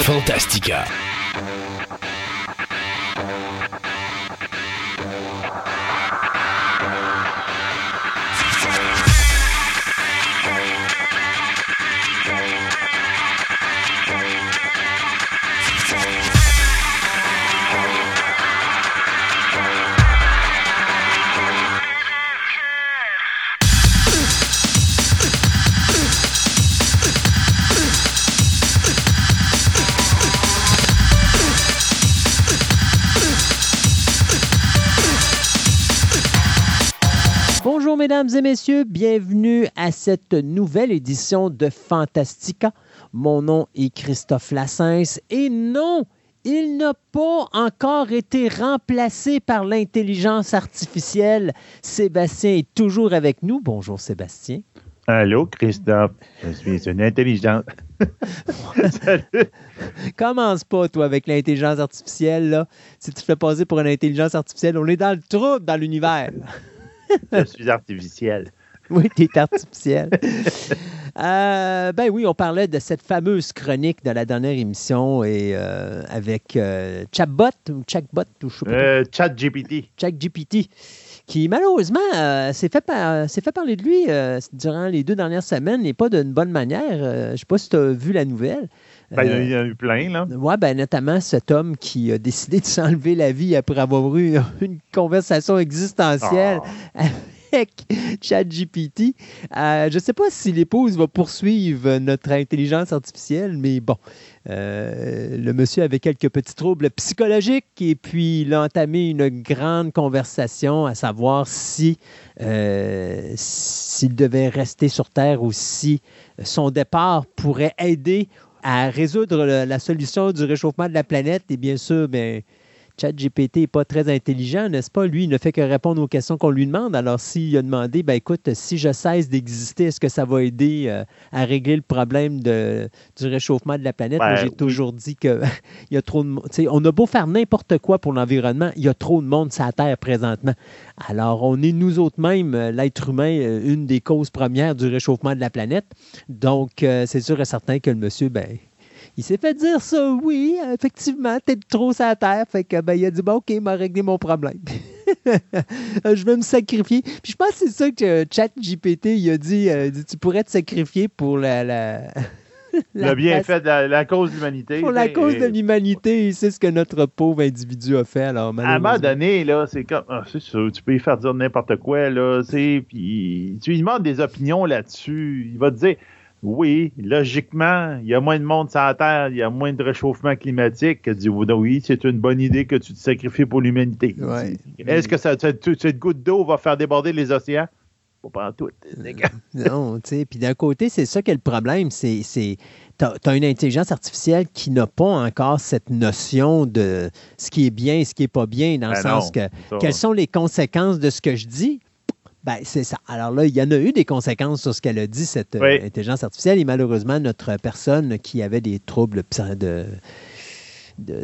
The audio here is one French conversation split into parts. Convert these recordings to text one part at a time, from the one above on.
Fantastica. Mesdames et messieurs, bienvenue à cette nouvelle édition de Fantastica. Mon nom est Christophe Lassens et non, il n'a pas encore été remplacé par l'intelligence artificielle. Sébastien est toujours avec nous. Bonjour Sébastien. Allô Christophe, je suis une intelligence. Commence pas, toi, avec l'intelligence artificielle. Là. Si tu te fais passer pour une intelligence artificielle, on est dans le trouble dans l'univers. Je suis artificiel. Oui, tu es artificiel. Euh, ben oui, on parlait de cette fameuse chronique de la dernière émission et euh, avec euh, Chatbot ou Chatbot ou je sais pas. ChatGPT. ChatGPT qui malheureusement s'est fait, fait, parler de lui durant les deux dernières semaines et pas d'une bonne manière. je ne sais pas si tu as vu la nouvelle. Ben, il y en a eu plein, là. Oui, ben, notamment cet homme qui a décidé de s'enlever la vie après avoir eu une conversation existentielle ah. avec ChatGPT. Euh, je ne sais pas si l'épouse va poursuivre notre intelligence artificielle, mais bon. Euh, le monsieur avait quelques petits troubles psychologiques et puis il a entamé une grande conversation à savoir si euh, s'il devait rester sur Terre ou si son départ pourrait aider à résoudre la solution du réchauffement de la planète. Et bien sûr, bien, ChatGPT n'est pas très intelligent, n'est-ce pas? Lui, il ne fait que répondre aux questions qu'on lui demande. Alors, s'il a demandé, ben écoute, si je cesse d'exister, est-ce que ça va aider euh, à régler le problème de, du réchauffement de la planète? Moi, j'ai toujours dit qu'il y a trop de monde. On a beau faire n'importe quoi pour l'environnement, il y a trop de monde sur la Terre présentement. Alors, on est nous autres mêmes, euh, l'être humain, euh, une des causes premières du réchauffement de la planète. Donc, c'est sûr et certain que le monsieur, ben, il s'est fait dire ça, oui, effectivement, t'es trop la terre. Fait que, ben, il a dit, bon, OK, il m'a réglé mon problème. je vais me sacrifier. Puis je pense que c'est ça que ChatGPT, il a dit, euh, dit, tu pourrais te sacrifier pour la... la... le bienfait de la, cause de l'humanité. Pour la cause de l'humanité, c'est ce que notre pauvre individu a fait. Alors, à un moment donné, là, c'est comme, ah, c'est tu peux y faire dire n'importe quoi, là, puis tu lui demandes des opinions là-dessus, il va te dire, oui, logiquement, il y a moins de monde sur la Terre, il y a moins de réchauffement climatique. Dit, oui, c'est une bonne idée que tu te sacrifies pour l'humanité. Est-ce que ça, cette goutte d'eau va faire déborder les océans? Pas tout. Euh, non, tu sais. Puis d'un côté, c'est ça qui est le problème. C'est, tu as, une intelligence artificielle qui n'a pas encore cette notion de ce qui est bien et ce qui n'est pas bien, dans le ben sens que quelles sont les conséquences de ce que je dis? Ben, c'est ça. Alors là, il y en a eu des conséquences sur ce qu'elle a dit, cette euh, intelligence artificielle. Et malheureusement, notre personne qui avait des troubles de,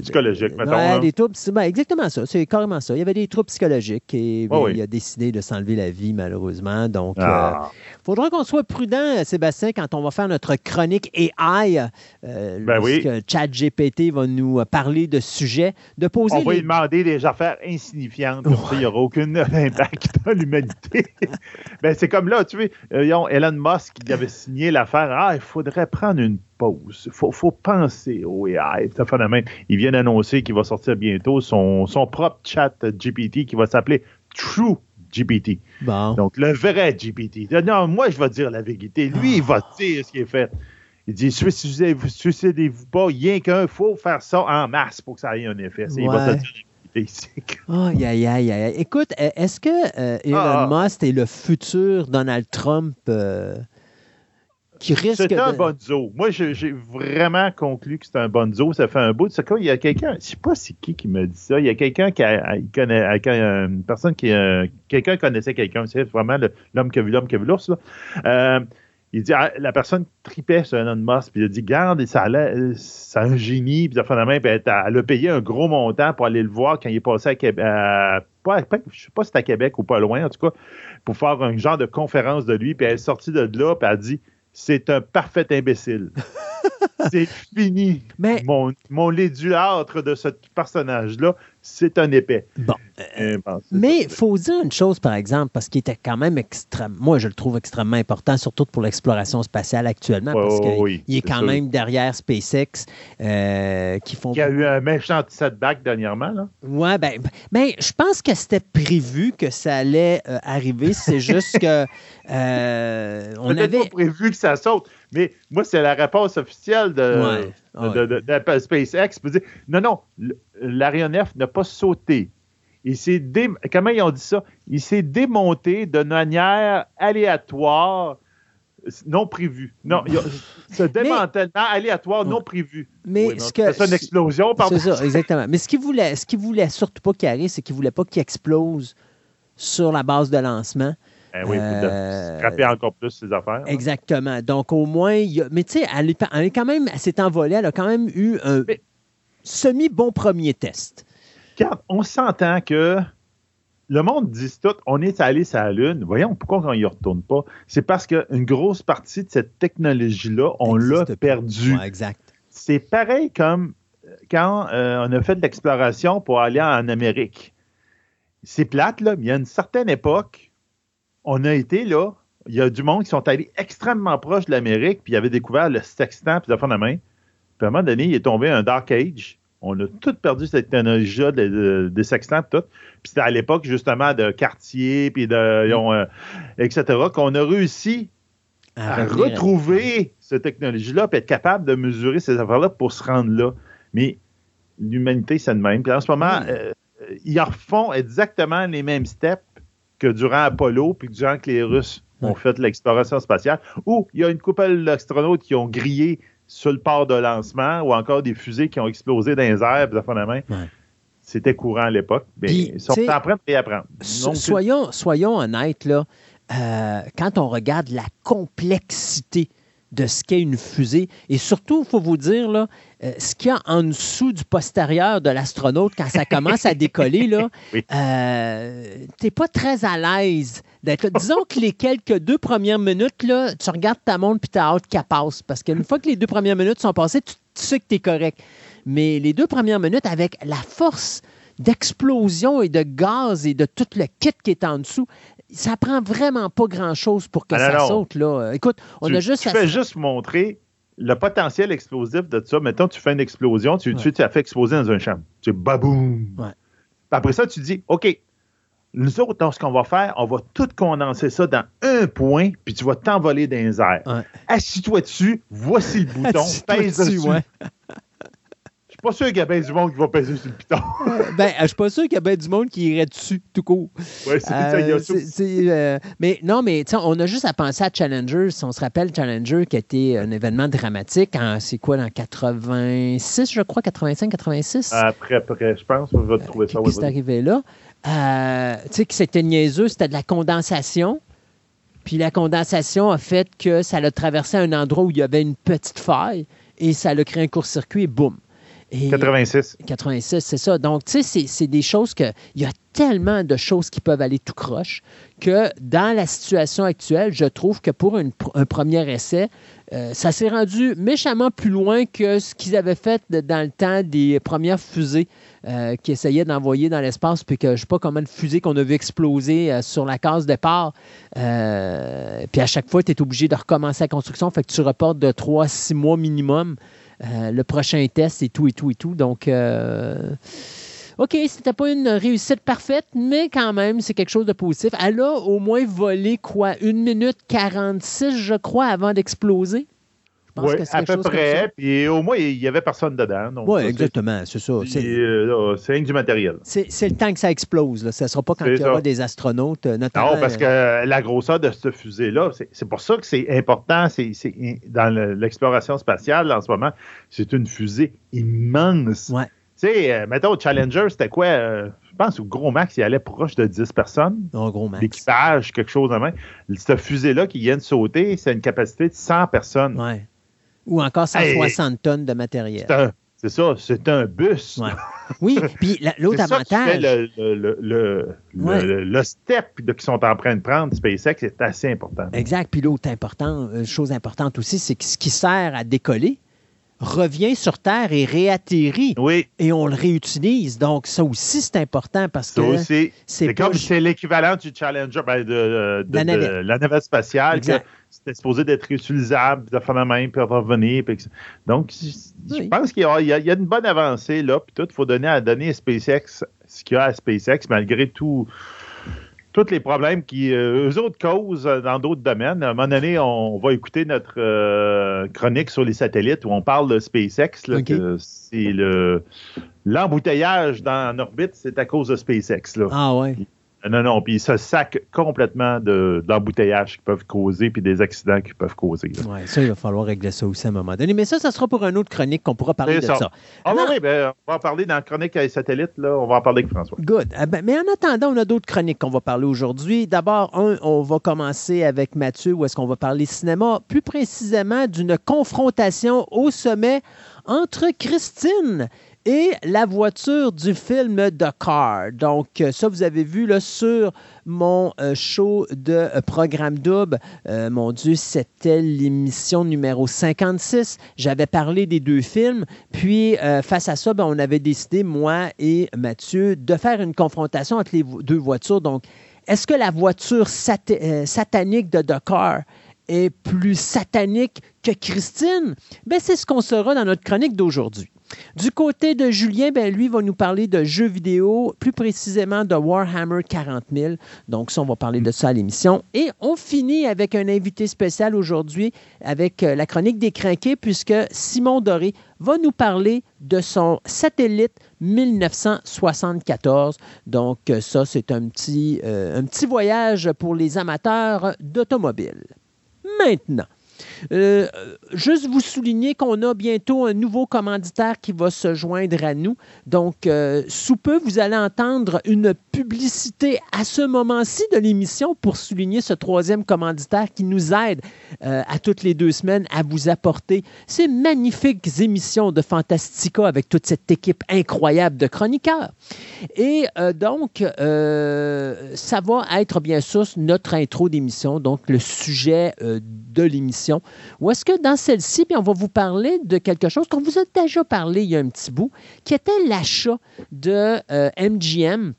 psychologiques, mettons. des troubles, ben, exactement ça. C'est carrément ça. Il y avait des troubles psychologiques et il a décidé de s'enlever la vie, malheureusement. Donc, il ah. euh, faudra qu'on soit prudent, Sébastien, quand on va faire notre chronique AI. Euh, ben ChatGPT va nous parler de sujets, de poser. On va lui demander des affaires insignifiantes. il n'y aura aucun impact dans l'humanité. ben, c'est comme là, tu vois, euh, Elon Musk qui avait signé l'affaire. Ah, il faudrait prendre une pause. Il faut, penser au AI. Il vient d'annoncer qu'il va sortir bientôt son, propre chat GPT qui va s'appeler True GPT. Donc, le vrai GPT. Non, moi, je vais dire la vérité. Lui, il va dire ce qui est fait. Il dit suicidez-vous suicidez-vous pas, rien qu'un, il faut faire ça en masse pour que ça ait un effet. Il va te dire Oh, Écoute, est-ce que euh, Elon ah. Musk est le futur Donald Trump euh, c'est un bonzo. Moi, j'ai vraiment conclu que c'est un bonzo. Ça fait un bout de. Il y a quelqu'un, je sais pas c'est qui qui me dit ça. Il y a quelqu'un qui connaît, une personne qui, euh, quelqu'un connaissait quelqu'un. C'est vraiment l'homme qui a vu l'homme qui a vu l'ours. Euh, il dit, ah, la personne tripait sur un Musk, puis il a dit, garde, ça c'est un génie, puis ça fait la main, puis elle, a payé un gros montant pour aller le voir quand il est passé à Québec. pas, je sais pas si c'était à Québec ou pas loin, en tout cas, pour faire un genre de conférence de lui, puis elle est sortie de là, puis elle a dit, c'est un parfait imbécile. c'est fini. Mais- Mon, mon léduâtre de ce personnage-là, c'est un épais. Bon. Ben, c'est Mais il faut dire une chose, par exemple, parce qu'il était quand même extrêmement, moi je le trouve extrêmement important, surtout pour l'exploration spatiale actuellement, parce qu'il oui, est quand sûr. même derrière SpaceX, euh, qui font... Il y a eu un méchant setback dernièrement. Là. Ouais, ben, ben, je pense que c'était prévu que ça allait euh, arriver. C'est juste que euh, on avait. pas prévu que ça saute, mais moi, c'est la réponse officielle de, Ouais, de- ouais. de- de- de SpaceX. Pour dire, non, non, l'aéronef n'a pas sauté. Il s'est dé- Comment ils ont dit ça? Il s'est démonté de manière aléatoire, non prévue. Non, a- ce démantèlement aléatoire non prévu. Mais Oui, mais ce on fait que ça une explosion, c'est ça, exactement. Mais ce qu'il voulait, ce voulait surtout pas qu'il arrive, c'est qu'il voulait pas qu'il explose sur la base de lancement. Ben oui, faut Euh, scraper encore plus ses affaires. là. Exactement. Donc, au moins, il y a- mais tu sais, elle, est- elle est quand même, elle s'est envolée, elle a quand même eu un semi-bon premier test. Regarde, on s'entend que le monde dit tout, on est allé sur la Lune. Voyons, pourquoi on n'y retourne pas? C'est parce qu'une grosse partie de cette technologie-là, on l'a perdue. Ouais, exact. C'est pareil comme quand euh, on a fait de l'exploration pour aller en Amérique. C'est plate, là, mais il y a une certaine époque, on a été là, il y a du monde qui sont allés extrêmement proche de l'Amérique, puis ils avaient découvert le sextant, puis la fin de main. Puis à un moment donné, il est tombé un Dark Age. On a tout perdu cette technologie-là de- de- des sextants, tout. Puis c'était à l'époque, justement, de Cartier, puis de, ont, euh, etc., qu'on a réussi à retrouver cette technologie-là, puis être capable de mesurer ces affaires-là pour se rendre là. Mais l'humanité, c'est le même. Puis en ce moment, Mm. euh, ils en refont exactement les mêmes steps que durant Apollo, puis durant que les Russes ont fait l'exploration spatiale, où il y a une couple d'astronautes qui ont grillé sur le port de lancement, ou encore des fusées qui ont explosé dans les airs, puis la main. Ouais. C'était courant à l'époque. Mais Puis, ils sont en train de réapprendre. So- Donc, soyons, soyons honnêtes, là, euh, quand on regarde la complexité de ce qu'est une fusée, et surtout, il faut vous dire, là, euh, ce qu'il y a en dessous du postérieur de l'astronaute quand ça commence à décoller, là, Oui. euh, t'es pas très à l'aise d'être. Disons que les quelques deux premières minutes, là, tu regardes ta montre puis t'as hâte qu'elle passe, parce qu'une fois que les deux premières minutes sont passées, tu, tu sais que t'es correct. Mais les deux premières minutes, avec la force d'explosion et de gaz et de tout le kit qui est en dessous, ça prend vraiment pas grand-chose pour que Ah, ça non, saute. Là. Écoute, on tu, a juste... tu fais juste montrer le potentiel explosif de ça. Mettons, tu fais une explosion, tu, tu, Ouais. tu as fait exploser dans un champ. Tu baboum. Ouais. Après ça, tu dis, OK, nous autres, donc, ce qu'on va faire, on va tout condenser ça dans un point, puis tu vas t'envoler dans les airs. Ouais. Assis-toi dessus, voici le bouton, pèse dessus, dessus. Je suis pas sûr qu'il y a bien du monde qui va peser sur le piton. ben, je suis pas sûr qu'il y a bien du monde qui irait dessus, tout court. ouais, c'est Euh, c'est- c'est, euh, mais non, mais on a juste à penser à Challenger. Si on se rappelle, Challenger qui a été un événement dramatique, en- c'est quoi, dans 86, je crois, 85, 86? Après, après, je pense, on va trouver qui, ça. qui vas-y. arrivé là? Euh, tu sais que c'était niaiseux, c'était de la condensation. Puis la condensation a fait que ça l'a traversé un endroit où il y avait une petite faille et ça l'a créé un court-circuit et boum. Et 86. 86, c'est ça. Donc, tu sais, c'est- des choses que. Il y a tellement de choses qui peuvent aller tout croche que dans la situation actuelle, je trouve que pour une un premier essai, euh, ça s'est rendu méchamment plus loin que ce qu'ils avaient fait de- dans le temps des premières fusées euh, qui essayaient d'envoyer dans l'espace, puis que je ne sais pas combien de fusées qu'on a vu exploser euh, sur la case départ. Puis à chaque fois, tu es obligé de recommencer la construction, fait que tu reportes de 3 à 6 mois minimum. Euh, le prochain test et tout et tout et tout. Donc, euh, OK, c'était pas une réussite parfaite, mais quand même, c'est quelque chose de positif. Elle a au moins volé quoi, une minute 46, je crois, avant d'exploser. Pense Oui, que c'est à quelque peu chose près. Puis au moins, il n'y avait personne dedans. Oui, exactement, c'est ça. C'est- euh, rien que du matériel. C'est le temps que ça explose. Là. Ça ne sera pas quand il y aura ça. des astronautes, euh, notamment. Non, parce que euh, la grosseur de cette fusée-là, c'est- c'est pour ça que c'est important. c'est dans le- l'exploration spatiale, en ce moment, c'est une fusée immense. Ouais. Tu sais, euh, mettons, Challenger, c'était quoi? euh, je pense au gros max, il allait proche de 10 personnes. En gros, max. L'équipage, quelque chose de même. Cette fusée-là qui vient de sauter, c'est une capacité de 100 personnes. Ouais. Ou encore 160 tonnes de matériel. C'est ça, c'est un bus. Ouais. Oui, puis la- l'autre ça qui fait avantage. le, le, le, le- Ouais. le- le step de- qu'ils sont en train de prendre, SpaceX, c'est assez important. Exact. Puis l'autre important, euh, chose importante aussi, c'est que ce qui sert à décoller, revient sur Terre et réatterrit. Oui. Et on le réutilise. Donc, ça aussi, c'est important parce Ça que c'est comme c'est l'équivalent du Challenger, ben, de, de- La navette. de la navette spatiale. que. C'était supposé d'être réutilisable, de faire la main, puis revenir. puis donc, je pense qu'il y, a- y une bonne avancée là. Puis tout, il faut donner à donner à SpaceX ce qu'il y a à SpaceX, malgré tout. Tous les problèmes qui, euh, eux autres, causent dans d'autres domaines. À un moment donné, on va écouter notre euh, chronique sur les satellites où on parle de SpaceX. c'est le l'embouteillage dans en orbite, c'est à cause de SpaceX. Là. Ah ouais. Non, non, puis ils se sacent complètement de, de l'embouteillage qu'ils peuvent causer, puis des accidents qu'ils peuvent causer. Ouais, ça, il va falloir régler ça aussi à un moment donné. Mais ça, ça sera pour une autre chronique qu'on pourra parler de ça. ça. Ah oui, oui, ben, on va en parler dans la chronique à les satellites, là, on va en parler avec François. Good. Ah ben, mais en attendant, on a d'autres chroniques qu'on va parler aujourd'hui. D'abord, un, on va commencer avec Mathieu, où est-ce qu'on va parler cinéma, plus précisément d'une confrontation au sommet entre Christine et la voiture du film The. Donc, euh, ça, vous avez vu là, sur mon euh, show de euh, programme double. Mon Dieu, c'était l'émission numéro 56. J'avais parlé des deux films. Puis, face à ça, ben, on avait décidé, moi et Mathieu, de faire une confrontation entre les deux voitures. Donc, est-ce que la voiture sat- satanique de Dakar est plus satanique que Christine? Ben, c'est ce qu'on saura dans notre chronique d'aujourd'hui. Du côté de Julien, ben, lui va nous parler de jeux vidéo, plus précisément de Warhammer 40 000. Donc, ça, on va parler de ça à l'émission. Et on finit avec un invité spécial aujourd'hui avec euh, la chronique des crinqués, puisque Simon Doré va nous parler de son satellite 1974. Donc, euh, ça, c'est un petit, euh, un petit voyage pour les amateurs d'automobile. Maintenant, euh, juste vous souligner qu'on a bientôt un nouveau commanditaire qui va se joindre à nous. Donc, euh, sous peu, vous allez entendre une publicité à ce moment-ci de l'émission pour souligner ce troisième commanditaire qui nous aide euh, à toutes les deux semaines à vous apporter ces magnifiques émissions de Fantastica avec toute cette équipe incroyable de chroniqueurs. Et donc, ça va être bien sûr notre intro d'émission, donc le sujet de l'émission. Ou est-ce que dans celle-ci, on va vous parler de quelque chose qu'on vous a déjà parlé il y a un petit bout, qui était l'achat de euh, MGM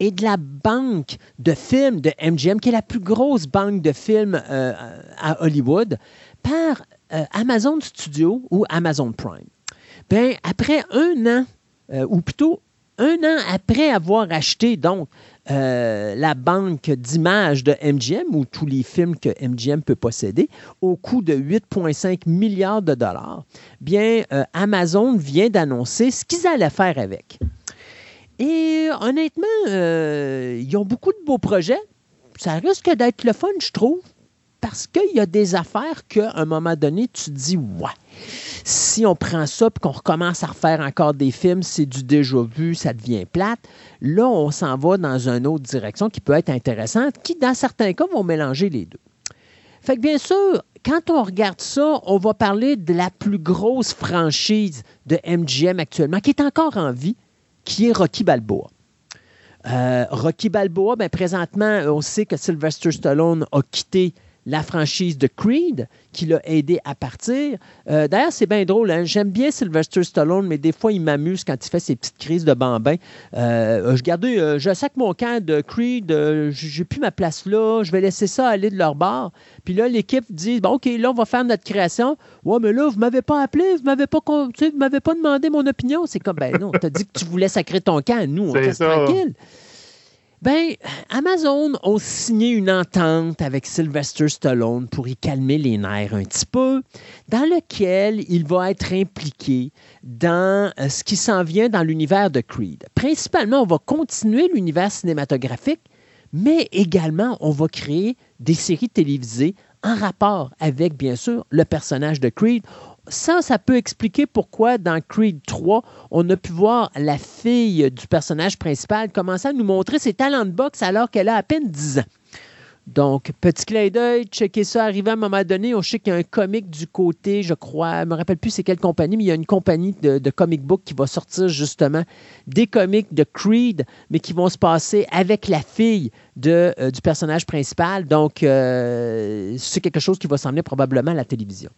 et de la banque de films de MGM, qui est la plus grosse banque de films euh, à Hollywood, par euh, Amazon Studio ou Amazon Prime. Bien, après un an, euh, ou plutôt un an après avoir acheté donc euh, la banque d'images de MGM ou tous les films que MGM peut posséder au coût de 8,5 milliards de dollars, bien euh, Amazon vient d'annoncer ce qu'ils allaient faire avec. Et honnêtement, euh, ils ont beaucoup de beaux projets. Ça risque d'être le fun, je trouve, parce qu'il y a des affaires qu'à un moment donné, tu te dis, ouais, si on prend ça et qu'on recommence à refaire encore des films, c'est du déjà vu, ça devient plate. Là, on s'en va dans une autre direction qui peut être intéressante, qui, dans certains cas, vont mélanger les deux. Fait que bien sûr, quand on regarde ça, on va parler de la plus grosse franchise de MGM actuellement, qui est encore en vie, qui est Rocky Balboa. Euh, Rocky Balboa, ben, présentement, on sait que Sylvester Stallone a quitté la franchise de Creed, qui l'a aidé à partir. Euh, D'ailleurs, c'est bien drôle. hein. J'aime bien Sylvester Stallone, mais des fois, il m'amuse quand il fait ses petites crises de bambin. Euh, je, gardais, euh, je sac mon camp de Creed, euh, j'ai plus ma place là, je vais laisser ça aller de leur bord. Puis là, l'équipe dit Bon, OK, là, on va faire notre création. Ouais, mais là, vous m'avez pas appelé, vous m'avez pas, con- vous m'avez pas demandé mon opinion. C'est comme, ben non, t'as dit que tu voulais sacrer ton camp. Nous, on reste ça. Ben, Amazon ont signé une entente avec Sylvester Stallone pour y calmer les nerfs un petit peu, dans lequel il va être impliqué dans euh, ce qui s'en vient dans l'univers de Creed. Principalement, on va continuer l'univers cinématographique, mais également, on va créer des séries télévisées en rapport avec, bien sûr, le personnage de Creed. Ça, ça peut expliquer pourquoi dans Creed 3, on a pu voir la fille du personnage principal commencer à nous montrer ses talents de boxe alors qu'elle a à peine 10 ans. Donc, petit clin d'œil, checker ça, arrivé à un moment donné, on sait qu'il y a un comic du côté, je crois, je me rappelle plus c'est quelle compagnie, mais il y a une compagnie de, comic book qui va sortir justement des comics de Creed, mais qui vont se passer avec la fille euh, du personnage principal. Donc, euh, c'est quelque chose qui va s'emmener probablement à la télévision.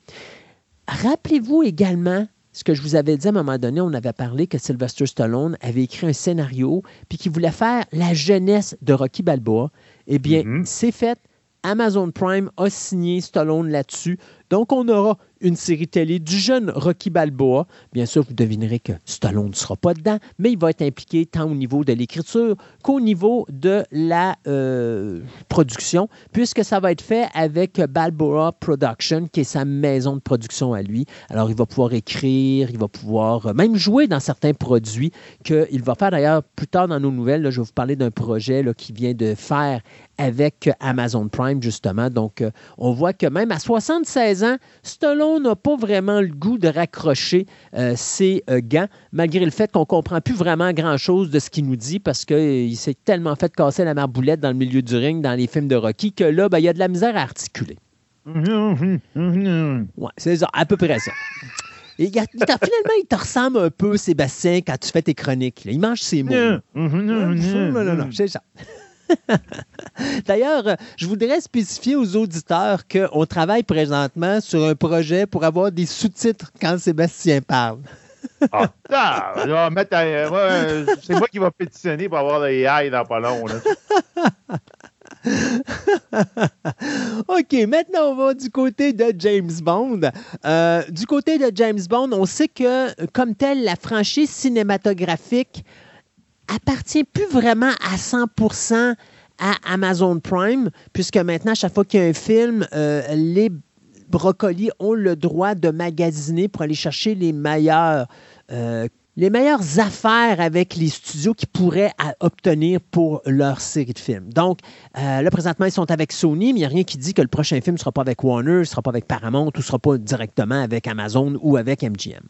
Rappelez-vous également ce que je vous avais dit à un moment donné, on avait parlé que Sylvester Stallone avait écrit un scénario puis qu'il voulait faire la jeunesse de Rocky Balboa. Eh bien, Mhm. c'est fait. Amazon Prime a signé Stallone là-dessus. Donc, on aura une série télé du jeune Rocky Balboa. Bien sûr, vous devinerez que Stallone ne sera pas dedans, mais il va être impliqué tant au niveau de l'écriture qu'au niveau de la euh, production, puisque ça va être fait avec Balboa Production, qui est sa maison de production à lui. Alors, il va pouvoir écrire, il va pouvoir euh, même jouer dans certains produits qu'il va faire d'ailleurs plus tard dans nos nouvelles. je vais vous parler d'un projet là, qui vient de faire avec Amazon Prime, justement. Donc, euh, on voit que même à 76 ans, Stallone n'a pas vraiment le goût de raccrocher euh, ses euh, gants, malgré le fait qu'on ne comprend plus vraiment grand-chose de ce qu'il nous dit parce qu'il s'est tellement fait casser la marboulette dans le milieu du ring dans les films de Rocky que là, ben, il y a de la misère à articuler. Ouais, c'est ça, à peu près ça. Et il y a- il t'a- finalement, il te ressemble un peu, Sébastien, quand tu fais tes chroniques. là. Il mange ses mots. là. Non, non, non, c'est ça. D'ailleurs, je voudrais spécifier aux auditeurs qu'on travaille présentement sur un projet pour avoir des sous-titres quand Sébastien parle. Ah, je vais mettre à- euh, moi, c'est moi qui va pétitionner pour avoir des AI dans pas long. Là. OK, maintenant, on va du côté de James Bond. Euh, du côté de James Bond, on sait que, comme tel, la franchise cinématographique appartient plus vraiment à 100% à Amazon Prime, puisque maintenant, à chaque fois qu'il y a un film, euh, les brocolis ont le droit de magasiner pour aller chercher les meilleurs. euh, les meilleures affaires avec les studios qui pourraient obtenir pour leur série de films. Donc, euh, là, présentement, ils sont avec Sony, mais il n'y a rien qui dit que le prochain film ne sera pas avec Warner, ne sera pas avec Paramount ou ne sera pas directement avec Amazon ou avec MGM.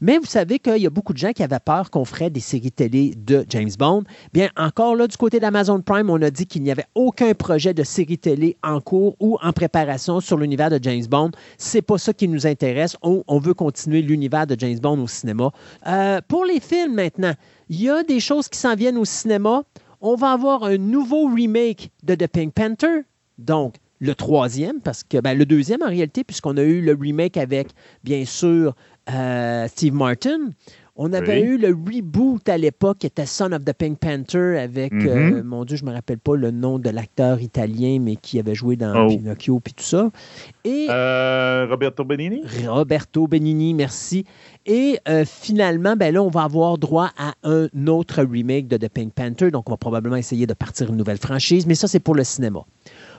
Mais vous savez qu'il y a beaucoup de gens qui avaient peur qu'on ferait des séries télé de James Bond. Bien, encore là, du côté d'Amazon Prime, on a dit qu'il n'y avait aucun projet de série télé en cours ou en préparation sur l'univers de James Bond. C'est pas ça qui nous intéresse. On, on veut continuer l'univers de James Bond au cinéma. Euh, pour les films maintenant, il y a des choses qui s'en viennent au cinéma. On va avoir un nouveau remake de The Pink Panther. Donc, le troisième, parce que ben, le deuxième en réalité, puisqu'on a eu le remake avec, bien sûr, euh, Steve Martin. On avait Oui. eu le reboot à l'époque qui était Son of the Pink Panther avec, Mhm. euh, mon Dieu, je ne me rappelle pas le nom de l'acteur italien, mais qui avait joué dans Oh. Pinocchio puis tout ça. Et Euh, Roberto Benini? Roberto Benigni, merci. Et euh, finalement, ben là, on va avoir droit à un autre remake de The Pink Panther. Donc, on va probablement essayer de partir une nouvelle franchise, mais ça, c'est pour le cinéma.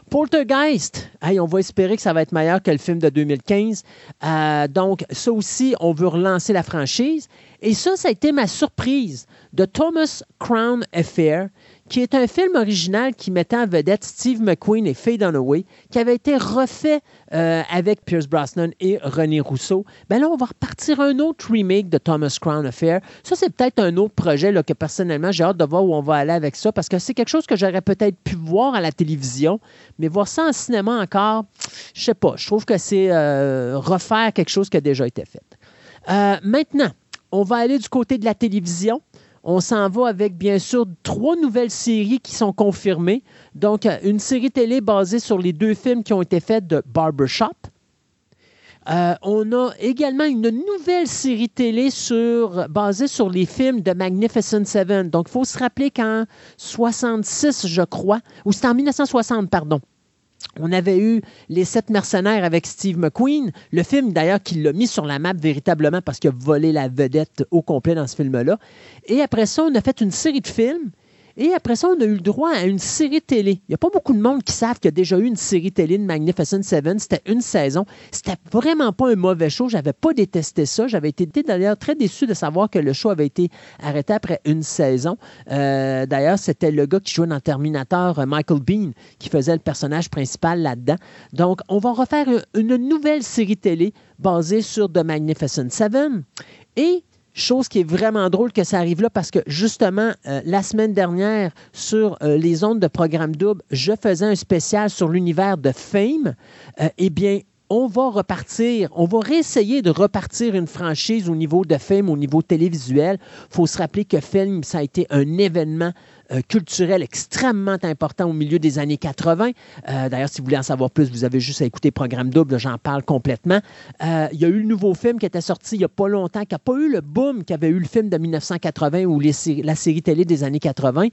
Poltergeist, hey, on va espérer que ça va être meilleur que le film de 2015. Euh, donc, ça aussi, on veut relancer la franchise. Et ça, ça a été ma surprise de Thomas Crown Affair, qui est un film original qui mettait en vedette Steve McQueen et Faye Dunaway, qui avait été refait euh, avec Pierce Brosnan et René Rousseau. Ben là, on va repartir un autre remake de Thomas Crown Affair. Ça, c'est peut-être un autre projet là, que personnellement, j'ai hâte de voir où on va aller avec ça, parce que c'est quelque chose que j'aurais peut-être pu voir à la télévision, mais voir ça en cinéma encore, je sais pas. Je trouve que c'est euh, refaire quelque chose qui a déjà été fait. Euh, maintenant, on va aller du côté de la télévision. On s'en va avec, bien sûr, trois nouvelles séries qui sont confirmées. Donc, euh, une série télé basée sur les deux films qui ont été faits de Barbershop. Euh, on a également une nouvelle série télé basée sur les films de Magnificent Seven. Donc, il faut se rappeler qu'en 66, je crois, ou c'était en 1960, pardon, on avait eu Les Sept Mercenaires avec Steve McQueen. Le film, d'ailleurs, qui l'a mis sur la map véritablement parce qu'il a volé la vedette au complet dans ce film-là. Et après ça, on a fait une série de films. Et après ça, on a eu le droit à une série télé. Il n'y a pas beaucoup de monde qui savent qu'il y a déjà eu une série télé de Magnificent Seven. C'était une saison. C'était vraiment pas un mauvais show. J'avais pas détesté ça. J'avais été d'ailleurs très déçu de savoir que le show avait été arrêté après une saison. Euh, d'ailleurs, c'était le gars qui jouait dans Terminator, euh, Michael Bean, qui faisait le personnage principal là-dedans. Donc, on va refaire une, une nouvelle série télé basée sur The Magnificent Seven. Et Chose qui est vraiment drôle que ça arrive là parce que justement, euh, la semaine dernière, sur euh, les ondes de programme double, je faisais un spécial sur l'univers de Fame. Euh, eh bien, on va repartir, on va réessayer de repartir une franchise au niveau de Fame, au niveau télévisuel. Il faut se rappeler que Fame, ça a été un événement culturel extrêmement important au milieu des années 80. Euh, d'ailleurs, si vous voulez en savoir plus, vous avez juste à écouter Programme Double, j'en parle complètement. Euh, il y a eu le nouveau film qui était sorti il n'y a pas longtemps, qui n'a pas eu le boom qu'avait eu le film de 1980 ou la série télé des années 80.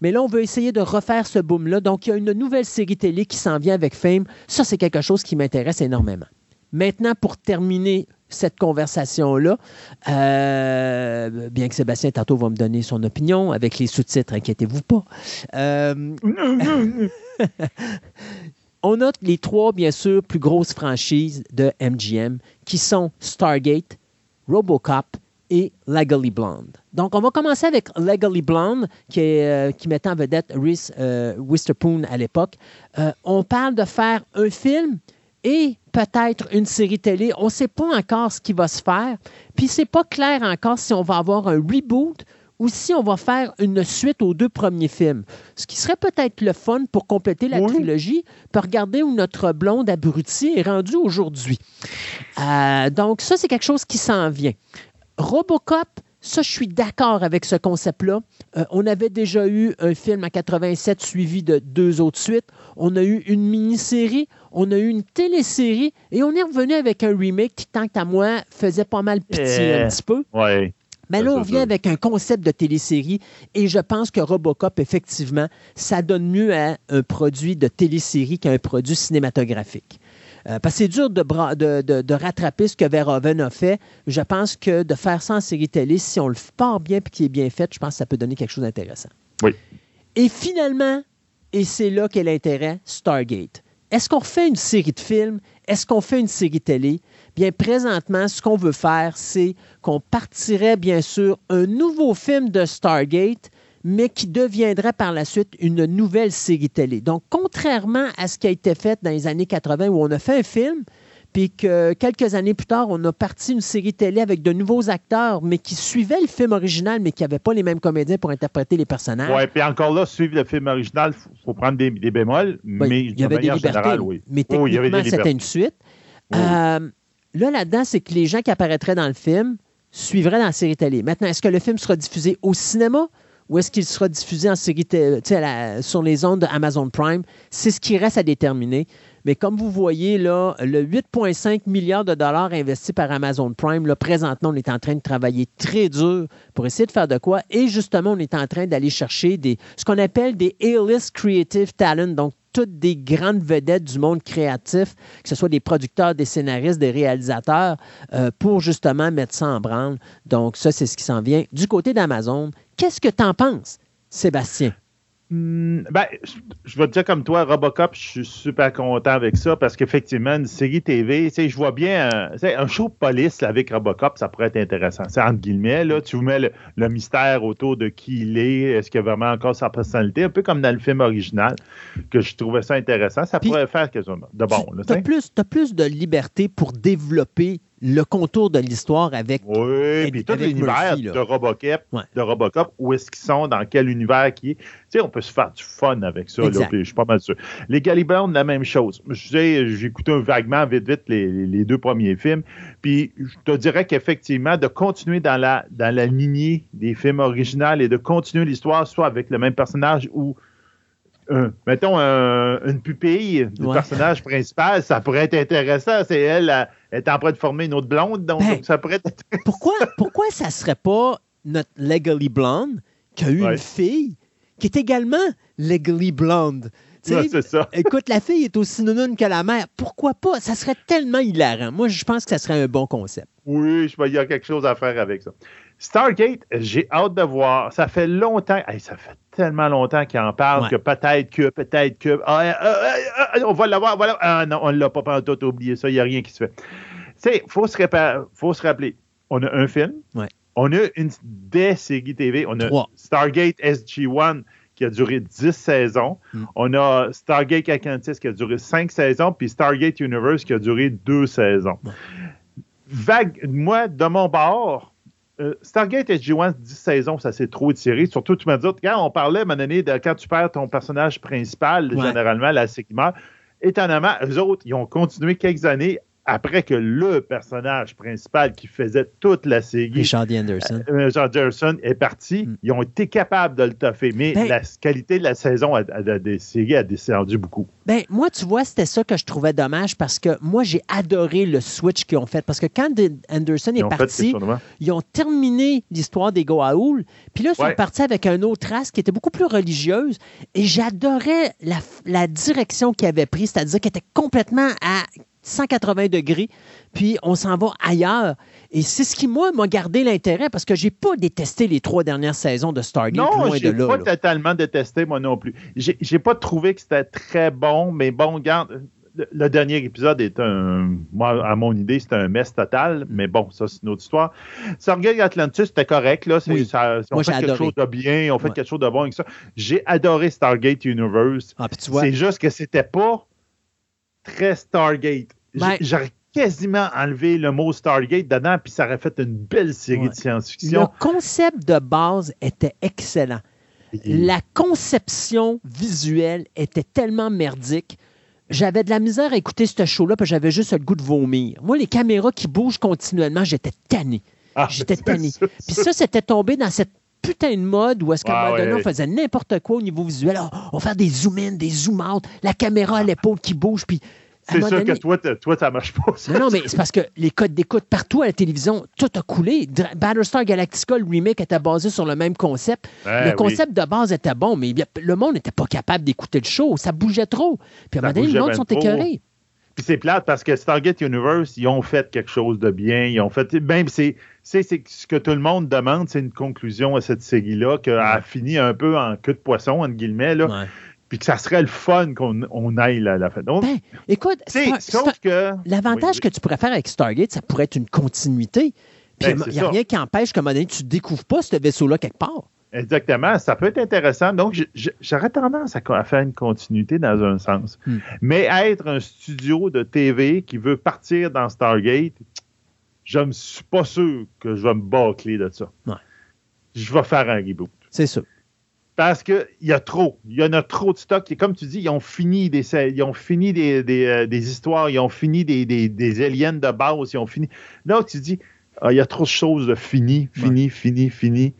Mais là, on veut essayer de refaire ce boom-là. Donc, il y a une nouvelle série télé qui s'en vient avec Fame. Ça, c'est quelque chose qui m'intéresse énormément. Maintenant, pour terminer cette conversation-là, euh, bien que Sébastien tantôt va me donner son opinion avec les sous-titres, inquiétez-vous pas. Euh, on note les trois, bien sûr, plus grosses franchises de MGM qui sont Stargate, Robocop et Legally Blonde. Donc, on va commencer avec Legally Blonde, qui, est, euh, mettait en vedette Reese Witherspoon à l'époque. on parle de faire un film et peut-être une série télé. On ne sait pas encore ce qui va se faire. Puis c'est pas clair encore si on va avoir un reboot ou si on va faire une suite aux deux premiers films. Ce qui serait peut-être le fun pour compléter la trilogie, pour regarder où notre blonde abruti est rendu aujourd'hui. Euh, donc ça, c'est quelque chose qui s'en vient. Robocop, ça, je suis d'accord avec ce concept-là. Euh, on avait déjà eu un film en 87 suivi de deux autres suites. On a eu une mini-série, on a eu une télésérie et on est revenu avec un remake qui, tant qu'à moi, faisait pas mal pitié un petit peu. Ouais. Mais là, on vient avec un concept de télésérie et je pense que Robocop, effectivement, ça donne mieux à un produit de télésérie qu'à un produit cinématographique. Euh, parce que c'est dur de, de, rattraper ce que Verhoeven a fait. Je pense que de faire ça en série télé, si on le part bien et qu'il est bien fait, je pense que ça peut donner quelque chose d'intéressant. Oui. Et finalement, et c'est là qu'est l'intérêt, Stargate. Est-ce qu'on fait une série de films? Est-ce qu'on fait une série télé? Bien, présentement, ce qu'on veut faire, c'est qu'on partirait, bien sûr, un nouveau film de Stargate, mais qui deviendrait par la suite une nouvelle série télé. Donc, contrairement à ce qui a été fait dans les années 80 où on a fait un film, puis que quelques années plus tard, on a parti une série télé avec de nouveaux acteurs, mais qui suivaient le film original, mais qui n'avaient pas les mêmes comédiens pour interpréter les personnages. Oui, puis encore là, suivre le film original, il faut prendre des, bémols, mais il y avait des libertés, oui. Mais techniquement, c'était une suite. Euh, là, là-dedans, c'est que les gens qui apparaîtraient dans le film suivraient dans la série télé. Maintenant, est-ce que le film sera diffusé au cinéma? ou est-ce qu'il sera diffusé en série sur les ondes de Amazon Prime? C'est ce qui reste à déterminer. Mais comme vous voyez, là, le 8,5 milliards de dollars investis par Amazon Prime, là, présentement, on est en train de travailler très dur pour essayer de faire de quoi. Et justement, on est en train d'aller chercher ce qu'on appelle des A-list creative talent, donc toutes des grandes vedettes du monde créatif, que ce soit des producteurs, des scénaristes, des réalisateurs, euh, pour justement mettre ça en branle. Donc, ça, c'est ce qui s'en vient. Du côté d'Amazon, qu'est-ce que tu en penses, Sébastien? Hmm, ben, je vais te dire comme toi, Robocop, je suis super content avec ça parce qu'effectivement, une série TV, je vois bien un, show de police avec Robocop, ça pourrait être intéressant. C'est entre guillemets, là, tu vous mets le, mystère autour de qui il est, est-ce qu'il a vraiment encore sa personnalité, un peu comme dans le film original, que je trouvais ça intéressant. Ça pourrait faire quelque chose de bon. Tu as, as, plus de liberté pour développer le contour de l'histoire avec. Oui, puis tout l'univers de Robocop, de Robocop, où est-ce qu'ils sont, dans quel univers qui est. Tu sais, on peut se faire du fun avec ça, là, je suis pas mal sûr. Les Galliband, la même chose. Je sais, j'ai écouté vaguement, vite, vite, les, deux premiers films, puis je te dirais qu'effectivement, de continuer dans la, dans la lignée des films originaux et de continuer l'histoire, soit avec le même personnage ou mettons, une pupille du personnage principal, ça pourrait être intéressant. C'est elle, elle, est en train de former une autre blonde, donc, ben, ça pourrait être. pourquoi, pourquoi ça serait pas notre Legally Blonde qui a eu une fille qui est également Legally Blonde? c'est ça. écoute, la fille est aussi synonyme que la mère. Pourquoi pas? Ça serait tellement hilarant. Moi, je pense que ça serait un bon concept. Oui, je il y a quelque chose à faire avec ça. Stargate, j'ai hâte de voir. Ça fait longtemps. ça fait tellement longtemps qu'il en parle que peut-être que, peut-être que. Ah, euh, euh, euh, on va l'avoir. Voilà. Ah non, on ne l'a pas pas tout oublié ça. Il n'y a rien qui se fait. Tu sais, il faut, se faut se rappeler. On a un film. On a une des séries TV. On a Stargate SG-1 qui a duré 10 saisons. Hmm. On a Stargate Atlantis qui a duré 5 saisons. Puis Stargate Universe qui a duré 2 saisons. Vague, moi, de mon bord, euh, Stargate SG-1, 10 saisons, ça s'est trop étiré. Surtout, tu m'as dit, quand on parlait à un moment donné de quand tu perds ton personnage principal, généralement, la Sigma, étonnamment, eux autres, ils ont continué quelques années après que le personnage principal qui faisait toute la série, D. Anderson, euh, Richard Anderson, est parti, Mm. ils ont été capables de le toffer. Mais Ben- la qualité de la saison des séries a descendu beaucoup. Ben, moi, tu vois, c'était ça que je trouvais dommage parce que moi, j'ai adoré le switch qu'ils ont fait. Parce que quand Anderson Ils est parti, ils ont terminé l'histoire des Goa'uld. Puis là, ils sont Ouais. partis avec un autre race qui était beaucoup plus religieuse. Et j'adorais la, la direction qu'ils avaient prise, c'est-à-dire qu'elle était complètement à 180 degrés. Puis on s'en va ailleurs. Et c'est ce qui, moi, m'a gardé l'intérêt parce que j'ai pas détesté les trois dernières saisons de Stargate. Non, loin de pas là. totalement détesté, moi non plus. J'ai pas trouvé que c'était très bon, mais bon, le, le dernier épisode est un, moi, à mon idée, c'était un mess total, mais bon, ça, c'est une autre histoire. Stargate Atlantis, c'était correct, là. c'est- Oui. ça- ont Moi, fait quelque adoré. chose de bien, ont fait Ouais. quelque chose de bon avec ça. J'ai adoré Stargate Universe. Ah, C'est juste que c'était pas très Stargate. Ben- J'aurais quasiment enlevé le mot Stargate dedans, puis ça aurait fait une belle série Ouais. de le science-fiction. concept de base était excellent. La conception visuelle était tellement merdique. J'avais de la misère à écouter ce show-là, puis j'avais juste le goût de vomir. Moi, les caméras qui bougent continuellement, j'étais tanné. Ah, J'étais tanné. Puis ça, c'était tombé dans cette putain de mode où est-ce qu'à un Ah, moment donné, ouais. on faisait n'importe quoi au niveau visuel. Ah, on va faire des zoom-in, des zoom-out, la caméra à l'épaule qui bouge, puis C'est sûr donné- que toi, toi, ça marche pas. ça. non, non, mais c'est parce que les codes d'écoute partout à la télévision, tout a coulé. Battlestar Galactica, le remake était basé sur le même concept. Ouais, le oui. concept de base était bon, mais le monde n'était pas capable d'écouter le show. Ça bougeait trop. Puis à un moment donné, le bougeait monde ben sont écœurés. Puis c'est plate parce que Stargate Universe, ils ont fait quelque chose de bien. Ils ont fait. Même c'est, c'est, c'est ce que tout le monde demande, c'est une conclusion à cette série-là, qu'elle a fini un peu en queue de poisson, entre guillemets, là, Ouais. puis que ça serait le fun qu'on on aille la, la fin. Donc, Ben, écoute, Star- sauf Star- que. l'avantage Oui, que tu pourrais faire avec Stargate, ça pourrait être une continuité. Puis Ben, il n'y a ça. rien qui empêche qu'à un moment donné, tu ne découvres pas ce vaisseau-là quelque part. Exactement, ça peut être intéressant. Donc, j'aurais tendance à, faire une continuité dans un sens. Hmm. Mais être un studio de TV qui veut partir dans Stargate, je ne suis pas sûr que je vais me bâcler de ça. Ouais. Je vais faire un reboot. C'est ça. Parce qu'il y a trop. Il y en a trop de stock. Et comme tu dis, ils ont fini des, ils ont fini des, des, euh, des histoires, ils ont fini des, des, des aliens de base, ils ont fini. Là, tu dis, ah, il y a trop de choses de fini, fini, fini, fini.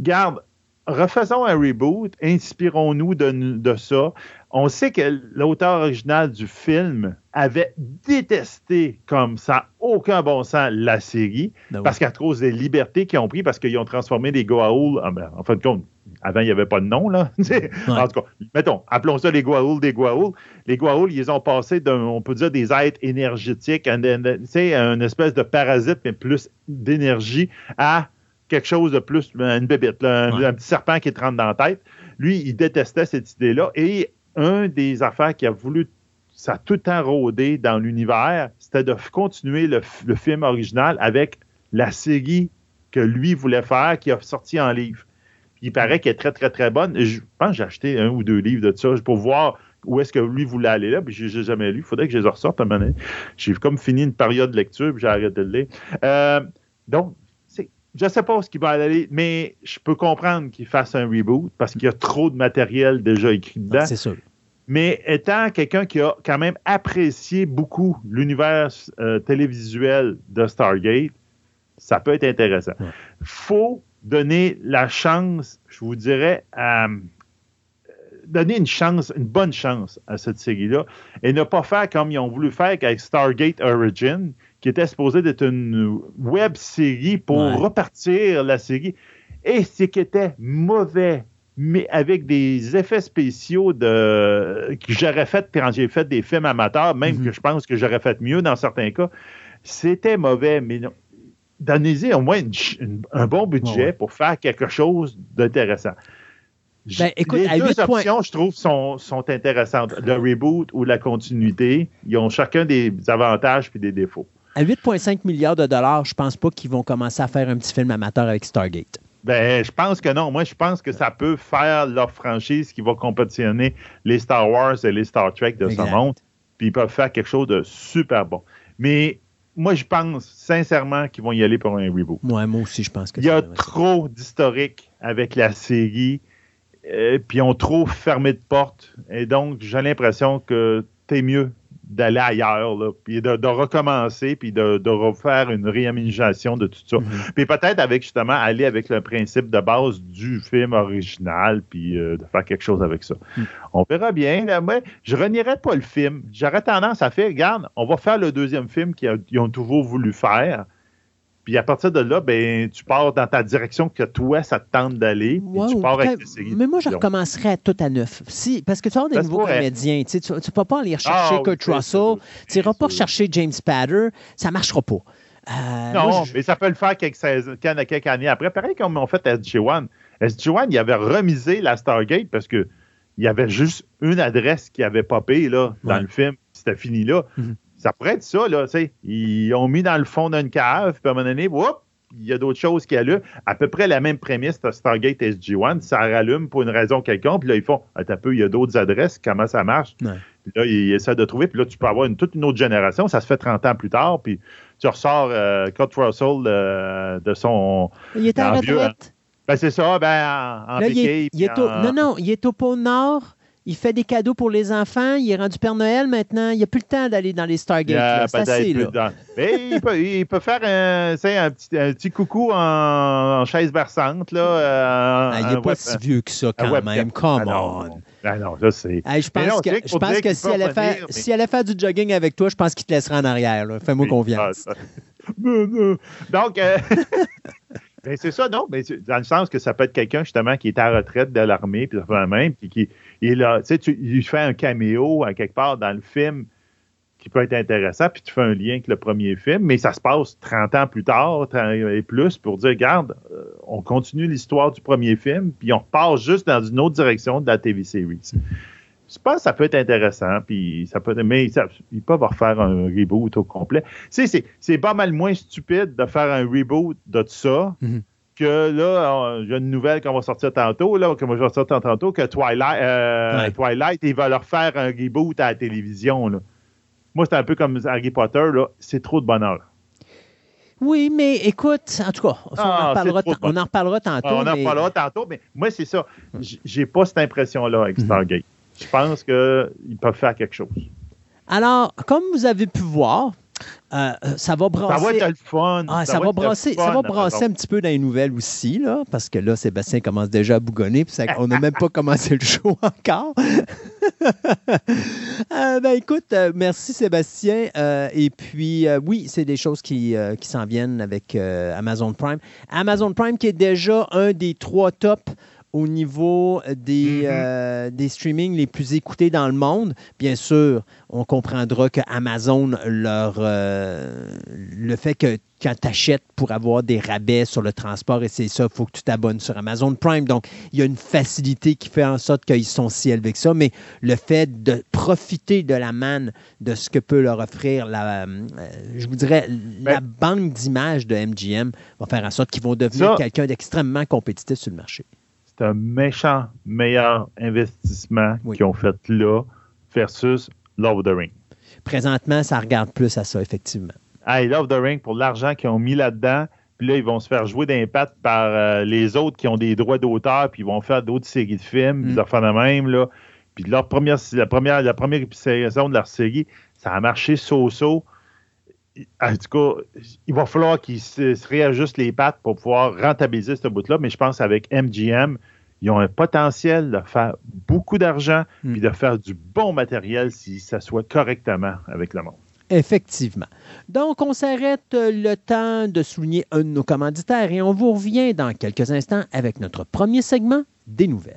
Garde, refaisons un reboot, inspirons-nous de, de ça. On sait que l'auteur original du film avait détesté comme ça, aucun bon sens, la série, Ben oui. parce qu'à cause des libertés qu'ils ont pris, parce qu'ils ont transformé les Goa'uld, ah ben, en fin de compte, avant, il n'y avait pas de nom, là. En tout cas, mettons, appelons ça les Goa'uld des Goa'uld. Les Goa'uld, ils ont passé d'un, on peut dire, des êtres énergétiques, un, un- tu sais, une espèce de parasite, mais plus d'énergie, à quelque chose de plus, une bébête, là, un, Ouais. un petit serpent qui te rentre dans la tête. Lui, il détestait cette idée-là. Et un des affaires qui a voulu, ça a tout le temps rôdé dans l'univers, c'était de continuer le, film original avec la série que lui voulait faire, qui a sorti en livre. Il paraît qu'elle est très, très, très bonne. Je pense que j'ai acheté un ou deux livres de ça pour voir où est-ce que lui voulait aller là. Puis je n'ai jamais lu. Il faudrait que je les ressorte un moment donné. J'ai comme fini une période de lecture, puis j'ai arrêté de le lire. Euh, donc, je ne sais pas ce qu'il va aller, mais je peux comprendre qu'il fasse un reboot parce qu'il y a trop de matériel déjà écrit dedans. C'est sûr. Mais étant quelqu'un qui a quand même apprécié beaucoup l'univers euh, télévisuel de Stargate, ça peut être intéressant. Ouais. faut donner la chance, je vous dirais, à, euh, donner une chance, une bonne chance à cette série-là et ne pas faire comme ils ont voulu faire avec Stargate Origin, qui était supposé d'être une web série pour Ouais. repartir la série. Et c'est qui était mauvais, mais avec des effets spéciaux de, que j'aurais fait quand j'ai fait des films amateurs, même Mhm. que je pense que j'aurais fait mieux dans certains cas. C'était mauvais, mais non. Donnez-y au moins une ch- une- un bon budget Ouais, ouais. pour faire quelque chose d'intéressant. Ben, les deux 8 points- options, je trouve, sont, sont intéressantes. Le reboot ou la continuité, ils ont chacun des avantages puis des défauts. À 8,5 milliards de dollars, je pense pas qu'ils vont commencer à faire un petit film amateur avec Stargate. Ben, je pense que non. Moi, je pense que ça peut faire leur franchise qui va compétitionner les Star Wars et les Star Trek de Exact. ce monde. Puis ils peuvent faire quelque chose de super bon. Mais moi, je pense sincèrement qu'ils vont y aller pour un reboot. Moi, moi aussi, je pense que Il y a trop d'historique avec la série. euh, puis ils ont trop fermé de portes. Et donc, j'ai l'impression que t'es mieux d'aller ailleurs, là, puis de, de recommencer, puis de, de refaire une réaménagation de tout ça. Mhm. Puis peut-être avec justement aller avec le principe de base du film original, puis euh, de faire quelque chose avec ça. Mhm. On verra bien. Là, moi, je renierais pas le film. J'aurais tendance à faire, regarde, on va faire le deuxième film qu'ils ont toujours voulu faire. Puis à partir de là, ben, tu pars dans ta direction que toi, ça te tente d'aller. Ouais, tu pars avec tes mais moi, je recommencerais à tout à neuf. Si, parce que tu avoir des nouveaux comédiens. Tu ne vas pas aller chercher Ah, Kurt oui, Russell. Tu n'iras pas chercher James Spader. Ça ne marchera pas. Euh, Non, moi, je- mais ça peut le faire quelques, années après. Pareil comme on fait SG1. SG1, il avait remisé la Stargate parce que il y avait juste une adresse qui avait popé là, dans Ouais. le film. C'était fini là. Mhm. Ça pourrait être ça, là. tu sais. Ils ont mis dans le fond d'une cave, puis à un moment donné, whoop, il y a d'autres choses qui allument. À peu près la même prémisse de Stargate SG1. Ça rallume pour une raison quelconque. Puis là, ils font Attends un peu, il y a d'autres adresses. Comment ça marche? Ouais. Puis là, ils essaient de trouver. Puis là, tu peux avoir une, toute une autre génération. Ça se fait 30 ans plus tard. Puis tu ressors euh, Kurt Russell euh, de son. il est à la en vieux, retraite. Ben, c'est ça, ben, en, en Là, il piqué, est, il est puis au, en- non, non, il est au pôle Nord. Il fait des cadeaux pour les enfants. Il est rendu Père Noël maintenant. Il n'a plus le temps d'aller dans les Il y Stargate. a assez, là. Mais il peut, il peut faire un, un, petit, un petit coucou en, en chaise berçante. Là, euh, Ah, il n'est pas web- si vieux que ça, quand même. Come Ah non, on. Ah non, je. Hey, pense non, que, je pense que si elle, allait faire, mais- si elle allait faire du jogging avec toi, je pense qu'il te laissera en arrière. Fais-moi Oui. confiance. Ah, Donc, euh, ben, c'est ça, non? Mais dans le sens que ça peut être quelqu'un, justement, qui est à retraite de l'armée, puis même, puis qui il a, tu il fait un caméo à quelque part dans le film qui peut être intéressant, puis tu fais un lien avec le premier film, mais ça se passe 30 ans plus tard 30 et plus pour dire, regarde, euh, on continue l'histoire du premier film, puis on repart juste dans une autre direction de la TV series. Je pense que ça peut être intéressant, puis ça peut, mais ça- ils peuvent refaire un reboot au complet. Tu sais, c'est- pas mal moins stupide de faire un reboot de ça Mhm. que là, j'ai une nouvelle qu'on va sortir tantôt, là, que moi je vais sortir tantôt, que Twilight, euh, Ouais. Twilight, ils veulent leur faire un reboot à la télévision. Là. Moi, c'est un peu comme Harry Potter, là, c'est trop de bonheur. Oui, mais écoute, en tout cas, on, Ah, en, reparlera, on en reparlera tantôt. on en reparlera tantôt, mais moi, c'est ça. J- J'ai pas cette impression-là avec Mhm. Stargate. Je pense qu'ils peuvent faire quelque chose. Alors, comme vous avez pu voir, euh, ça va Ça brasser. va être le fun. Ah, ça, va être le brasser, ça fun, va brasser un petit peu dans les nouvelles aussi, là, parce que là, Sébastien commence déjà à bougonner, puis ça- on n'a même pas commencé le show encore. Euh, ben écoute, euh, merci Sébastien. Et puis, oui, c'est des choses qui, qui s'en viennent avec Amazon Prime. Amazon Prime qui est déjà un des trois tops au niveau des, Mhm. euh, des streamings les plus écoutés dans le monde. Bien sûr, on comprendra que Amazon, leur, euh, le fait que quand tu achètes pour avoir des rabais sur le transport, et c'est ça, il faut que tu t'abonnes sur Amazon Prime. Donc, il y a une facilité qui fait en sorte qu'ils sont si élevés que ça, mais le fait de profiter de la manne de ce que peut leur offrir la, euh, je vous dirais, la Ben- banque d'images de MGM va faire en sorte qu'ils vont devenir quelqu'un d'extrêmement compétitif sur le marché. C'est un méchant meilleur investissement Oui. qu'ils ont fait là versus Love of the Ring. Présentement, ça regarde plus à ça, effectivement. Hey, Love of the Ring, pour l'argent qu'ils ont mis là-dedans, puis là, ils vont se faire jouer d'impact par euh, les autres qui ont des droits d'auteur, puis ils vont faire d'autres séries de films, Mm. ils vont faire de même, là. Puis leur première, la première, la première saison de leur série, ça a marché so-so. En tout cas, il va falloir qu'ils se, se réajustent les pattes pour pouvoir rentabiliser ce bout-là, mais je pense qu'avec MGM, ils ont un potentiel de faire beaucoup d'argent, Mm. puis de faire du bon matériel si ça soit correctement avec le monde. Effectivement. Donc, on s'arrête le temps de souligner un de nos commanditaires et on vous revient dans quelques instants avec notre premier segment des nouvelles.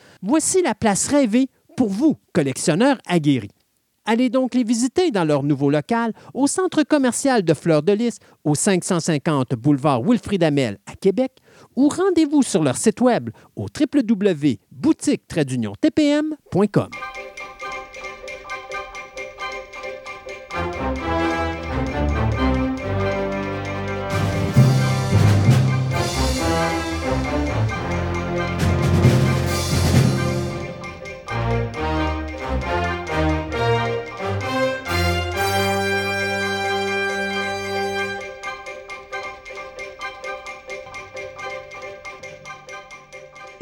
Voici la place rêvée pour vous, collectionneurs aguerris. Allez donc les visiter dans leur nouveau local au centre commercial de Fleur de Lys, au 550 boulevard Wilfrid Amel à Québec, ou rendez-vous sur leur site web au www.boutique-tpm.com.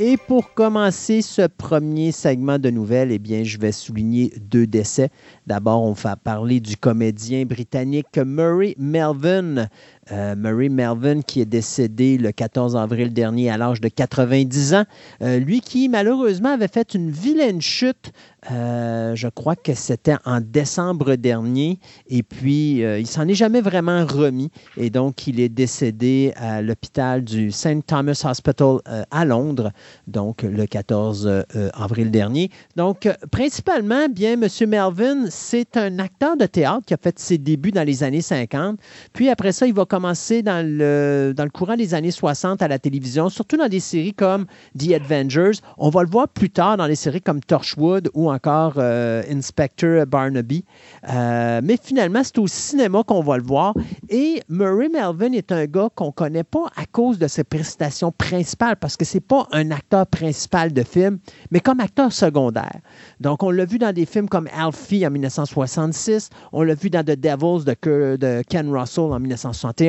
Et pour commencer ce premier segment de nouvelles, eh bien, je vais souligner deux décès. D'abord, on va parler du comédien britannique Murray Melvin, euh, Murray Melvin, qui est décédé le 14 avril dernier à l'âge de 90 ans. Euh, lui qui, malheureusement, avait fait une vilaine chute. Euh, je crois que c'était en décembre dernier. Et puis, il s'en est jamais vraiment remis. Et donc, il est décédé à l'hôpital du St. Thomas Hospital à Londres, donc le 14 avril dernier. Donc, principalement, bien, M. Melvin, c'est un acteur de théâtre qui a fait ses débuts dans les années 50. Puis après ça, il va commencé dans le, dans le courant des années 60 à la télévision, surtout dans des séries comme The Avengers. On va le voir plus tard dans des séries comme Torchwood ou encore euh, Inspector Barnaby. Euh, mais finalement, c'est au cinéma qu'on va le voir. Et Murray Melvin est un gars qu'on ne connaît pas à cause de ses prestations principales, parce que c'est pas un acteur principal de film, mais comme acteur secondaire. Donc, on l'a vu dans des films comme Alfie en 1966, on l'a vu dans The Devils de, de Ken Russell en 1961.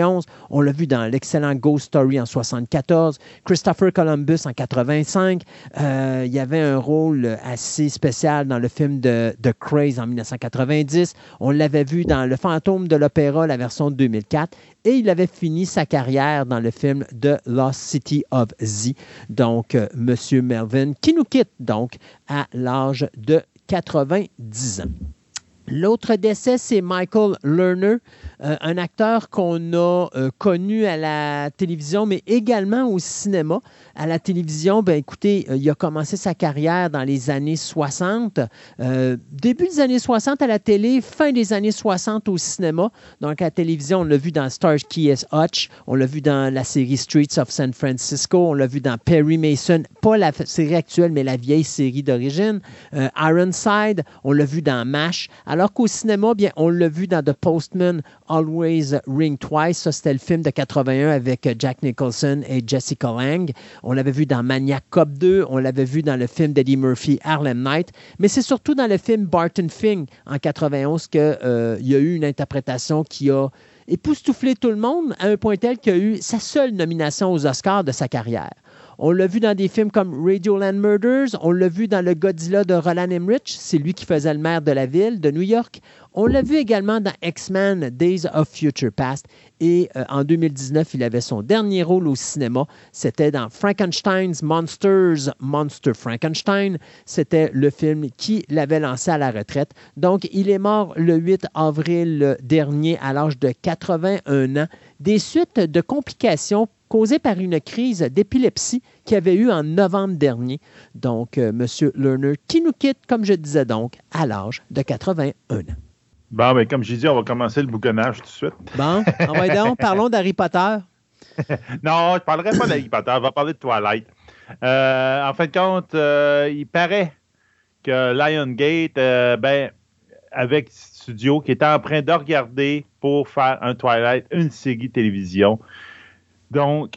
On l'a vu dans l'excellent Ghost Story en 74. Christopher Columbus en 85. Euh, il y avait un rôle assez spécial dans le film de, The Craze en 1990. On l'avait vu dans Le Fantôme de l'Opéra, la version de 2004. Et il avait fini sa carrière dans le film The Lost City of Z. Donc. Euh, Monsieur Melvin, qui nous quitte donc à l'âge de 90 ans. L'autre décès, c'est Michael Lerner, euh, un acteur qu'on a euh, connu à la télévision, mais également au cinéma. À la télévision, ben écoutez, euh, il a commencé sa carrière dans les années 60, début des années 60 à la télé, fin des années 60 au cinéma. Donc à la télévision, on l'a vu dans Star Key Hutch, on l'a vu dans la série Streets of San Francisco, on l'a vu dans Perry Mason, pas la série actuelle, mais la vieille série d'origine. Ironside, on l'a vu dans MASH. Qu'au cinéma, bien, on l'a vu dans The Postman Always Ring Twice. Ça, c'était le film de 81 avec euh, Jack Nicholson et Jessica Lange. On l'avait vu dans Maniac Cop 2. On l'avait vu dans le film d'Eddie Murphy, Harlem Night. Mais c'est surtout dans le film Barton Fink en 91 qu'il euh, y a eu une interprétation qui a époustouflé tout le monde à un point tel qu'il a eu sa seule nomination aux Oscars de sa carrière. On l'a vu dans des films comme Radioland Murders. On l'a vu dans le Godzilla de Roland Emmerich. C'est lui qui faisait le maire de la ville de New York. On l'a vu également dans X-Men Days of Future Past. Et euh, en 2019, il avait son dernier rôle au cinéma. C'était dans Frankenstein's Monsters, Monster Frankenstein. C'était le film qui l'avait lancé à la retraite. Donc, il est mort le 8 avril dernier à l'âge de 81 ans des suites de complications causée par une crise d'épilepsie qu'il avait eu en novembre dernier. Donc, euh, M. Lerner qui nous quitte, comme je disais donc, à l'âge de 81 ans. Bon, mais ben, comme je dis, on va commencer le bouconnage tout de suite. Bon, on va donc, parlons d'Harry Potter. non, je ne parlerai pas d'Harry Potter, on va parler de Twilight. Euh, en fin de compte, euh, il paraît que Lionsgate, ben, avec Studio, qui était en train de regarder pour faire un Twilight, une série télévision. Donc,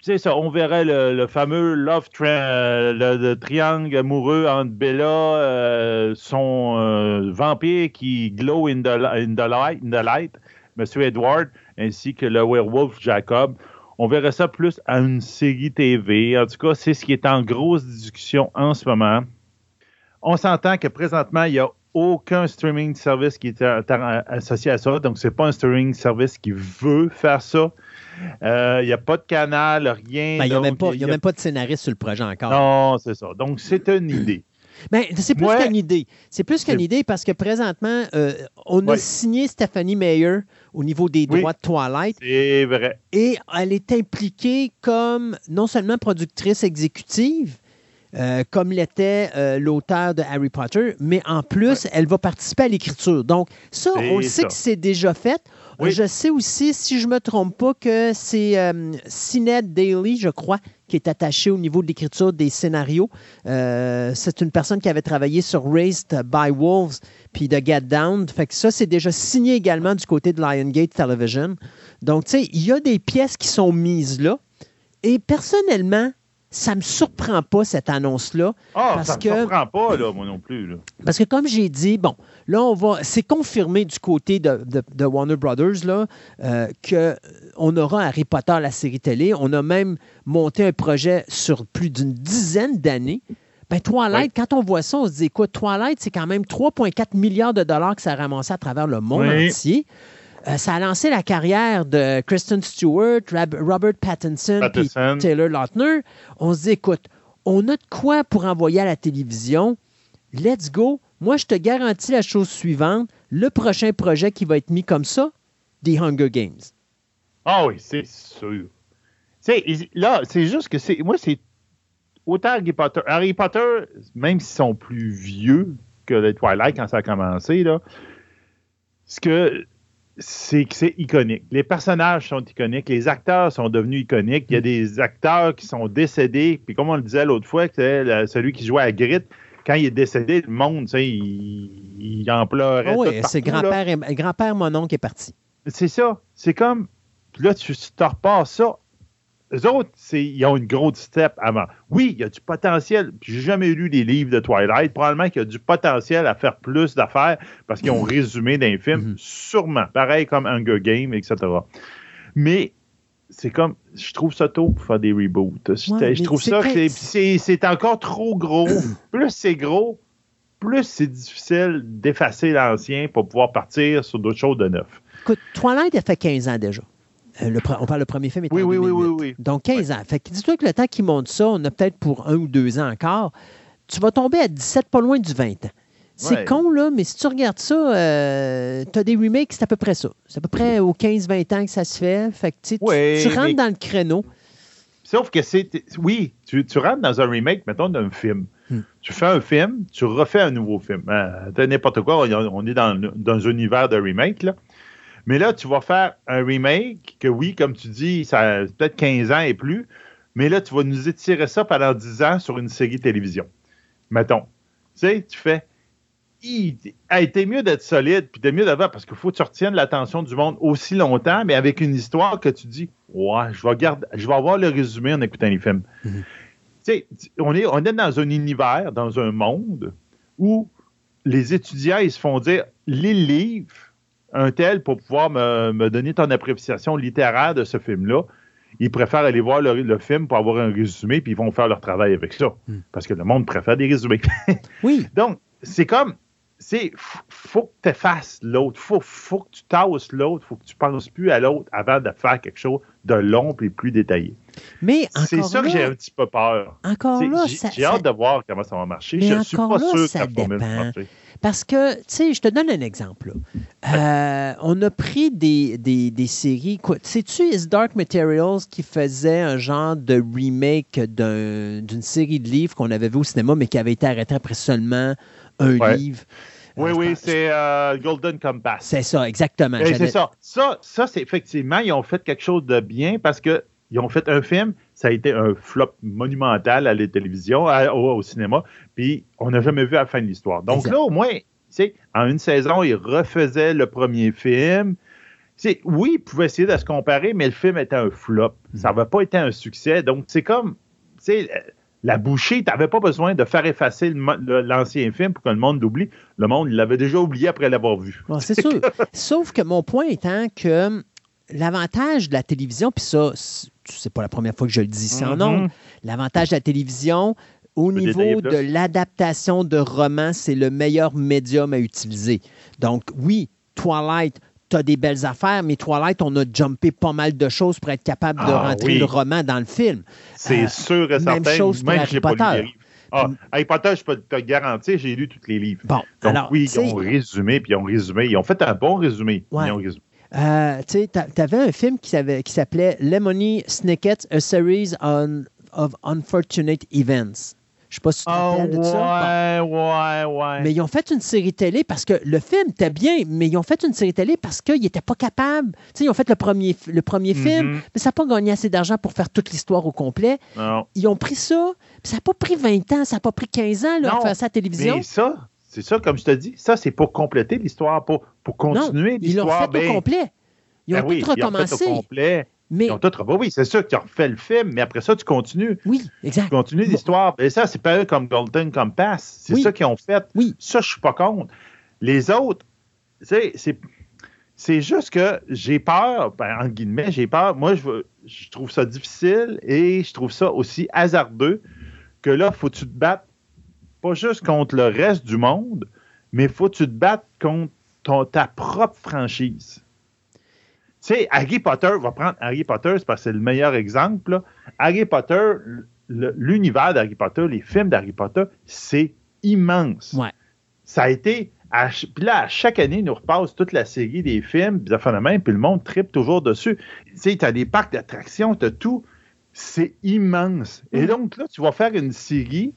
c'est ça, on verrait le, fameux love euh, le, triangle amoureux entre Bella, euh, son euh, vampire qui glow in the, light, in Monsieur Edward, ainsi que le werewolf Jacob. On verrait ça plus à une série TV. En tout cas, c'est ce qui est en grosse discussion en ce moment. On s'entend que présentement, il n'y a aucun streaming service qui est associé à ça. Donc, ce n'est pas un streaming service qui veut faire ça. Il euh, n'y a pas de canal, rien. Ben, il n'y a, même pas, de scénariste sur le projet encore. Non, c'est ça. Donc, c'est une idée. Ben, c'est plus qu'une idée. C'est plus qu'une idée parce que présentement, euh, on a signé Stephanie Meyer au niveau des droits de Twilight. C'est vrai. Et elle est impliquée comme non seulement productrice exécutive, euh, comme l'était euh, l'auteur de Harry Potter, mais en plus, elle va participer à l'écriture. Donc, ça, on sait ça. que c'est déjà fait. Je sais aussi, si je ne me trompe pas, que c'est euh, Daly, je crois, qui est attaché au niveau de l'écriture des scénarios. Euh, c'est une personne qui avait travaillé sur Raised by Wolves puis de Get Down. Fait que ça, c'est déjà signé également du côté de Liongate Television. Donc, tu sais, il y a des pièces qui sont mises là. Et personnellement, ça ne me surprend pas, cette annonce-là. Ah, Parce ça me que- surprend pas, là, moi non plus. Là. Parce que comme j'ai dit, bon, là, on va. C'est confirmé du côté de, de- de Warner Brothers là, euh, qu'on aura Harry Potter, la série télé. On a même monté un projet sur plus d'une dizaine d'années. Ben, Twilight, quand on voit ça, on se dit, écoute, Twilight, c'est quand même 3,4 milliards de dollars que ça a ramassé à travers le monde Oui. entier. Euh, ça a lancé la carrière de Kristen Stewart, Robert Pattinson, Pattinson. Taylor Lautner. On se dit, écoute, on a de quoi pour envoyer à la télévision. Let's go. Moi, je te garantis la chose suivante. Le prochain projet qui va être mis comme ça, des Hunger Games. Ah oui, c'est sûr. Tu sais, là, c'est juste que c'est. Moi, c'est. Autant Harry Potter. Harry Potter, même s'ils sont plus vieux que les Twilight quand ça a commencé, là, ce que c'est que c'est iconique. Les personnages sont iconiques, les acteurs sont devenus iconiques. Il y a des acteurs qui sont décédés, puis comme on le disait l'autre fois, c'est celui qui jouait à Grit, quand il est décédé, le monde, il, il en pleurait. Ah oui, c'est grand-père, grand-père mon qui est parti. C'est ça. C'est comme. Là, tu, tu te repasses ça. Les autres, ils ont une grosse step avant. Oui, il y a du potentiel. J'ai jamais lu les livres de Twilight. Probablement qu'il y a du potentiel à faire plus d'affaires parce qu'ils ont résumé d'un film. Mhm. Sûrement. Pareil comme Hunger Games, etc. Mais c'est comme. Je trouve ça tôt pour faire des reboots. Je- Ouais, je mais trouve ça que c'est encore trop gros. plus c'est gros, plus c'est difficile d'effacer l'ancien pour pouvoir partir sur d'autres choses de neuf. Écoute, Twilight a fait 15 ans déjà. Euh, le on parle le premier film était Oui, en oui, oui, 2008. oui, oui. Donc 15 ans. Fait que dis-toi que le temps qu'ils montent ça, on a peut-être pour un ou deux ans encore. Tu vas tomber à 17, pas loin du 20 ans. C'est Ouais. con, là, mais si tu regardes ça, tu as des remakes, c'est à peu près ça. C'est à peu près aux 15-20 ans que ça se fait. Fait que tu Ouais, rentres mais- dans le créneau. Sauf que c'est. Oui, tu, tu rentres dans un remake, mettons, d'un film. Hmm. Tu fais un film, tu refais un nouveau film. Euh, n'importe quoi, on, on est dans, dans un univers de remake, là. Mais là, tu vas faire un remake que, oui, comme tu dis, ça a peut-être 15 ans et plus, mais là, tu vas nous étirer ça pendant 10 ans sur une série télévision. Mettons. Tu sais, tu fais. Hey, t'es mieux d'être solide, puis t'es mieux d'avoir, parce qu'il faut que tu retiennes l'attention du monde aussi longtemps, mais avec une histoire que tu dis, ouais, je vais, garder, je vais avoir le résumé en écoutant les films. Mhm. Tu sais, on est, on est dans un univers, dans un monde où les étudiants, ils se font dire, lis le livre, un tel, pour pouvoir me, me donner ton appréciation littéraire de ce film-là. Ils préfèrent aller voir le, le film pour avoir un résumé, puis ils vont faire leur travail avec ça. Mhm. Parce que le monde préfère des résumés. Oui, Donc, c'est comme, c'est, faut que tu effaces l'autre, faut, faut que tu tasses l'autre, faut que tu penses plus à l'autre avant de faire quelque chose de long et plus détaillé. mais C'est ça que j'ai un petit peu peur. encore là, J'ai ça- j'ai ça- hâte de voir comment ça va marcher. Mais Je suis encore pas là, sûr que ça formule va marcher. Parce que, tu sais, je te donne un exemple. là. Euh, on a pris des, des, des séries. Sais-tu Is Dark Materials qui faisait un genre de remake d'un- d'une série de livres qu'on avait vu au cinéma, mais qui avait été arrêté après seulement un Ouais. livre? Oui, je oui, c'est euh, Golden Compass. C'est ça, exactement. C'est ça. Ça, ça c'est effectivement, ils ont fait quelque chose de bien parce que ils ont fait un film, ça a été un flop monumental à la télévision, à- au, au cinéma, puis on n'a jamais vu la fin de l'histoire. Donc là, au moins, tu sais, en une saison, ils refaisaient le premier film. Oui, ils pouvaient essayer de se comparer, mais le film était un flop. Mm. Ça n'avait pas été un succès. Donc, c'est comme, tu sais, la bouchée, tu n'avais pas besoin de faire effacer l'ancien film pour que le monde l'oublie. Le monde l'avait déjà oublié après l'avoir vu. Bon, c'est sûr. Sauf que mon point étant que l'avantage de la télévision, puis ça, c'est pas la première fois que je le dis en Mhm. ondes, l'avantage de la télévision, au niveau de l'adaptation de romans, c'est le meilleur médium à utiliser. Donc, oui, Twilight, tu as des belles affaires, mais Twilight, on a jumpé pas mal de choses pour être capable de Ah, rentrer oui. le roman dans le film. C'est Euh, sûr et même certain. chose pour même Harry Potter. les livres. Ah, Harry Potter, je peux te garantir, j'ai lu tous les livres. Bon, Donc alors, oui, ils ont résumé, puis ils ont résumé. Ils ont fait un bon résumé. Ouais. Ils ont résumé. Euh, tu t'avais un film qui, s'appelait Lemony Snicket, A Series on- of Unfortunate Events. Je sais pas si tu rappelles de ça. ouais, ouais, ouais. Mais ils ont fait une série télé parce que le film était bien, mais ils ont fait une série télé parce qu'ils n'étaient pas capables. Tu sais, ils ont fait le premier, le premier film, Mhm. mais ça n'a pas gagné assez d'argent pour faire toute l'histoire au complet. Non. Ils ont pris ça, puis ça n'a pas pris 20 ans, ça n'a pas pris 15 ans là, Non, faire ça à la télévision. Mais ça, c'est ça, comme je te dis, ça, c'est pour compléter l'histoire, pour, pour continuer non, ils l'ont l'histoire. fait au ben, complet. Ils ont ben tout oui, Ils ont fait recommencé. au complet. mais Ils ont tout re- Oui, c'est sûr qu'ils ont refait le film, mais après ça, tu continues. oui, Tu exact. continues l'histoire. Et ça, c'est pas eux comme Golden Compass. C'est Oui. ça qu'ils ont fait. Oui. Ça, je suis pas contre. Les autres, tu c'est. C'est juste que j'ai peur, ben, en guillemets, j'ai peur. Moi, je, veux- je trouve ça difficile et je trouve ça aussi hasardeux que là, faut que tu te battes pas juste contre le reste du monde, mais faut que tu te battes contre ton- ta propre franchise. Tu sais, Harry Potter, on va prendre Harry Potter, c'est parce que c'est le meilleur exemple. là. Harry Potter, l'univers d'Harry Potter, les films d'Harry Potter, c'est immense. Ouais. Ça a été. à Puis là, à chaque année, ils nous repassent toute la série des films, puis de même, puis le monde tripe toujours dessus. Tu sais, tu as des parcs d'attractions, tu as tout. C'est immense. Et Mhm. donc, là, tu vas faire une série,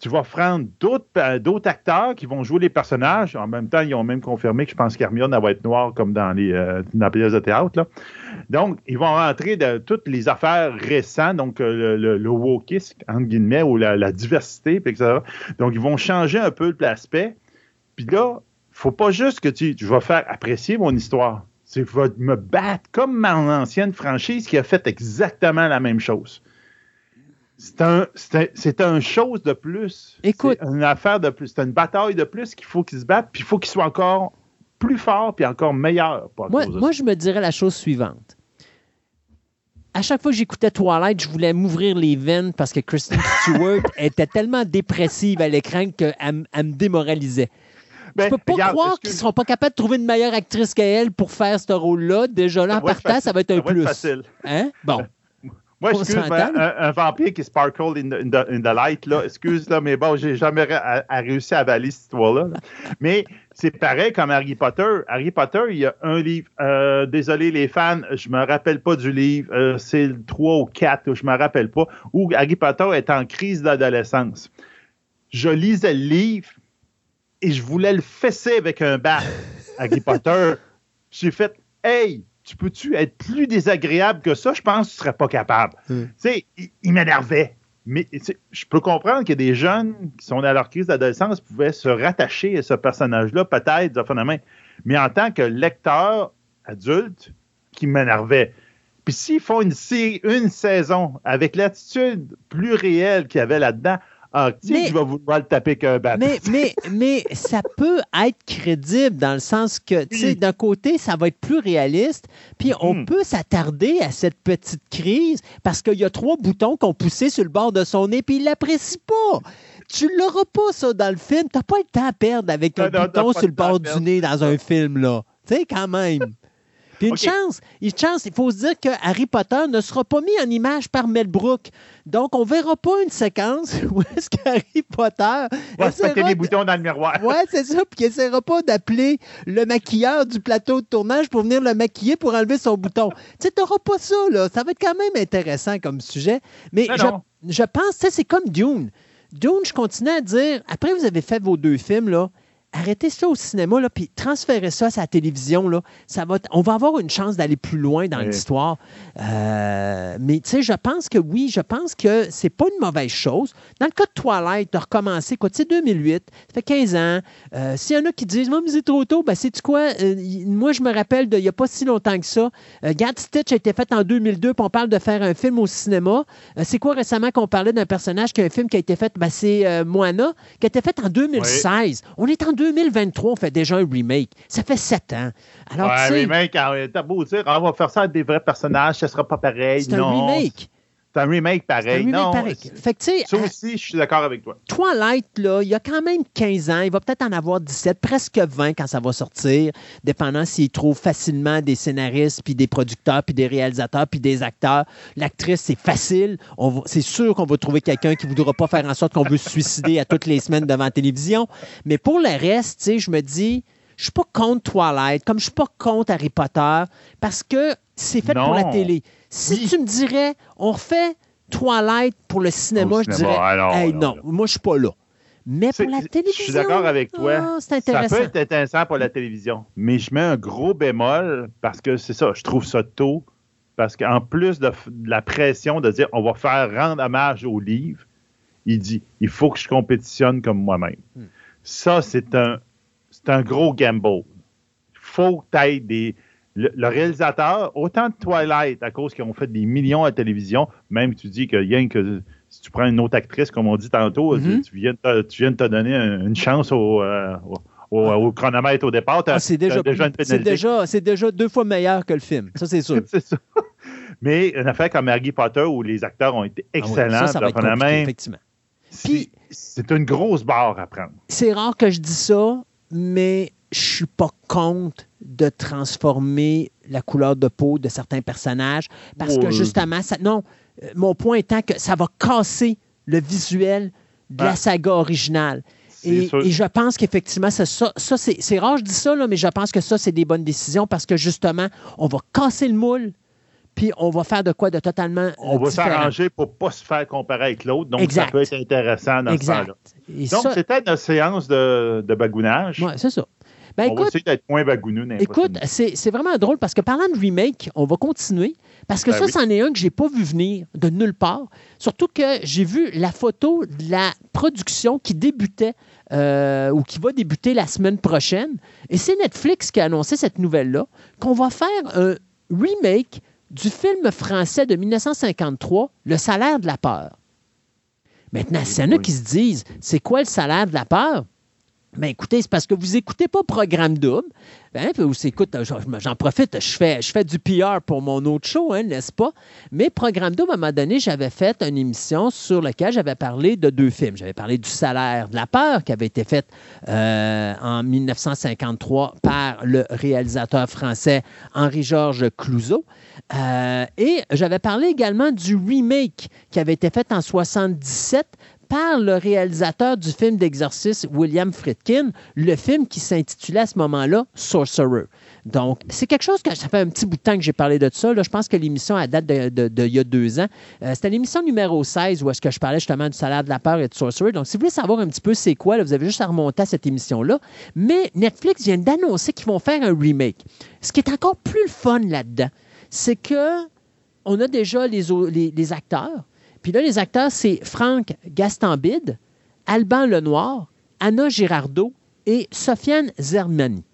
tu vas prendre d'autres acteurs qui vont jouer les personnages. En même temps, ils ont même confirmé que je pense qu'Hermione va être noire comme dans les, euh, la pièce de théâtre. Donc, ils vont rentrer dans toutes les affaires récentes, donc euh, le, le, entre guillemets, ou la, diversité, etc. Donc, ils vont changer un peu l'aspect. Puis là, faut pas juste que tu, tu vas faire apprécier mon histoire. Je vais me battre comme mon ancienne franchise qui a fait exactement la même chose. C'est un, c'est un, chose de plus. Écoute. C'est une affaire de plus. C'est une bataille de plus qu'il faut qu'ils se battent, puis il faut qu'ils soient encore plus forts, puis encore meilleurs. Moi, moi, je me dirais la chose suivante. À chaque fois que j'écoutais Twilight, je voulais m'ouvrir les veines parce que Kristen Stewart était tellement dépressive à l'écran qu'elle elle me démoralisait. Ben, je peux pas regarde, croire qu'ils ne seront pas capables de trouver une meilleure actrice qu'elle pour faire ce rôle-là. Déjà là, en partant, ça va être un Ça va être plus. facile. Hein? Bon. Moi, excuse, s'entend, mais un, un vampire qui sparkle in the, in the- in the light, là, excuse, là, mais bon, j'ai jamais ré- à, à réussi à avaler cette histoire-là. là. Mais c'est pareil comme Harry Potter. Harry Potter, il y a un livre. Euh, désolé, les fans, je me rappelle pas du livre. Euh, c'est le 3 ou 4, je me rappelle pas. Où Harry Potter est en crise d'adolescence. Je lisais le livre et je voulais le fesser avec un bat. Harry Potter. J'ai fait, hey, tu peux-tu être plus désagréable que ça? Je pense que tu serais pas capable. Mm. Tu sais, il, il m'énervait. Mais je peux comprendre que des jeunes qui sont dans leur crise d'adolescence pouvaient se rattacher à ce personnage-là, peut-être, de fin de main. Mais en tant que lecteur adulte, qui m'énervait. Puis s'ils font une, une saison avec l'attitude plus réelle qu'il y avait là-dedans, ah, tu sais, Mais- je vais vouloir le taper qu'un bat. Mais, mais, mais ça peut être crédible dans le sens que, tu sais, Oui. d'un côté, ça va être plus réaliste, puis on Mhm. peut s'attarder à cette petite crise parce qu'il y a trois boutons qu'on poussé sur le bord de son nez, puis il l'apprécie pas. Tu l'auras pas, ça, dans le film. T'as pas le temps à perdre avec un Non, bouton sur le bord du nez dans un film, là. Tu sais, quand même. Puis une chance, une chance, il faut se dire que Harry Potter ne sera pas mis en image par Mel Brooks. Donc, on verra pas une séquence où est-ce qu'Harry Potter va se péter essaiera les de- boutons dans le miroir. Ouais, c'est ça. Puis il essaiera pas d'appeler le maquilleur du plateau de tournage pour venir le maquiller pour enlever son bouton. Tu sais, t'auras pas ça, là. Ça va être quand même intéressant comme sujet. Mais je, non. je pense, tu sais, c'est comme Dune. Dune, je continue à dire, après vous avez fait vos deux films, là, arrêtez ça au cinéma, là, puis transférez ça à la télévision, là. Ça va, on va avoir une chance d'aller plus loin dans Oui. l'histoire. Euh, mais tu sais, je pense que oui, je pense que c'est pas une mauvaise chose. Dans le cas de Twilight, de recommencer, quoi, tu sais, 2008, ça fait 15 ans. Euh, S'il y en a qui disent, moi, mais c'est trop tôt, ben, c'est quoi? Euh, moi, je me rappelle d'il n'y a pas si longtemps que ça. Gad Stitch a été fait en 2002, puis on parle de faire un film au cinéma. C'est quoi récemment qu'on parlait d'un personnage qui a un film qui a été fait? Ben, c'est euh, Moana, qui a été fait en 2016. On est en 2023, on fait déjà un remake. Ça fait 7 ans. Alors, ouais, tu sais, remake, hein, t'as beau dire, Ah, on va faire ça avec des vrais personnages, ça sera pas pareil. c'est un remake. C'est un remake C'est un pareil. remake non, pareil. Fait que, Ça à- aussi, je suis d'accord avec toi. Twilight, là, il y a quand même 15 ans. Il va peut-être en avoir 17, presque 20 quand ça va sortir, dépendant s'il trouve facilement des scénaristes, puis des producteurs, puis des réalisateurs, puis des acteurs. L'actrice, c'est facile. C'est sûr qu'on va trouver quelqu'un qui ne voudra pas faire en sorte qu'on veut se suicider à toutes les semaines devant la télévision. Mais pour le reste, tu sais, je me dis, je suis pas contre Twilight, comme je suis pas contre Harry Potter, parce que c'est fait pour la télé. Si Oui. tu me dirais, on refait Twilight pour le cinéma, je cinéma, dirais, ah non, hey, non, moi, je suis pas là. Mais pour la je télévision. suis d'accord avec toi. c'est Ça intéressant. peut être intéressant pour la télévision, mais je mets un gros bémol parce que c'est ça, je trouve ça tôt. Parce qu'en plus de, la pression de dire on va faire rendre hommage au livre, il dit il faut que je compétitionne comme moi-même. Hmm. Ça, c'est un, c'est un gros gamble. Il faut que tu aies des. Le, le réalisateur, autant de Twilight, à cause qu'ils ont fait des millions à la télévision, même tu dis que rien que si tu prends une autre actrice, comme on dit tantôt, Mhm. tu, tu viens de te, tu viens de te donner un- une chance au, euh, au, au- au chronomètre au départ. Ah, c'est déjà, déjà une c'est pénalité. déjà, déjà deux fois meilleur que le film. Ça, c'est sûr. C'est ça. Mais une affaire comme Harry Potter où les acteurs ont été Ah ouais, excellents, ça, va être effectivement. Puis- c'est une grosse barre à prendre. C'est rare que je dis ça, mais je suis pas contre de transformer la couleur de peau de certains personnages parce que Ouais. justement, ça, non, euh, mon point étant que ça va casser le visuel de la Ah. saga originale. Et, je pense qu'effectivement, c'est ça. ça c'est rare, je dis ça, là, mais je pense que ça, c'est des bonnes décisions parce que justement, on va casser le moule, puis on va faire de quoi de totalement. euh, On va s'arranger pour ne pas se faire comparer avec l'autre. Donc, Exact. ça peut être intéressant dans ce temps-là. Et Donc, c'était notre séance de, de bagounage. ouais, c'est ça. Ben, on va écoute, essayer d'être moins les Écoute, c'est vraiment drôle parce que parlant de remake, on va continuer. Parce que Ben ça, oui. c'en est un que j'ai pas vu venir de nulle part. Surtout que j'ai vu la photo de la production qui débutait euh, ou qui va débuter la semaine prochaine. Et c'est Netflix qui a annoncé cette nouvelle-là, qu'on va faire un remake du film français de 1953, Le salaire de la peur. Maintenant, s'il y en a qui se disent, c'est quoi le salaire de la peur? Ben écoutez, c'est parce que vous n'écoutez pas Programme Double. Puis vous écoute, j'en profite, je fais, je fais du PR pour mon autre show, hein, n'est-ce pas? Mais Programme Double, à un moment donné, j'avais fait une émission sur laquelle j'avais parlé de deux films. J'avais parlé du salaire de la peur qui avait été fait euh, en 1953 par le réalisateur français Henri-Georges Clouzot. Euh, et j'avais parlé également du remake qui avait été fait en 77 par le réalisateur du film d'exercice William Friedkin, le film qui s'intitulait à ce moment-là Sorcerer. Donc, c'est quelque chose que ça fait un petit bout de temps que j'ai parlé de ça. Je pense que l'émission à date de, y a deux ans. Euh, C'était l'émission numéro 16 où est-ce que je parlais justement du salaire de la peur et de Sorcerer. Donc, si vous voulez savoir un petit peu c'est quoi, vous avez juste à remonter à cette émission-là. Mais Netflix vient d'annoncer qu'ils vont faire un remake. Ce qui est encore plus le fun là-dedans, c'est que on a déjà les acteurs. Puis là, les acteurs, c'est Franck Gastambide, Alban Lenoir, Anna Girardot et Sofiane Zermani.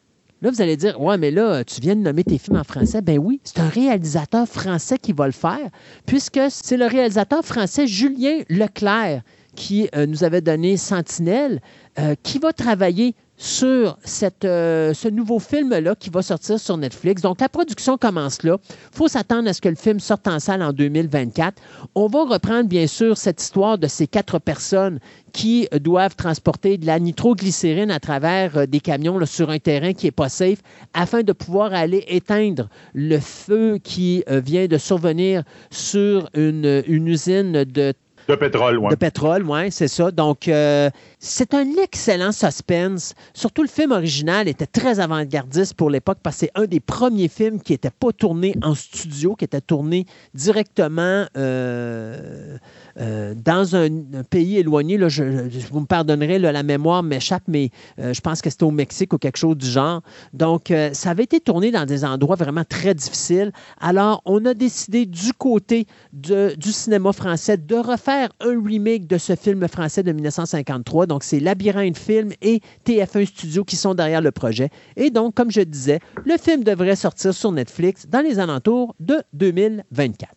Là, vous allez dire, ouais, mais là, tu viens de nommer tes films en français. Ben oui, c'est un réalisateur français qui va le faire, puisque c'est le réalisateur français Julien Leclerc qui euh, nous avait donné Sentinelle, euh, qui va travailler sur cette, euh, ce nouveau film-là qui va sortir sur Netflix. Donc, la production commence là. Il faut s'attendre à ce que le film sorte en salle en 2024. On va reprendre, bien sûr, cette histoire de ces quatre personnes qui doivent transporter de la nitroglycérine à travers euh, des camions là, sur un terrain qui n'est pas safe afin de pouvoir aller éteindre le feu qui euh, vient de survenir sur une, une usine de De pétrole, ouais. de pétrole, oui, c'est ça. Donc, euh, c'est un excellent suspense. Surtout, le film original était très avant-gardiste pour l'époque parce que c'est un des premiers films qui n'était pas tourné en studio, qui était tourné directement euh, euh, dans un, pays éloigné. Là, je- vous me pardonnerez, la mémoire m'échappe, mais euh, je pense que c'était au Mexique ou quelque chose du genre. Donc, ça avait été tourné dans des endroits vraiment très difficiles. Alors, on a décidé du côté du cinéma français de refaire un remake de ce film français de 1953. Donc, c'est Labyrinthe Film et TF1 Studio qui sont derrière le projet. Et donc, comme je disais, le film devrait sortir sur Netflix dans les alentours de 2024.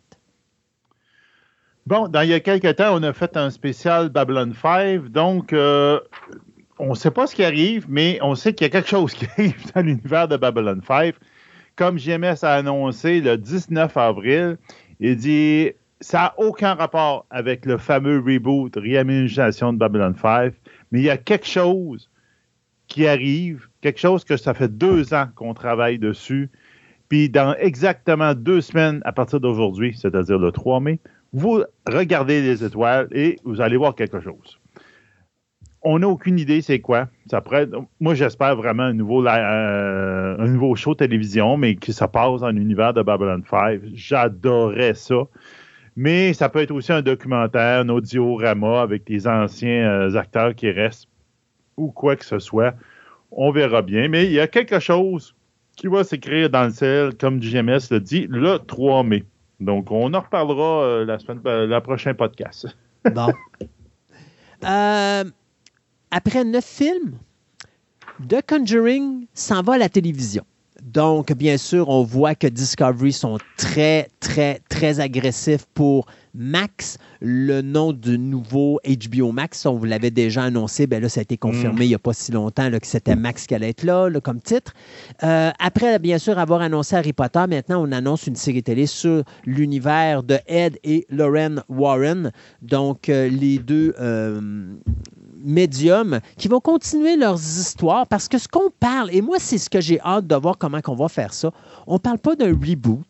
Bon, dans il y a quelques temps, on a fait un spécial Babylon 5. Donc, euh, on ne sait pas ce qui arrive, mais on sait qu'il y a quelque chose qui arrive dans l'univers de Babylon 5. Comme JMS a annoncé le 19 avril, il dit ça n'a aucun rapport avec le fameux reboot, réaménagation de Babylon 5, mais il y a quelque chose qui arrive, quelque chose que ça fait deux ans qu'on travaille dessus. Puis dans exactement deux semaines à partir d'aujourd'hui, c'est-à-dire le 3 mai, vous regardez les étoiles et vous allez voir quelque chose. On n'a aucune idée c'est quoi. Moi, j'espère vraiment un nouveau, euh, un nouveau show télévision, mais que ça passe dans l'univers de Babylon 5. J'adorais ça. Mais ça peut être aussi un documentaire, un audiorama avec des anciens euh, acteurs qui restent ou quoi que ce soit. On verra bien. Mais il y a quelque chose qui va s'écrire dans le ciel, comme GMS le dit, le 3 mai. Donc, on en reparlera euh, la semaine, euh, la prochaine podcast. bon. après neuf films, The Conjuring s'en va à la télévision. Donc, bien sûr, on voit que Discovery sont très, très, très agressifs pour Max, le nom du nouveau HBO Max. On vous l'avait déjà annoncé, ben là, ça a été confirmé mm. il n'y a pas si longtemps que c'était Max qui allait être là, comme titre. Euh, après, bien sûr, avoir annoncé Harry Potter, maintenant, on annonce une série télé sur l'univers de Ed et Lauren Warren. Donc, euh, les deux euh, médiums qui vont continuer leurs histoires parce que ce qu'on parle, et moi, c'est ce que j'ai hâte de voir comment on va faire ça, on ne parle pas d'un reboot,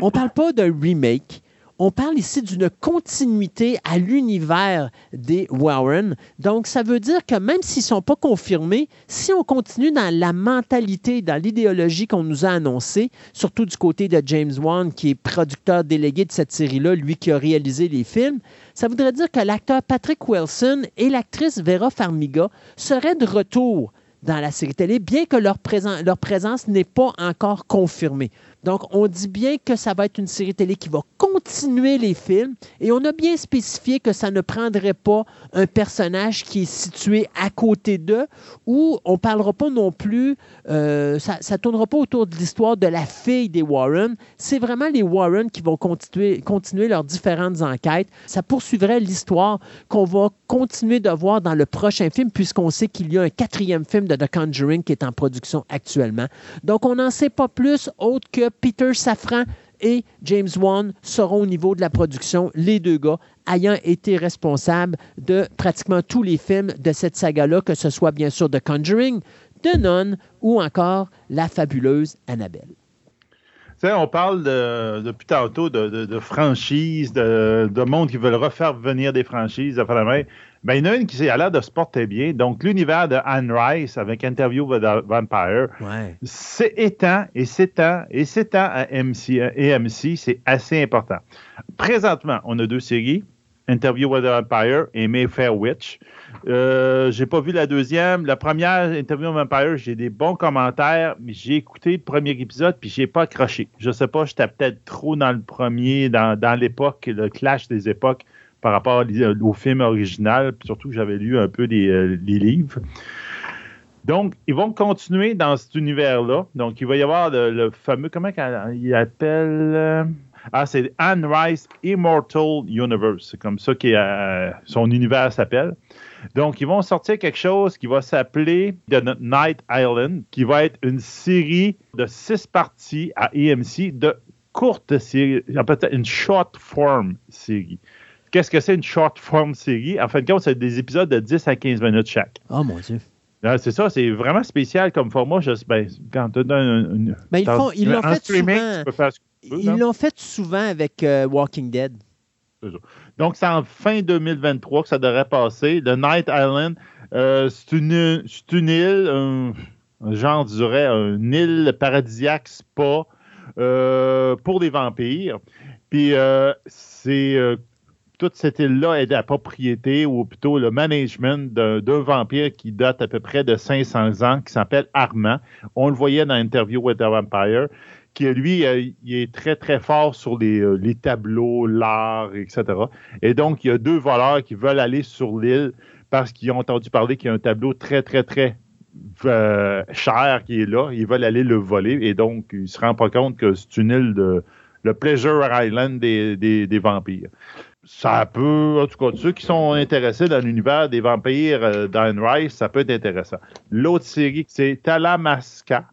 on ne parle pas d'un remake, on parle ici d'une continuité à l'univers des Warren. Donc, ça veut dire que même s'ils ne sont pas confirmés, si on continue dans la mentalité, dans l'idéologie qu'on nous a annoncée, surtout du côté de James Wan, qui est producteur délégué de cette série-là, lui qui a réalisé les films, ça voudrait dire que l'acteur Patrick Wilson et l'actrice Vera Farmiga seraient de retour dans la série télé, bien que leur, leur présence n'est pas encore confirmée. Donc, on dit bien que ça va être une série télé qui va continuer les films et on a bien spécifié que ça ne prendrait pas un personnage qui est situé à côté d'eux ou on ne parlera pas non plus, euh, ça ne tournera pas autour de l'histoire de la fille des Warren. C'est vraiment les Warren qui vont continuer, continuer leurs différentes enquêtes. Ça poursuivrait l'histoire qu'on va continuer de voir dans le prochain film puisqu'on sait qu'il y a un quatrième film de The Conjuring qui est en production actuellement. Donc, on n'en sait pas plus autre que Peter Safran et James Wan seront au niveau de la production, les deux gars ayant été responsables de pratiquement tous les films de cette saga-là, que ce soit bien sûr The Conjuring, The Nun ou encore La fabuleuse Annabelle. on parle de, depuis tantôt de, franchises, de, de, monde qui veulent refaire venir des franchises, enfin, la ben, il y en a une qui a l'air de se porter bien. Donc, l'univers de Anne Rice avec Interview with a Vampire, c'est étant et s'étend et s'étend à MC, AMC, c'est assez important. Présentement, on a deux séries. Interview with a Vampire et Mayfair Witch. Euh, j'ai pas vu la deuxième. La première, Interview with a Vampire, j'ai des bons commentaires, mais j'ai écouté le premier épisode puis j'ai pas accroché. Je sais pas, j'étais peut-être trop dans le premier, dans, dans l'époque, le clash des époques par rapport au film original, surtout que j'avais lu un peu les, euh, livres. Donc, ils vont continuer dans cet univers-là. Donc, il va y avoir le, fameux, comment il appelle euh, Ah, c'est Anne Rice Immortal Universe. C'est comme ça que euh, son univers s'appelle. Donc, ils vont sortir quelque chose qui va s'appeler The Night Island, qui va être une série de six parties à EMC de courte série, peut-être une short form série. Qu'est-ce que c'est une short form série? En fin de compte, c'est des épisodes de 10 à 15 minutes chaque. Oh mon Dieu. C'est ça, c'est vraiment spécial comme format. Je, ben, quand tu une, ben, ils, font, ils l'ont fait souvent. ils l'ont fait souvent avec euh, Walking Dead. Donc, c'est en fin 2023 que ça devrait passer. The Night Island, euh, c'est une, une, île, un, genre, je dirais, une île paradisiaque spa euh, pour des vampires. Puis, c'est toute cette île-là est la propriété ou plutôt le management d'un vampire qui date à peu près de 500 ans, qui s'appelle Armand. On le voyait dans l'interview with the Vampire, qui lui, euh, il est très, très fort sur les, euh, tableaux, l'art, etc. Et donc, il y a deux voleurs qui veulent aller sur l'île parce qu'ils ont entendu parler qu'il y a un tableau très, très, très euh, cher qui est là. Ils veulent aller le voler et donc, ils ne se rendent pas compte que c'est une île de le Pleasure Island des vampires ça peut, en tout cas, ceux qui sont intéressés dans l'univers des vampires euh, d'Anne Rice, ça peut être intéressant. L'autre série, c'est Talamasca,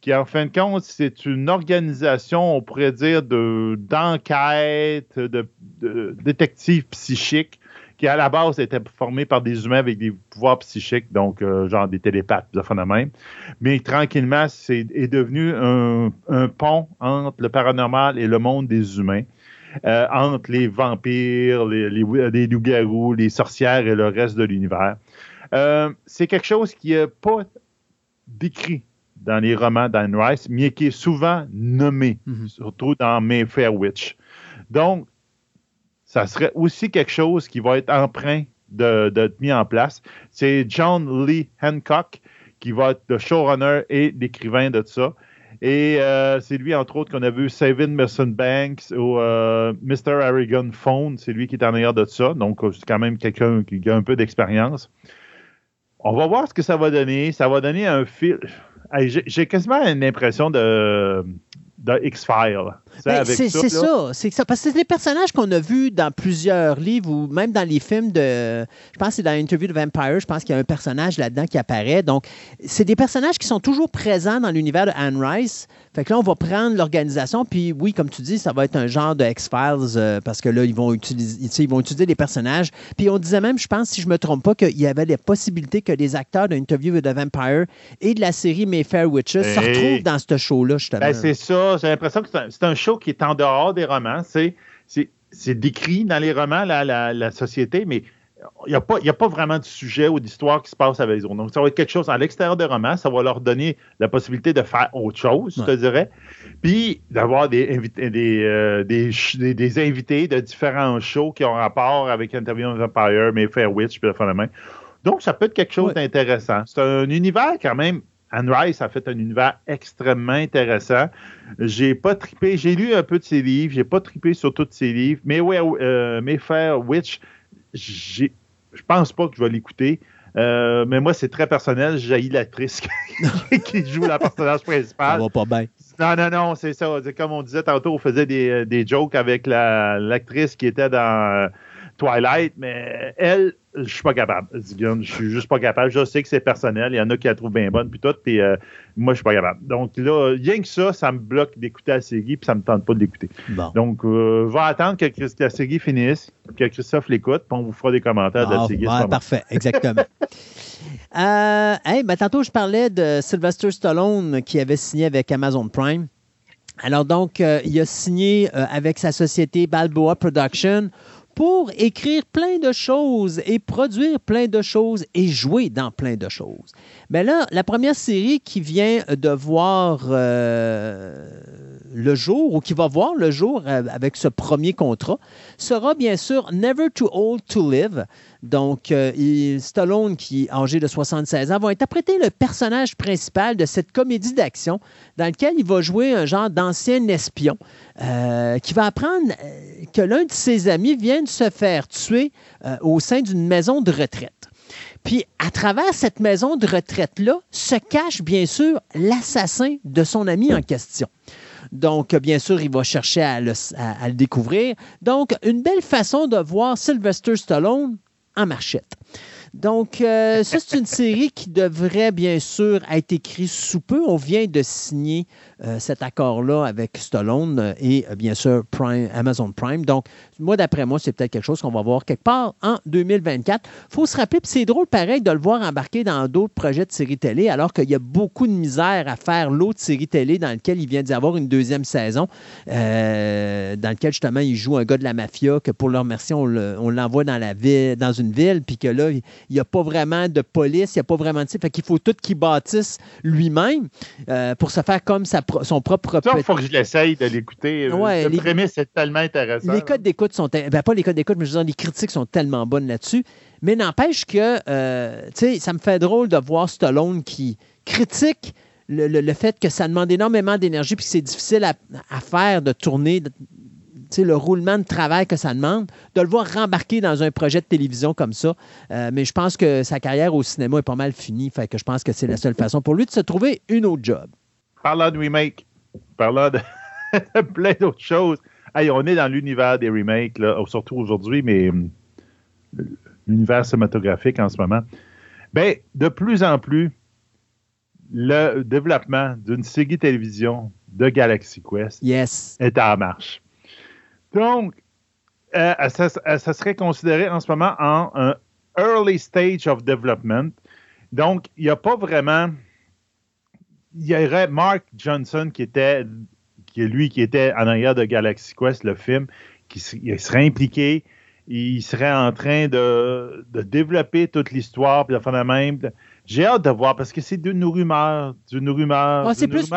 qui en fin de compte, c'est une organisation, on pourrait dire, de, d'enquête, de, de détective psychique, qui à la base était formée par des humains avec des pouvoirs psychiques, donc euh, genre des télépathes, de même. Mais tranquillement, c'est est devenu un pont entre le paranormal et le monde des humains. Euh, entre les vampires, les, les, loups-garous, les sorcières et le reste de l'univers. Euh, c'est quelque chose qui n'est pas décrit dans les romans d'Anne Rice, mais qui est souvent nommé, mhm. surtout dans Mayfair Witch. Donc, ça serait aussi quelque chose qui va être emprunt d'être mis en place. C'est John Lee Hancock qui va être le showrunner et l'écrivain de ça. Et euh, c'est lui, entre autres, qu'on a vu Saving Merson Banks ou euh, Mr. Aragon Phone. C'est lui qui est en arrière de ça. Donc, c'est quand même quelqu'un qui a un peu d'expérience. On va voir ce que ça va donner. Ça va donner un fil. J'ai quasiment l'impression de, de X-Files. Ben, c'est ça, c'est ça. Parce que c'est des personnages qu'on a vus dans plusieurs livres ou même dans les films de. Je pense que c'est dans l'interview de Vampire, je pense qu'il y a un personnage là-dedans qui apparaît. Donc, c'est des personnages qui sont toujours présents dans l'univers de Anne Rice. Fait que là, on va prendre l'organisation, puis oui, comme tu dis, ça va être un genre de X-Files euh, parce que là, ils vont utiliser, ils vont utiliser des personnages. Puis on disait même, je pense, si je me trompe pas, qu'il y avait des possibilités que les acteurs d'interview de Vampire et de la série Mayfair Witches se retrouvent dans ce show-là, justement. Ben, c'est ça. J'ai l'impression que c'est un, show qui est en dehors des romans. C'est décrit dans les romans, la, la, société, mais il n'y a, pas, a pas vraiment de sujet ou d'histoire qui se passe avec autres. Donc, ça va être quelque chose à l'extérieur des romans. Ça va leur donner la possibilité de faire autre chose, je te dirais. Puis d'avoir des, des, euh, des, des, invités de différents shows qui ont rapport avec Interview of Empire, Mayfair Witch, puis la main. Donc, ça peut être quelque chose d'intéressant. C'est un univers quand même Anne Rice a fait un univers extrêmement intéressant. J'ai pas tripé, j'ai lu un peu de ses livres, j'ai pas tripé sur tous ses livres, mais ouais, euh, Mayfair Witch, je pense pas que je vais l'écouter. Euh, mais moi, c'est très personnel. J'ai l'actrice qui joue la personnage principal. Ça va pas bien. Non, non, non, c'est ça. Comme on disait tantôt, on faisait des, des jokes avec l'actrice qui était dans Twilight, mais elle, je suis pas capable. Je suis juste pas capable. Je sais que c'est personnel. Il y en a qui la trouvent bien bonne, puis tout, puis euh, moi, je suis pas capable. Donc là, rien que ça, ça me bloque d'écouter série, puis ça me tente pas d'écouiter. Donc, euh, va attendre que, la série finisse, que Christophe l'écoute, puis on vous fera des commentaires de la ah, parfait, exactement. euh, hey, ben, tantôt, je parlais de Sylvester Stallone qui avait signé avec Amazon Prime. Alors donc, euh, il a signé avec sa société Balboa Production pour écrire plein de choses et produire plein de choses et jouer dans plein de choses. Mais là, la première série qui vient de voir euh, le jour ou qui va voir le jour euh, avec ce premier contrat sera bien sûr Never Too Old to Live. Donc, euh, Stallone, qui est âgé de 76 ans, va interpréter le personnage principal de cette comédie d'action dans laquelle il va jouer un genre d'ancien espion qui va apprendre que l'un de ses amis vient de se faire tuer au sein d'une maison de retraite. Puis à travers cette maison de retraite-là se cache bien sûr l'assassin de son ami en question. Donc, bien sûr, il va chercher à le, découvrir. Donc, une belle façon de voir Sylvester Stallone en marchette. Donc, euh, ça, c'est une série qui devrait bien sûr être écrite sous peu. On vient de signer cet accord-là avec Stallone et euh, bien sûr Amazon Prime. Donc, moi, d'après moi, c'est peut-être quelque chose qu'on va voir quelque part en 2024. Il faut se rappeler, puis c'est drôle pareil de le voir embarquer dans d'autres projets de séries télé, alors qu'il y a beaucoup de misère à faire l'autre série télé dans laquelle il vient d'y avoir une deuxième saison, euh, dans laquelle justement il joue un gars de la mafia, que pour leur merci, on l'envoie dans la ville, dans une ville, puis que là, il n'y a pas vraiment de police, il n'y a pas vraiment de... Fait qu'il faut tout qu'il bâtisse lui-même pour se faire comme sa son propre. il faut que je l'essaye de l'écouter. le les, prémisse c'est tellement intéressant. Les codes d'écoute sont. Ben, pas les codes d'écoute, mais je veux dire, les critiques sont tellement bonnes là-dessus. Mais n'empêche que, euh, tu sais, ça me fait drôle de voir Stallone qui critique le, fait que ça demande énormément d'énergie puis que c'est difficile à, faire de tourner le roulement de travail que ça demande, de le voir rembarquer dans un projet de télévision comme ça. Euh, mais je pense que sa carrière au cinéma est pas mal finie. Fait que je pense que c'est la seule façon pour lui de se trouver une autre job parlant de remake, parlant de plein d'autres choses. Hey, on est dans l'univers des remakes, là, surtout aujourd'hui, mais hum, l'univers cinématographique en ce moment. Ben, de plus en plus, le développement d'une série télévision de Galaxy Quest est en marche. Donc, euh, ça, ça, serait considéré en ce moment en un early stage of development. Donc, il n'y a pas vraiment il y aurait Mark Johnson qui était, qui est lui qui était en arrière de Galaxy Quest, le film, qui serait impliqué. Il serait en train de, développer toute l'histoire, puis de faire la même. J'ai hâte de voir parce que c'est d'une rumeur, d'une rumeur. c'est plus,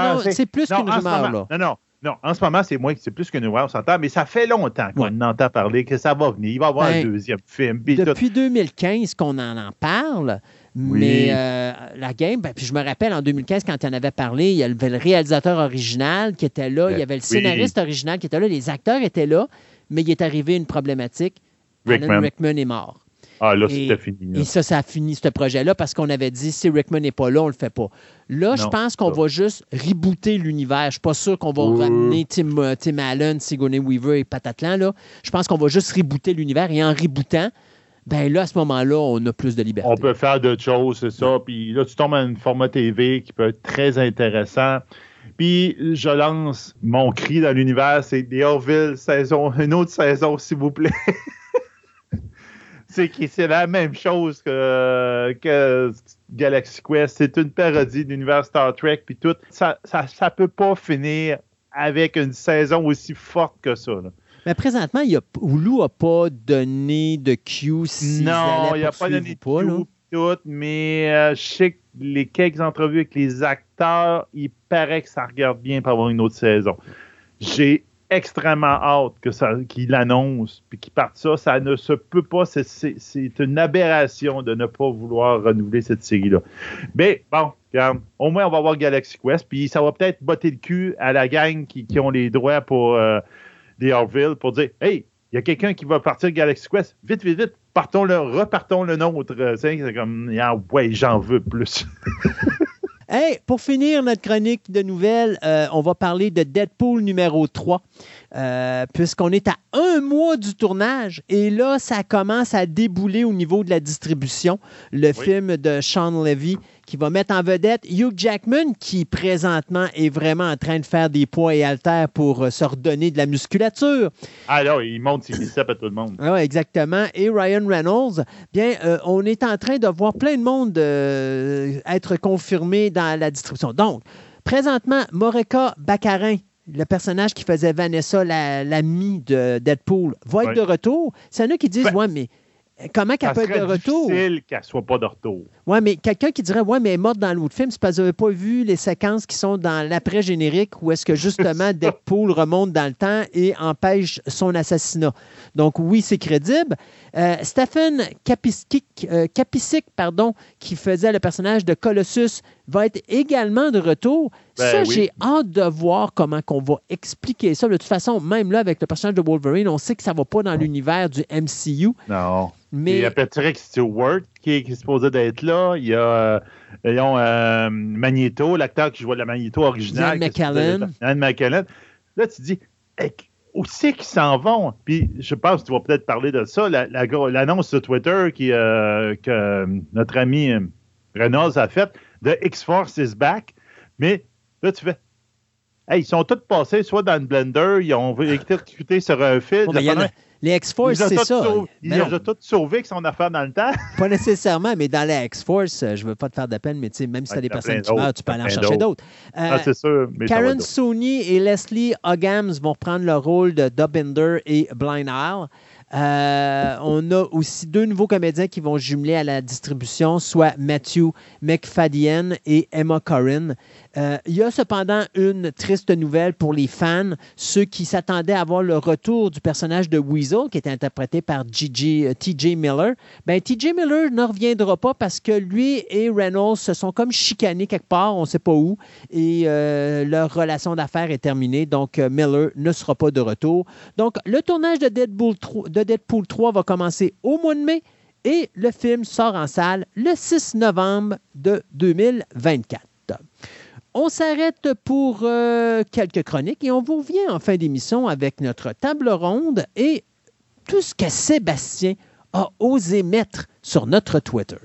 plus qu'une rumeur. là. Non, non. Non, en ce moment, c'est moins c'est plus qu'une nouvelle, on s'entend, mais ça fait longtemps qu'on entend parler que ça va venir. Il va y avoir un ben, deuxième film. Depuis 2015 qu'on en, en parle. Mais euh, la game, ben, puis je me rappelle en 2015, quand tu en avais parlé, il y avait le réalisateur original qui était là, il y avait le scénariste original qui était là, les acteurs étaient là, mais il est arrivé une problématique. Alan Rickman est mort. Ah, là, c'était fini. Et ça, ça a fini ce projet-là parce qu'on avait dit si Rickman n'est pas là, on le fait pas. Là, je pense qu'on va juste rebooter l'univers. Je suis pas sûr qu'on va ramener Tim, euh, Tim, Allen, Sigourney Weaver et Patatlan. Là. Je pense qu'on va juste rebooter l'univers et en rebootant, ben là, à ce moment-là, on a plus de liberté. On peut faire d'autres choses, c'est ça. Puis là, tu tombes à un format TV qui peut être très intéressant. Puis je lance mon cri dans l'univers, c'est The Orville saison, une autre saison, s'il vous plaît. c'est c'est la même chose que, que Galaxy Quest. C'est une parodie de l'univers Star Trek, puis tout. Ça, ça, ça, peut pas finir avec une saison aussi forte que ça. Mais présentement, il a, Hulu n'a pas donné de cue si Non, il n'a pas donné de cue, tout, mais euh, je sais que les quelques entrevues avec les acteurs, il paraît que ça regarde bien pour avoir une autre saison. J'ai extrêmement hâte que ça, qu'il annonce puis qu'il parte ça. Ça ne se peut pas. C'est, une aberration de ne pas vouloir renouveler cette série-là. Mais bon, regarde, au moins on va voir Galaxy Quest. Puis ça va peut-être botter le cul à la gang qui, ont les droits pour euh, des pour dire Hey, il y a quelqu'un qui va partir Galaxy Quest. Vite, vite, vite, partons le, repartons le nôtre. C'est comme ah, ouais, j'en veux plus. Hey, pour finir notre chronique de nouvelles, euh, on va parler de Deadpool numéro 3. Euh, puisqu'on est à un mois du tournage et là, ça commence à débouler au niveau de la distribution. Le film de Sean Levy qui va mettre en vedette Hugh Jackman qui présentement est vraiment en train de faire des poids et haltères pour euh, se redonner de la musculature. Ah là, il monte ses biceps à tout le monde. Ah, exactement. Et Ryan Reynolds, bien, euh, on est en train de voir plein de monde être confirmé dans la distribution. Donc, présentement, Moreka Baccarin le personnage qui faisait Vanessa, l'amie de Deadpool, va être de retour. C'est en a qui disent, ben, ouais, mais comment qu'elle peut être de retour? C'est difficile qu'elle soit pas de retour. Oui, mais quelqu'un qui dirait, ouais, mais elle est morte dans l'autre film, c'est parce que vous n'avez pas vu les séquences qui sont dans l'après-générique où est-ce que justement Deadpool remonte dans le temps et empêche son assassinat. Donc oui, c'est crédible. Euh, Stephen euh, Kapisic, pardon, qui faisait le personnage de Colossus, va être également de retour. Ben ça, j'ai hâte de voir comment on va expliquer ça. De toute façon, même là, avec le personnage de Wolverine, on sait que ça ne va pas dans l'univers du MCU. Non. Mais... Il y a Patrick Stewart qui est, supposé d'être là. Il y a euh, Magneto, l'acteur qui jouait la Magneto original. Ian McKellen. Là, tu dis, où c'est qu'ils s'en vont? Puis je pense que tu vas peut-être parler de ça, l'annonce de Twitter qui, euh, que notre ami euh, Reynolds a faite de X-Force is back. Mais là, tu fais. Hey, ils sont tous passés soit dans le blender, ils ont exécuté sur un fil. Les X-Force, c'est ça. il les a tous sauvés avec son affaire dans le temps. Pas nécessairement, mais dans les X-Force, euh, je ne veux pas te faire de peine, mais même si tu as des personnes qui meurent, tu peux aller en chercher d'autres. ah, c'est sûr. Karen Sony et Leslie Hoggams vont prendre le rôle de Dubinder et Blind Isle. Euh, on a aussi deux nouveaux comédiens qui vont jumeler à la distribution, soit Matthew McFadden et Emma Corrin. Euh, il y a cependant une triste nouvelle pour les fans, ceux qui s'attendaient à voir le retour du personnage de Weasel, qui était interprété par TJ euh, Miller. Ben, TJ Miller ne reviendra pas parce que lui et Reynolds se sont comme chicanés quelque part, on ne sait pas où, et leur relation d'affaires est terminée. Donc, Miller ne sera pas de retour. Donc, le tournage de Deadpool 3, Deadpool 3 va commencer au mois de mai et le film sort en salle le 6 novembre de 2024. On s'arrête pour euh, quelques chroniques et on vous revient en fin d'émission avec notre table ronde et tout ce que Sébastien a osé mettre sur notre Twitter.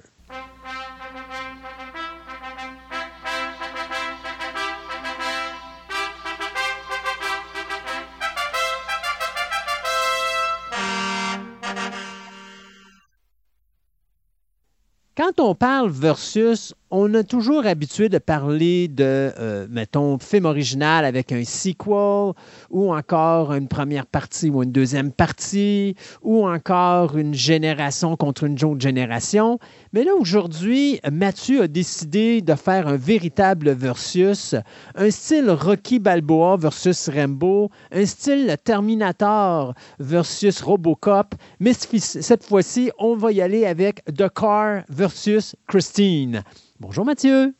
Quand on parle versus, on a toujours habitué de parler de, euh, mettons, film original avec un sequel, ou encore une première partie ou une deuxième partie, ou encore une génération contre une autre génération. Mais là, aujourd'hui, Mathieu a décidé de faire un véritable versus, un style Rocky Balboa versus Rambo, un style Terminator versus Robocop, mais cette fois-ci, on va y aller avec The Car versus Christine. Bonjour Mathieu.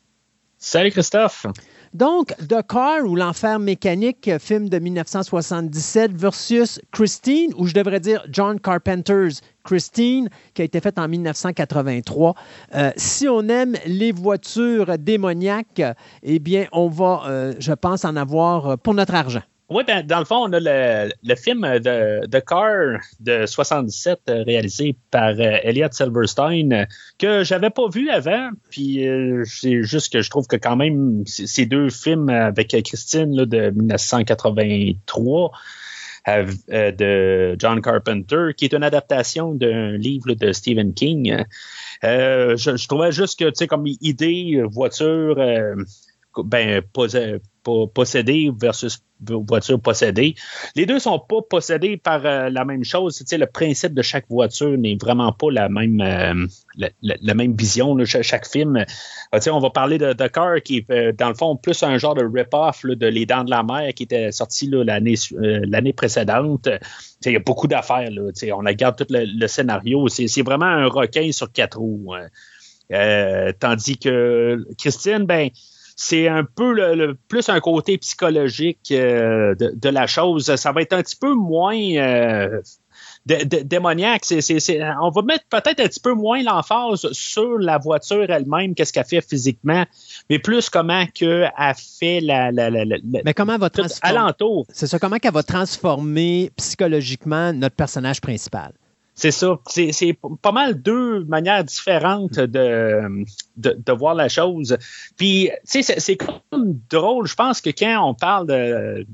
Salut Christophe. Donc, The Car ou L'Enfer mécanique, film de 1977 versus Christine, ou je devrais dire John Carpenter's Christine, qui a été fait en 1983. Euh, si on aime les voitures démoniaques, eh bien, on va, euh, je pense, en avoir pour notre argent. Oui, ben, dans le fond, on a le, film de, The Car de 77 euh, réalisé par euh, Elliot Silverstein euh, que j'avais pas vu avant. Puis c'est juste que je trouve que quand même ces deux films avec Christine de 1983 de John Carpenter, qui est une adaptation d'un livre de Stephen King. je, trouvais juste que, tu sais, comme idée, voiture, ben, possédée versus voiture possédée. Les deux sont pas possédés par euh, la même chose. le principe de chaque voiture n'est vraiment pas la même, euh, la, même vision. Chaque, film, euh, on va parler de, The Car qui est dans le fond plus un genre de rip-off de Les Dents de la Mer qui était sorti l'année l'année précédente. Il y a beaucoup d'affaires. On regarde tout le, scénario. C'est vraiment un requin sur quatre roues. Hein. tandis que Christine, ben, c'est un peu le, plus un côté psychologique euh, de, la chose. Ça va être un petit peu moins euh, démoniaque. on va mettre peut-être un petit peu moins l'emphase sur la voiture elle-même, qu'est-ce qu'elle fait physiquement, mais plus comment que a fait la, la, mais comment elle va transformer C'est ça, comment qu'elle va transformer psychologiquement notre personnage principal. C'est ça. C'est pas mal deux manières différentes de, de, voir la chose. Puis, tu sais, c'est comme drôle. Je pense que quand on parle de,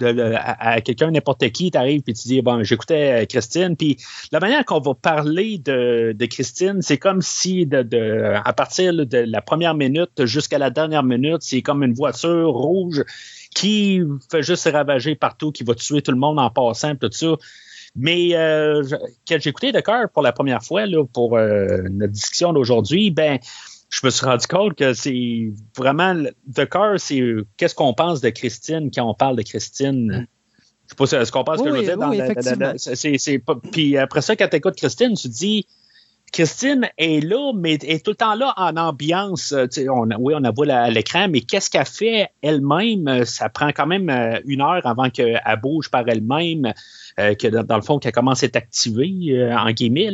de, à, quelqu'un, n'importe qui, t'arrives puis tu dis bon, j'écoutais Christine, puis la manière qu'on va parler de, de Christine, c'est comme si de, de, à partir de la première minute jusqu'à la dernière minute, c'est comme une voiture rouge qui fait juste ravager partout, qui va tuer tout le monde en passant, tout ça. Mais euh, quand j'ai écouté Cœur pour la première fois là, pour euh, notre discussion d'aujourd'hui, ben je me suis rendu compte que c'est vraiment The Car, c'est qu'est-ce qu'on pense de Christine quand on parle de Christine? Je sais pas ce qu'on pense que je veux dire. Dans puis après ça, quand tu écoutes Christine, tu te dis Christine est là, mais est tout le temps là en ambiance. On, oui, on a vu à l'écran, mais qu'est-ce qu'elle fait elle-même? Ça prend quand même euh, une heure avant qu'elle bouge par elle-même. Euh, que dans, le fond, qui a commencé à être activé, euh, en guillemets.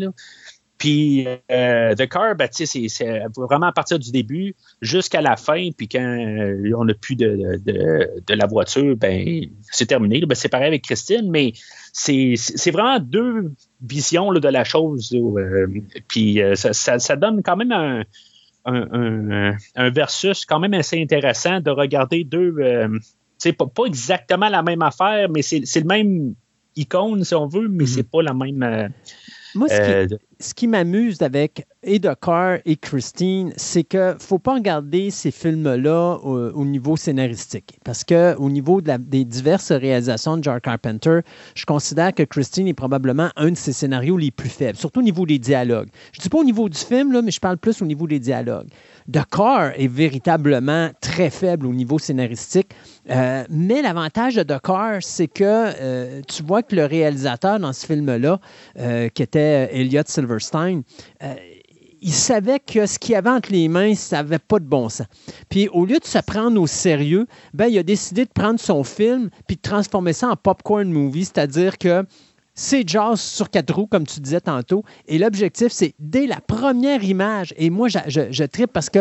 Puis euh, The Car, ben, c'est vraiment à partir du début jusqu'à la fin. Puis quand on n'a plus de, de, la voiture, ben c'est terminé. Ben, c'est pareil avec Christine, mais c'est vraiment deux visions là, de la chose. puis ça, ça, donne quand même un, un, un, versus quand même assez intéressant de regarder deux. c'est pas, pas exactement la même affaire, mais c'est le même icône, si on veut, mais mhm. c'est pas la même. Euh, Moi, ce qui, ce qui m'amuse avec et Car et Christine, c'est que faut pas regarder ces films-là au, niveau scénaristique. Parce que au niveau des diverses réalisations de Jar Carpenter, je considère que Christine est probablement un de ses scénarios les plus faibles, surtout au niveau des dialogues. Je ne dis pas au niveau du film, là, mais je parle plus au niveau des dialogues. The Car est véritablement très faible au niveau scénaristique. Euh, mais l'avantage de Car, c'est que euh, tu vois que le réalisateur dans ce film-là, euh, qui était Elliot Silverstein, il savait que ce qu'il avait entre les mains, ça n'avait pas de bon sens. Puis au lieu de se prendre au sérieux, ben, il a décidé de prendre son film puis de transformer ça en popcorn movie, c'est-à-dire que c'est jazz sur quatre roues, comme tu disais tantôt. Et l'objectif, c'est dès la première image. Et moi, je, je, tripe parce que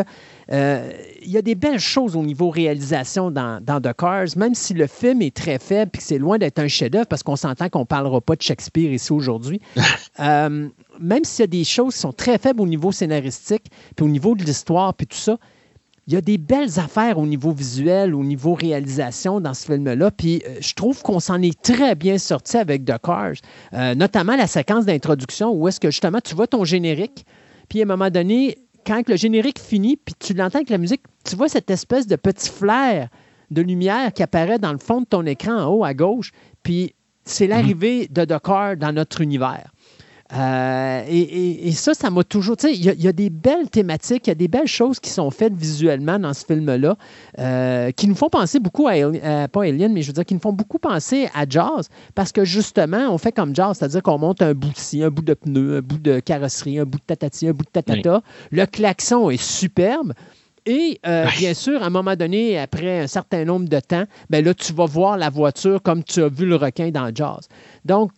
euh, il y a des belles choses au niveau réalisation dans, dans, The Cars, même si le film est très faible et que c'est loin d'être un chef-d'œuvre, parce qu'on s'entend qu'on ne parlera pas de Shakespeare ici aujourd'hui. Euh, même s'il y a des choses qui sont très faibles au niveau scénaristique, puis au niveau de l'histoire, puis tout ça, il y a des belles affaires au niveau visuel, au niveau réalisation dans ce film-là. Puis euh, je trouve qu'on s'en est très bien sorti avec The Cars, euh, notamment la séquence d'introduction où est-ce que justement tu vois ton générique, puis à un moment donné, quand le générique finit, puis tu l'entends avec la musique, tu vois cette espèce de petit flair de lumière qui apparaît dans le fond de ton écran en haut à gauche, puis c'est mhm. l'arrivée de Dakar dans notre univers. Euh, et, ça, ça m'a toujours. Tu sais, il y, a des belles thématiques, il y a des belles choses qui sont faites visuellement dans ce film-là, euh, qui nous font penser beaucoup à, euh, pas Alien, mais je veux dire, qui nous font beaucoup penser à Jazz, parce que justement, on fait comme Jazz, c'est-à-dire qu'on monte un bout de scie, un bout de pneu, un bout de carrosserie, un bout de tatati, un bout de tatata. Le klaxon est superbe. Et bien sûr, à un moment donné, après un certain nombre de temps, ben là, tu vas voir la voiture comme tu as vu le requin dans Jazz. Donc,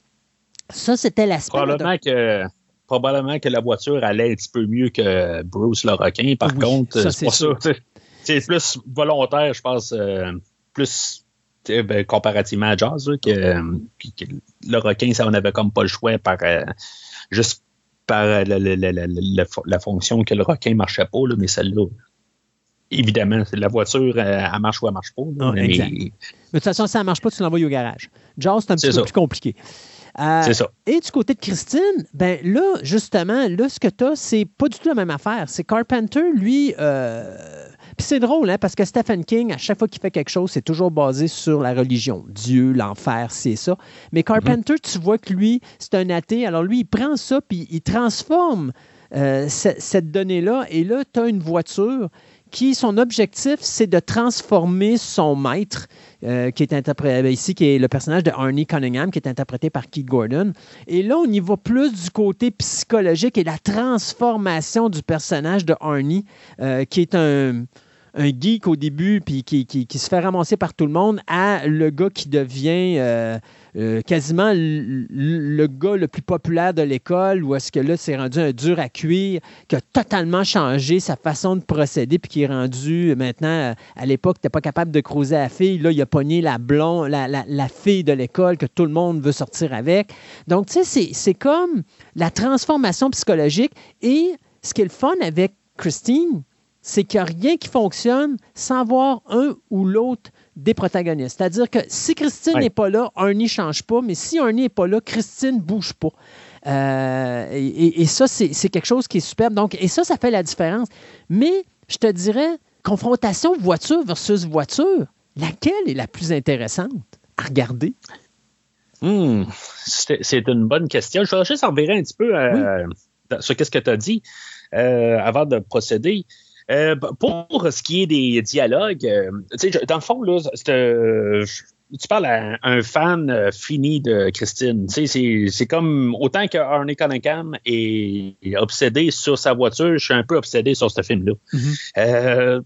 ça, c'était l'aspect. Probablement, que, probablement que la voiture allait un petit peu mieux que Bruce le requin. Par contre, c'est pas ça. C'est plus volontaire, je pense, euh, plus ben, comparativement à Jazz, que, le requin, ça, on avait comme pas le choix par euh, juste par euh, la, fonction que le requin marchait pas, mais celle-là, évidemment, la voiture, elle marche ou elle marche pas. mais... de toute façon, si elle marche pas, tu l'envoies au garage. Jazz, c'est un petit peu plus compliqué. Euh, c'est ça. Et du côté de Christine, ben là, justement, là, ce que tu as, c'est pas du tout la même affaire. C'est Carpenter, lui. Euh, puis c'est drôle, hein, parce que Stephen King, à chaque fois qu'il fait quelque chose, c'est toujours basé sur la religion. Dieu, l'enfer, c'est ça. Mais Carpenter, tu vois que lui, c'est un athée. Alors lui, il prend ça, puis il transforme euh, cette donnée-là. Et là, tu as une voiture qui, son objectif, c'est de transformer son maître, euh, qui est interprété ici, qui est le personnage de Arnie Cunningham, qui est interprété par Keith Gordon. Et là, on y va plus du côté psychologique et la transformation du personnage de Arnie, euh, qui est un, geek au début, puis qui, qui, se fait ramasser par tout le monde, à le gars qui devient euh, euh, quasiment le, gars le plus populaire de l'école, ou est-ce que là, c'est rendu un dur à cuire, qui a totalement changé sa façon de procéder, puis qui est rendu euh, maintenant, à l'époque, tu pas capable de creuser la fille, là, il a pogné la blonde, la, la, fille de l'école que tout le monde veut sortir avec. Donc, tu sais, c'est comme la transformation psychologique. Et ce qui est le fun avec Christine, c'est qu'il n'y a rien qui fonctionne sans voir un ou l'autre des protagonistes. C'est-à-dire que si Christine n'est pas là, un n'y change pas, mais si un n'est pas là, Christine ne bouge pas. Euh, et, ça, c'est quelque chose qui est superbe. Donc, et ça, ça fait la différence. Mais je te dirais, confrontation voiture versus voiture, laquelle est la plus intéressante à regarder? Hmm, c'est une bonne question. Je vais juste revenir un petit peu euh, sur ce que tu as dit euh, avant de procéder. Euh, pour ce qui est des dialogues, euh, dans le fond, là, euh, tu parles à un fan fini de Christine. C'est comme autant que Arnie Cunningham est, obsédé sur sa voiture, je suis un peu obsédé sur ce film-là. Mm-hmm.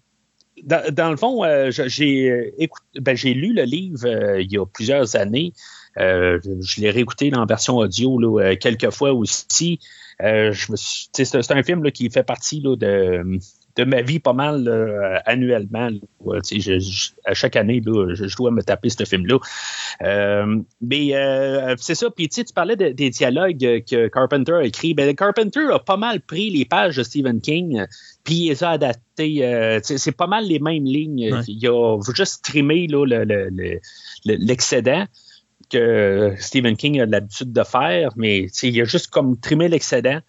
dans, le fond, j'ai ben, j'ai lu le livre il y a plusieurs années. je l'ai réécouté dans la version audio là, quelques fois aussi. c'est un film qui fait partie là, de, de ma vie pas mal annuellement. à chaque année, je, dois me taper ce film-là. Euh, mais euh, c'est ça. Puis tu parlais des dialogues que Carpenter a écrits. Ben, Carpenter a pas mal pris les pages de Stephen King, puis il les a adaptées. Euh, c'est pas mal les mêmes lignes. Il a juste trimé l'excédent. que Stephen King a l'habitude de faire, mais il a juste comme trimé l'excédent,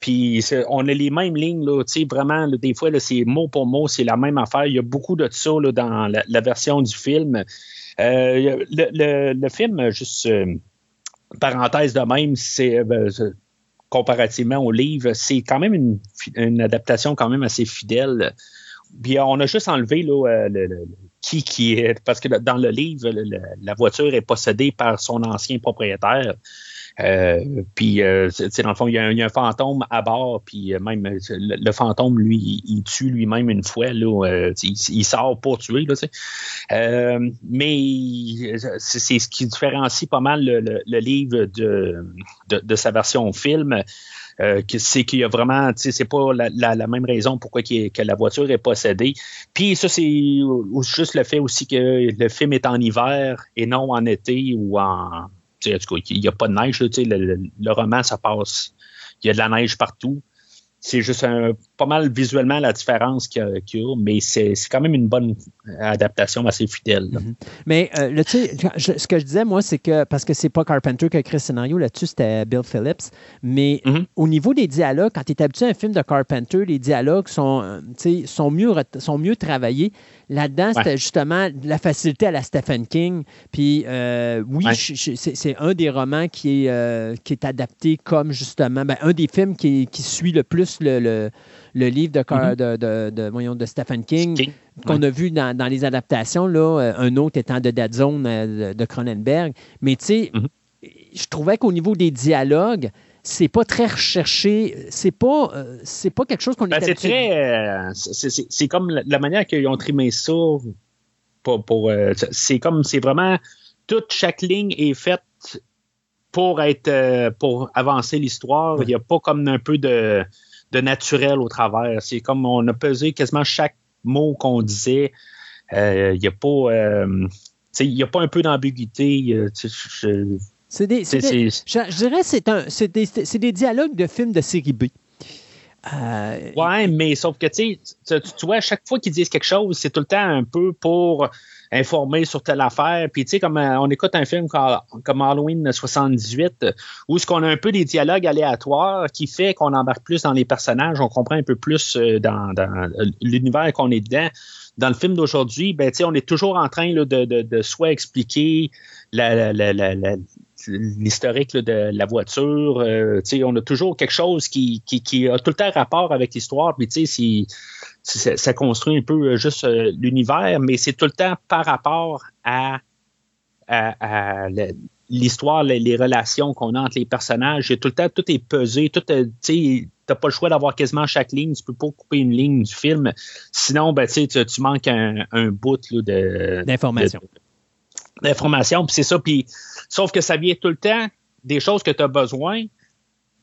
puis on a les mêmes lignes, là, vraiment, des fois, c'est mot pour mot, c'est la même affaire. Il y a beaucoup de ça dans la, version du film. Euh, le, film, juste euh, parenthèse de même, c'est euh, comparativement au livre, c'est quand même une, adaptation quand même assez fidèle. Puis on a juste enlevé là, qui qui est parce que dans le livre, la voiture est possédée par son ancien propriétaire. Euh, puis, euh, dans le fond, il y, a un, fantôme à bord, puis euh, même le, fantôme, lui, il, tue lui-même une fois. Là, il, sort pour tuer. Là, mais c'est ce qui différencie pas mal le, livre de, de, sa version film. c'est qu'il y a vraiment, c'est pas la, même raison pourquoi que la voiture est possédée. Puis ça, c'est juste le fait aussi que le film est en hiver et non en été ou en, il n'y a pas de neige. le, roman, ça passe. Il y a de la neige partout. c'est juste un, pas mal visuellement la différence qu'il y, a, mais c'est quand même une bonne adaptation assez fidèle. Mm-hmm. Mais euh, ce que je disais, moi, c'est que, parce que c'est pas Carpenter qui a écrit le scénario, là-dessus, c'était Bill Phillips, mais mm-hmm. au niveau des dialogues, quand tu es habitué à un film de Carpenter, les dialogues sont, euh, sont, mieux, sont mieux travaillés. Là-dedans, c'était justement la facilité à la Stephen King. Puis euh, oui, c'est un des romans qui est, qui est adapté comme justement, ben, un des films qui, qui suit le plus le, le, livre de, mm-hmm. de, de, de, Stephen King, qu'on a vu dans, les adaptations, là, euh, un autre étant de Dead Zone euh, de Cronenberg. Mais tu sais, mm-hmm. je trouvais qu'au niveau des dialogues, c'est pas très recherché, c'est pas euh, c'est pas quelque chose qu'on ben, C'est très c'est comme la, manière qu'ils ont trimé ça pour, pour c'est comme c'est vraiment toute chaque ligne est faite pour être pour avancer l'histoire. Il n'y a pas comme un peu de de naturel au travers. C'est comme on a pesé quasiment chaque mot qu'on disait. Il euh, n'y a pas. Euh, il a pas un peu d'ambiguïté. C'est des, je, dirais c'est un, c'est des, des, dialogues de films de série B. Euh, ouais, mais sauf que tu, tu vois, chaque fois qu'ils disent quelque chose, c'est tout le temps un peu pour informer sur telle affaire. Puis, tu sais, comme euh, on écoute un film comme, Halloween 78, où ce qu'on a un peu des dialogues aléatoires qui fait qu'on embarque plus dans les personnages, on comprend un peu plus euh, dans, l'univers qu'on est dedans. Dans le film d'aujourd'hui, ben, on est toujours en train de, de, soit expliquer l'historique de la voiture. Euh, on a toujours quelque chose qui, qui, a tout le temps rapport avec l'histoire. Puis, tu sais, ça, construit un peu euh, juste euh, l'univers, mais c'est tout le temps par rapport à, l'histoire, les, relations qu'on a entre les personnages. tout le temps, tout est pesé, tout, tu n'as pas le choix d'avoir quasiment chaque ligne. Tu peux pas couper une ligne du film. Sinon, ben, tu, tu manques un, bout d'information. D'information, puis c'est ça. Puis, sauf que ça vient tout le temps des choses que tu as besoin,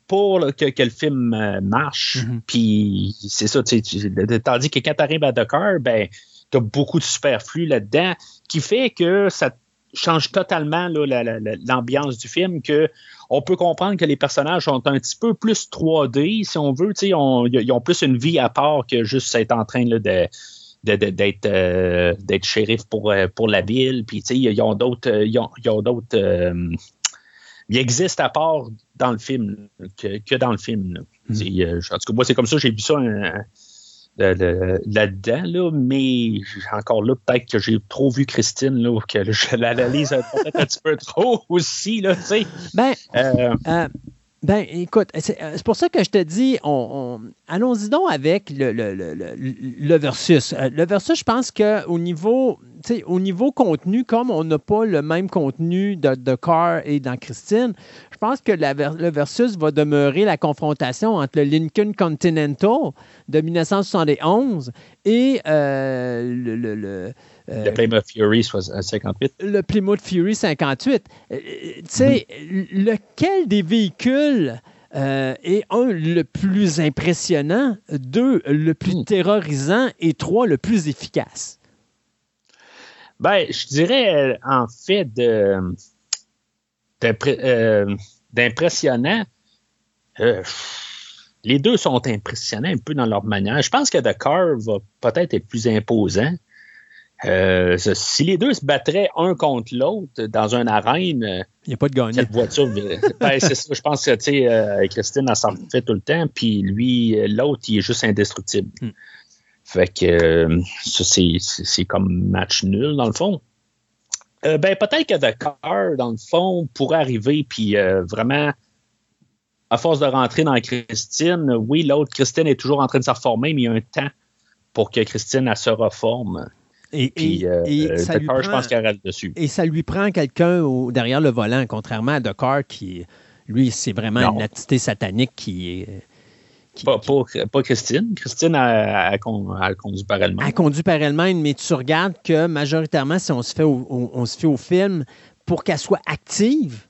pour que, le film euh, marche. Mm-hmm. Puis c'est ça, tandis que quand tu arrives à Dakar, ben, tu as beaucoup de superflu là-dedans qui fait que ça change totalement l'ambiance du film, que on peut comprendre que les personnages sont un petit peu plus 3D, si on veut. ils ont plus une vie à part que juste être en train de d'être euh, d'être shérif pour, euh, pour la ville. Puis, ils ont d'autres ils ont, d'autres il existe à part dans le film que, dans le film. Hmm. Euh, en tout cas, moi, c'est comme ça, j'ai vu ça euh, là-dedans, là, mais encore là, peut-être que j'ai trop vu Christine, là, que je l'analyse peut-être un petit peu trop aussi, là, tu sais. Ben, euh, ben, écoute, c'est pour ça que je te dis, on, allons-y donc avec le, le, le, le, versus. Le versus, je pense qu'au niveau au niveau contenu, comme on n'a pas le même contenu de, de Carr et dans Christine, je pense que le versus va demeurer la confrontation entre le Lincoln Continental de 1971 et euh, le, le, le euh, Plymouth Fury 58. Le Plymouth Fury 58. Euh, tu sais, lequel des véhicules est un, le plus impressionnant, deux, le plus hmm. terrorisant et trois, le plus efficace? Ben, je dirais euh, en fait de, euh, d'impressionnant. Euh, les deux sont impressionnants un peu dans leur manière. Je pense que Dakar va peut-être être plus imposant. Si les deux se battraient un contre l'autre dans une arène, il n'y a pas de gagnant. Cette voiture, ben, c'est ça. Je pense que tu Christine, elle s'en fait tout le temps, puis lui, l'autre, il est juste indestructible. Hmm. Fait que euh, ça, c'est comme match nul, dans le fond. Euh, ben, peut-être que Dakar, dans le fond, pourrait arriver, puis euh, vraiment, à force de rentrer dans Christine, oui, l'autre, Christine est toujours en train de se reformer, mais il y a un temps pour que Christine, elle se reforme. Et, puis, Dakar, je pense qu'elle reste dessus. Et ça lui prend quelqu'un derrière le volant, contrairement à Dakar, qui, lui, c'est vraiment une entité satanique qui est pas, Christine. Christine, a, conduit par elle-même. Elle conduit par elle-même, mais tu regardes que majoritairement, si on se fait au, on se fait au film, pour qu'elle soit active,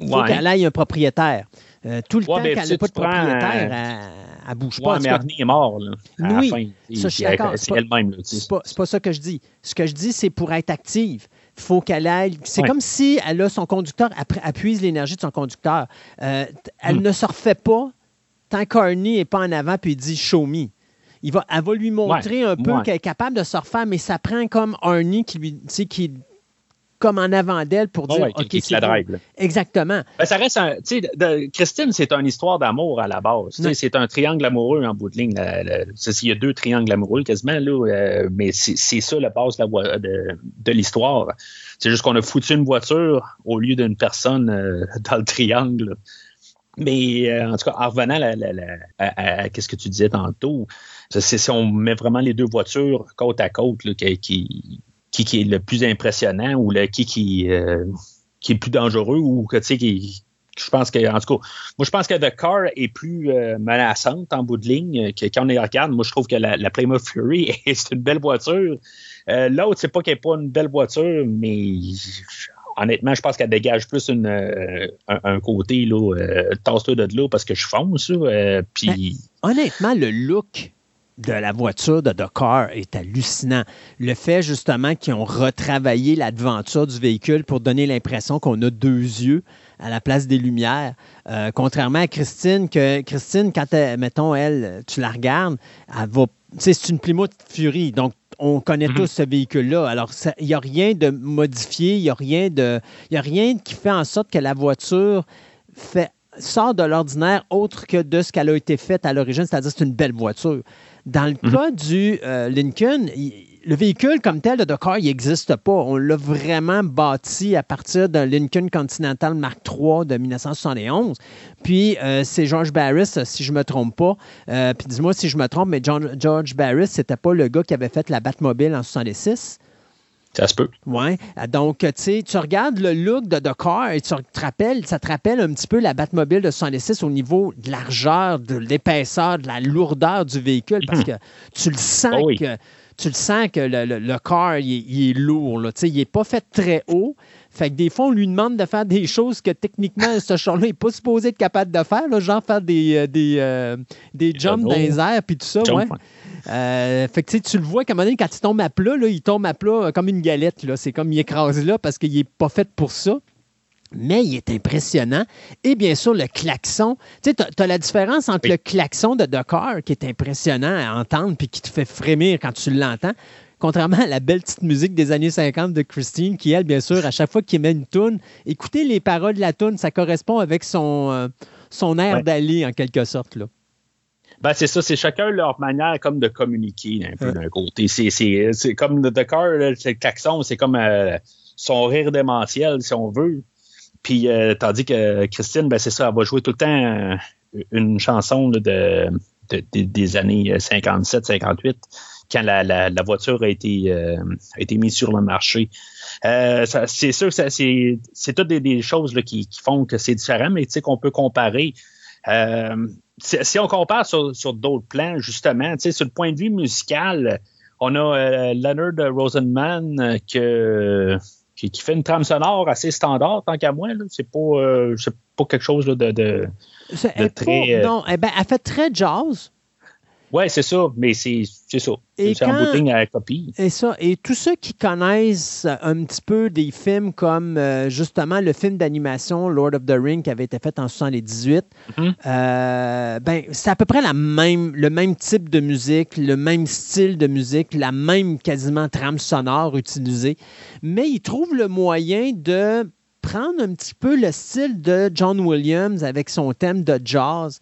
il faut qu'elle aille un propriétaire. Euh, tout le temps qu'elle n'a pas de propriétaire, elle ne bouge pas. mais Arnie est mort. Là, oui, ça, je suis d'accord. C'est elle-même. C'est pas, pas ça que je dis. Ce que je dis, c'est pour être active il faut qu'elle aille. C'est comme si elle a son conducteur, elle, appuie l'énergie de son conducteur. Euh, elle hmm. ne se refait pas tant qu'Arnie n'est pas en avant puis il dit show me. Il va, elle va lui montrer un peu qu'elle est capable de se refaire, mais ça prend comme Arnie qui lui, qui comme en avant d'elle pour dire OK, c'est la Exactement. Ben, ça reste un, Christine, c'est une histoire d'amour à la base. C'est un triangle amoureux en bout de ligne. il y a deux triangles amoureux quasiment, là, euh, mais c'est ça la base de, de l'histoire. C'est juste qu'on a foutu une voiture au lieu d'une personne euh, dans le triangle. Mais euh, en tout cas, en revenant à, ce que tu disais tantôt, c'est si on met vraiment les deux voitures côte à côte qui, qui, est le plus impressionnant ou le, qui, qui, euh, qui est le plus dangereux ou que tu sais qui je pense que en tout cas moi je pense que The Car est plus euh, menaçante en bout de ligne que quand on est regarde. Moi je trouve que la, la Plymouth Fury c'est une belle voiture. Euh, l'autre c'est pas qu'elle n'est pas une belle voiture mais honnêtement je pense qu'elle dégage plus une, un, côté là tasse-toi de là parce que je fonce puis ben, honnêtement le look de la voiture de Dakar est hallucinant. Le fait justement qu'ils ont retravaillé l'aventure du véhicule pour donner l'impression qu'on a deux yeux à la place des lumières. Euh, contrairement à Christine, que Christine, quand, mettons, elle, tu la regardes, elle va. C'est une Plymouth Fury, donc on connaît mhm. tous ce véhicule-là. Alors, il n'y a rien de modifié, il n'y a, rien de, a rien qui fait en sorte que la voiture fait, sort de l'ordinaire autre que de ce qu'elle a été faite à l'origine, c'est-à-dire c'est une belle voiture. Dans le mhm. cas du euh, Lincoln, le véhicule comme tel de Dakar, il n'existe pas. On l'a vraiment bâti à partir d'un Lincoln Continental Mark III de 1971. Puis euh, c'est George Barris, si je ne me trompe pas. Euh, puis dis-moi si je me trompe, mais George Barris, c'était pas le gars qui avait fait la Batmobile en 1966. Ça se peut. Oui. Donc, tu sais, tu regardes le look de Dakar et tu te rappelles, ça te rappelle un petit peu la Batmobile de 66 au niveau de largeur, de l'épaisseur, de la lourdeur du véhicule, parce hmm. que tu le sens oh que tu le sens que le, le, car, il, est lourd. Là. Il n'est pas fait très haut. Fait que des fois, on lui demande de faire des choses que techniquement, ce char-là n'est pas supposé être capable de faire, là, genre faire des, euh, des, euh, des jumps dans les airs puis tout ça. ouais. Euh, fait que tu le vois, comme quand il tombe à plat, là, il tombe à plat comme une galette. C'est comme il écrase là parce qu'il n'est pas fait pour ça mais il est impressionnant. Et bien sûr, le klaxon. Tu sais, tu as, la différence entre le klaxon de Dakar, qui est impressionnant à entendre puis qui te fait frémir quand tu l'entends, contrairement à la belle petite musique des années 50 de Christine, qui, elle, bien sûr, à chaque fois qu'il met une toune, écoutez les paroles de la toune, ça correspond avec son, euh, son air d'aller, en quelque sorte. Là. Ben, c'est ça, c'est chacun leur manière comme de communiquer un peu d'un côté. C'est comme de Dakar, le klaxon, c'est comme euh, son rire démentiel, si on veut. Puis euh, tandis que Christine, ben, c'est ça, elle va jouer tout le temps euh, une chanson de, des années 57-58 quand la, voiture a été, été mise sur le marché. c'est sûr que c'est toutes des, choses là, qui, qui, font que c'est différent, mais tu sais qu'on peut comparer euh, si, on compare sur, d'autres plans, justement, sur le point de vue musical, on a euh, Leonard Rosenman euh, que, qui, fait une trame sonore assez standard, tant qu'à moi. C'est pas, pas quelque chose de, de, très. non, eh ben, elle fait très jazz. Oui, c'est ça, mais c'est ça. C'est en bouting à la copie. Et ça. Et tous ceux qui connaissent un petit peu des films comme euh, justement le film d'animation Lord of the Ring qui avait été fait en 1978, mm-hmm. euh, ben, c'est à peu près la même, le même type de musique, le même style de musique, la même quasiment trame sonore utilisée. Mais ils trouvent le moyen de prendre un petit peu le style de John Williams avec son thème de jazz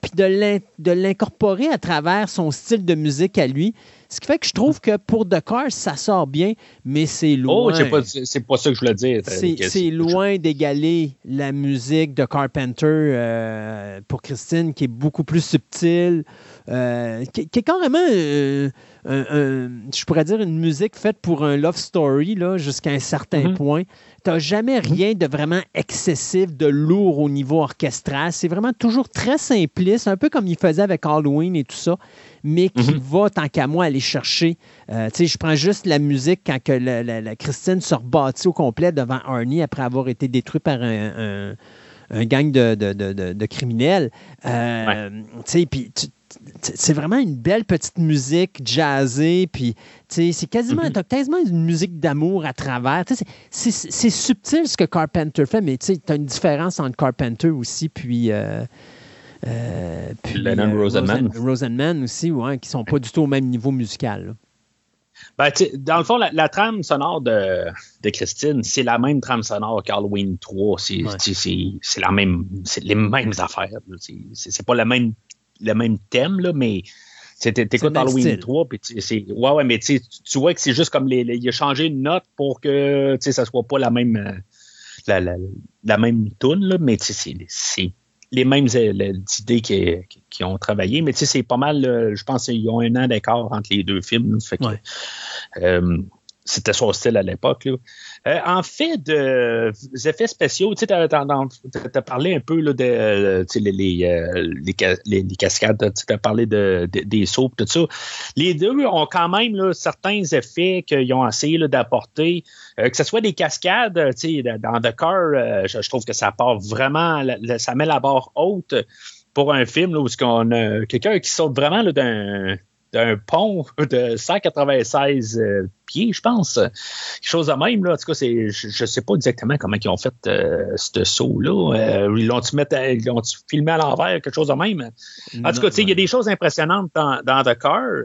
puis de l'incorporer à travers son style de musique à lui. Ce qui fait que je trouve que pour The Cars, ça sort bien, mais c'est oh, loin. Oh, c'est pas, ça que je voulais dire. C'est loin d'égaler la musique de Carpenter euh, pour Christine, qui est beaucoup plus subtile, euh, qui, est carrément, euh, je pourrais dire, une musique faite pour un love story jusqu'à un certain mm-hmm. point tu n'as jamais rien de vraiment excessif, de lourd au niveau orchestral. C'est vraiment toujours très simpliste, un peu comme il faisait avec Halloween et tout ça, mais qui mhm. va, tant qu'à moi, aller chercher. Euh, tu sais, je prends juste la musique quand que la, Christine se rebâtit au complet devant Arnie après avoir été détruit par un, gang de, criminels. Euh, tu sais, puis c'est vraiment une belle petite musique jazzée, puis c'est quasiment, mm quasiment une musique d'amour à travers. C'est subtil ce que Carpenter fait, mais tu as une différence entre Carpenter aussi, puis, euh, puis, Lennon Rosenman. Rosenman aussi, ouais, qui sont pas du tout au même niveau musical. Ben, dans le fond, la, trame sonore de, de Christine, c'est la même trame sonore qu'Halloween 3. C'est la même, les mêmes affaires. C'est pas le même, le même thème, là, mais t'écoutes Halloween 3, puis c'est. Ouais, ouais, mais tu vois que c'est juste comme les, il a changé une note pour que ça soit pas la même euh, la, la, la même tune, là, mais c'est les mêmes euh, idées qui, qui, ont travaillé, mais tu sais, c'est pas mal, euh, je pense qu'ils ont un an d'écart entre les deux films. fait que, euh, c'était son style à l'époque. En fait, de, des effets spéciaux, tu as, parlé un peu là, de les, les, les, cascades, tu as parlé de, des sauts, tout ça. Les deux ont quand même là, certains effets qu'ils ont essayé d'apporter. Euh, que ce soit des cascades, dans The Car, euh, je, trouve que ça part vraiment, ça met la barre haute pour un film où on a quelqu'un qui saute vraiment d'un d'un pont de 196 euh, pieds, je pense. Quelque chose de même, là. En tout cas, je ne sais pas exactement comment ils ont fait ce saut-là. ils l'ont-tu filmé à l'envers, quelque chose de même? En tout cas, il y a des choses impressionnantes dans, dans The Car.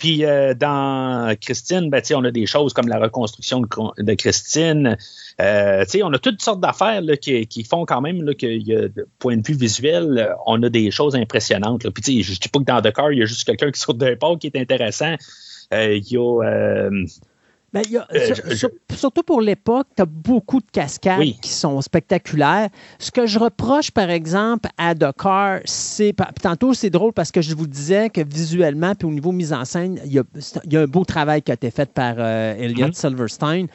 Puis euh, dans Christine, ben, on a des choses comme la reconstruction de, Christine. Euh, on a toutes sortes d'affaires qui, qui, font quand même là, que, y a, de point de vue visuel, on a des choses impressionnantes. Puis je ne dis pas que dans The il y a juste quelqu'un qui saute d'un pont qui est intéressant. Euh, il y a euh, ben, euh, surtout pour l'époque, tu as beaucoup de cascades qui sont spectaculaires. Ce que je reproche, par exemple, à Dakar, c'est. Tantôt, c'est drôle parce que je vous disais que visuellement, puis au niveau mise en scène, il y a, un beau travail qui a été fait par euh, Elliot mm-hmm. Silverstein.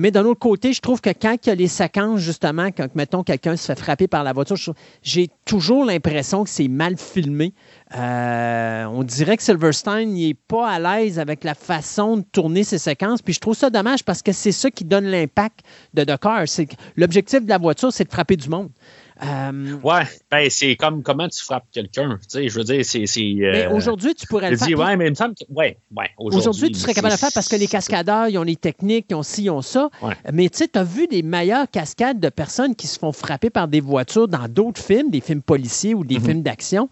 Mais d'un autre côté, je trouve que quand il y a les séquences, justement, quand, mettons, quelqu'un se fait frapper par la voiture, j'ai toujours l'impression que c'est mal filmé. Euh, on dirait que Silverstein n'est pas à l'aise avec la façon de tourner ses séquences. Puis je trouve ça dommage parce que c'est ça qui donne l'impact de Dakar. L'objectif de la voiture, c'est de frapper du monde. Euh, ouais, ben, c'est comme comment tu frappes quelqu'un. Tu sais, je veux dire, c'est. Euh, aujourd'hui, tu pourrais le faire. ouais, mais il me semble que. Ouais, ouais, aujourd'hui, tu serais capable de le faire parce que les cascadeurs, ils ont les techniques, ils ont ci, ils ont ça. Mais tu sais, tu as vu des meilleures cascades de personnes qui se font frapper par des voitures dans d'autres films, des films policiers ou des mm-hmm. films d'action.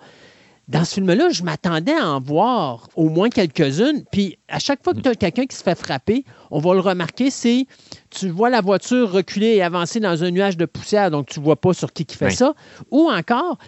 Dans ce film-là, je m'attendais à en voir au moins quelques-unes. Puis à chaque fois que tu as quelqu'un qui se fait frapper, on va le remarquer, c'est tu vois la voiture reculer et avancer dans un nuage de poussière, donc tu ne vois pas sur qui qui fait ça. Ou encore,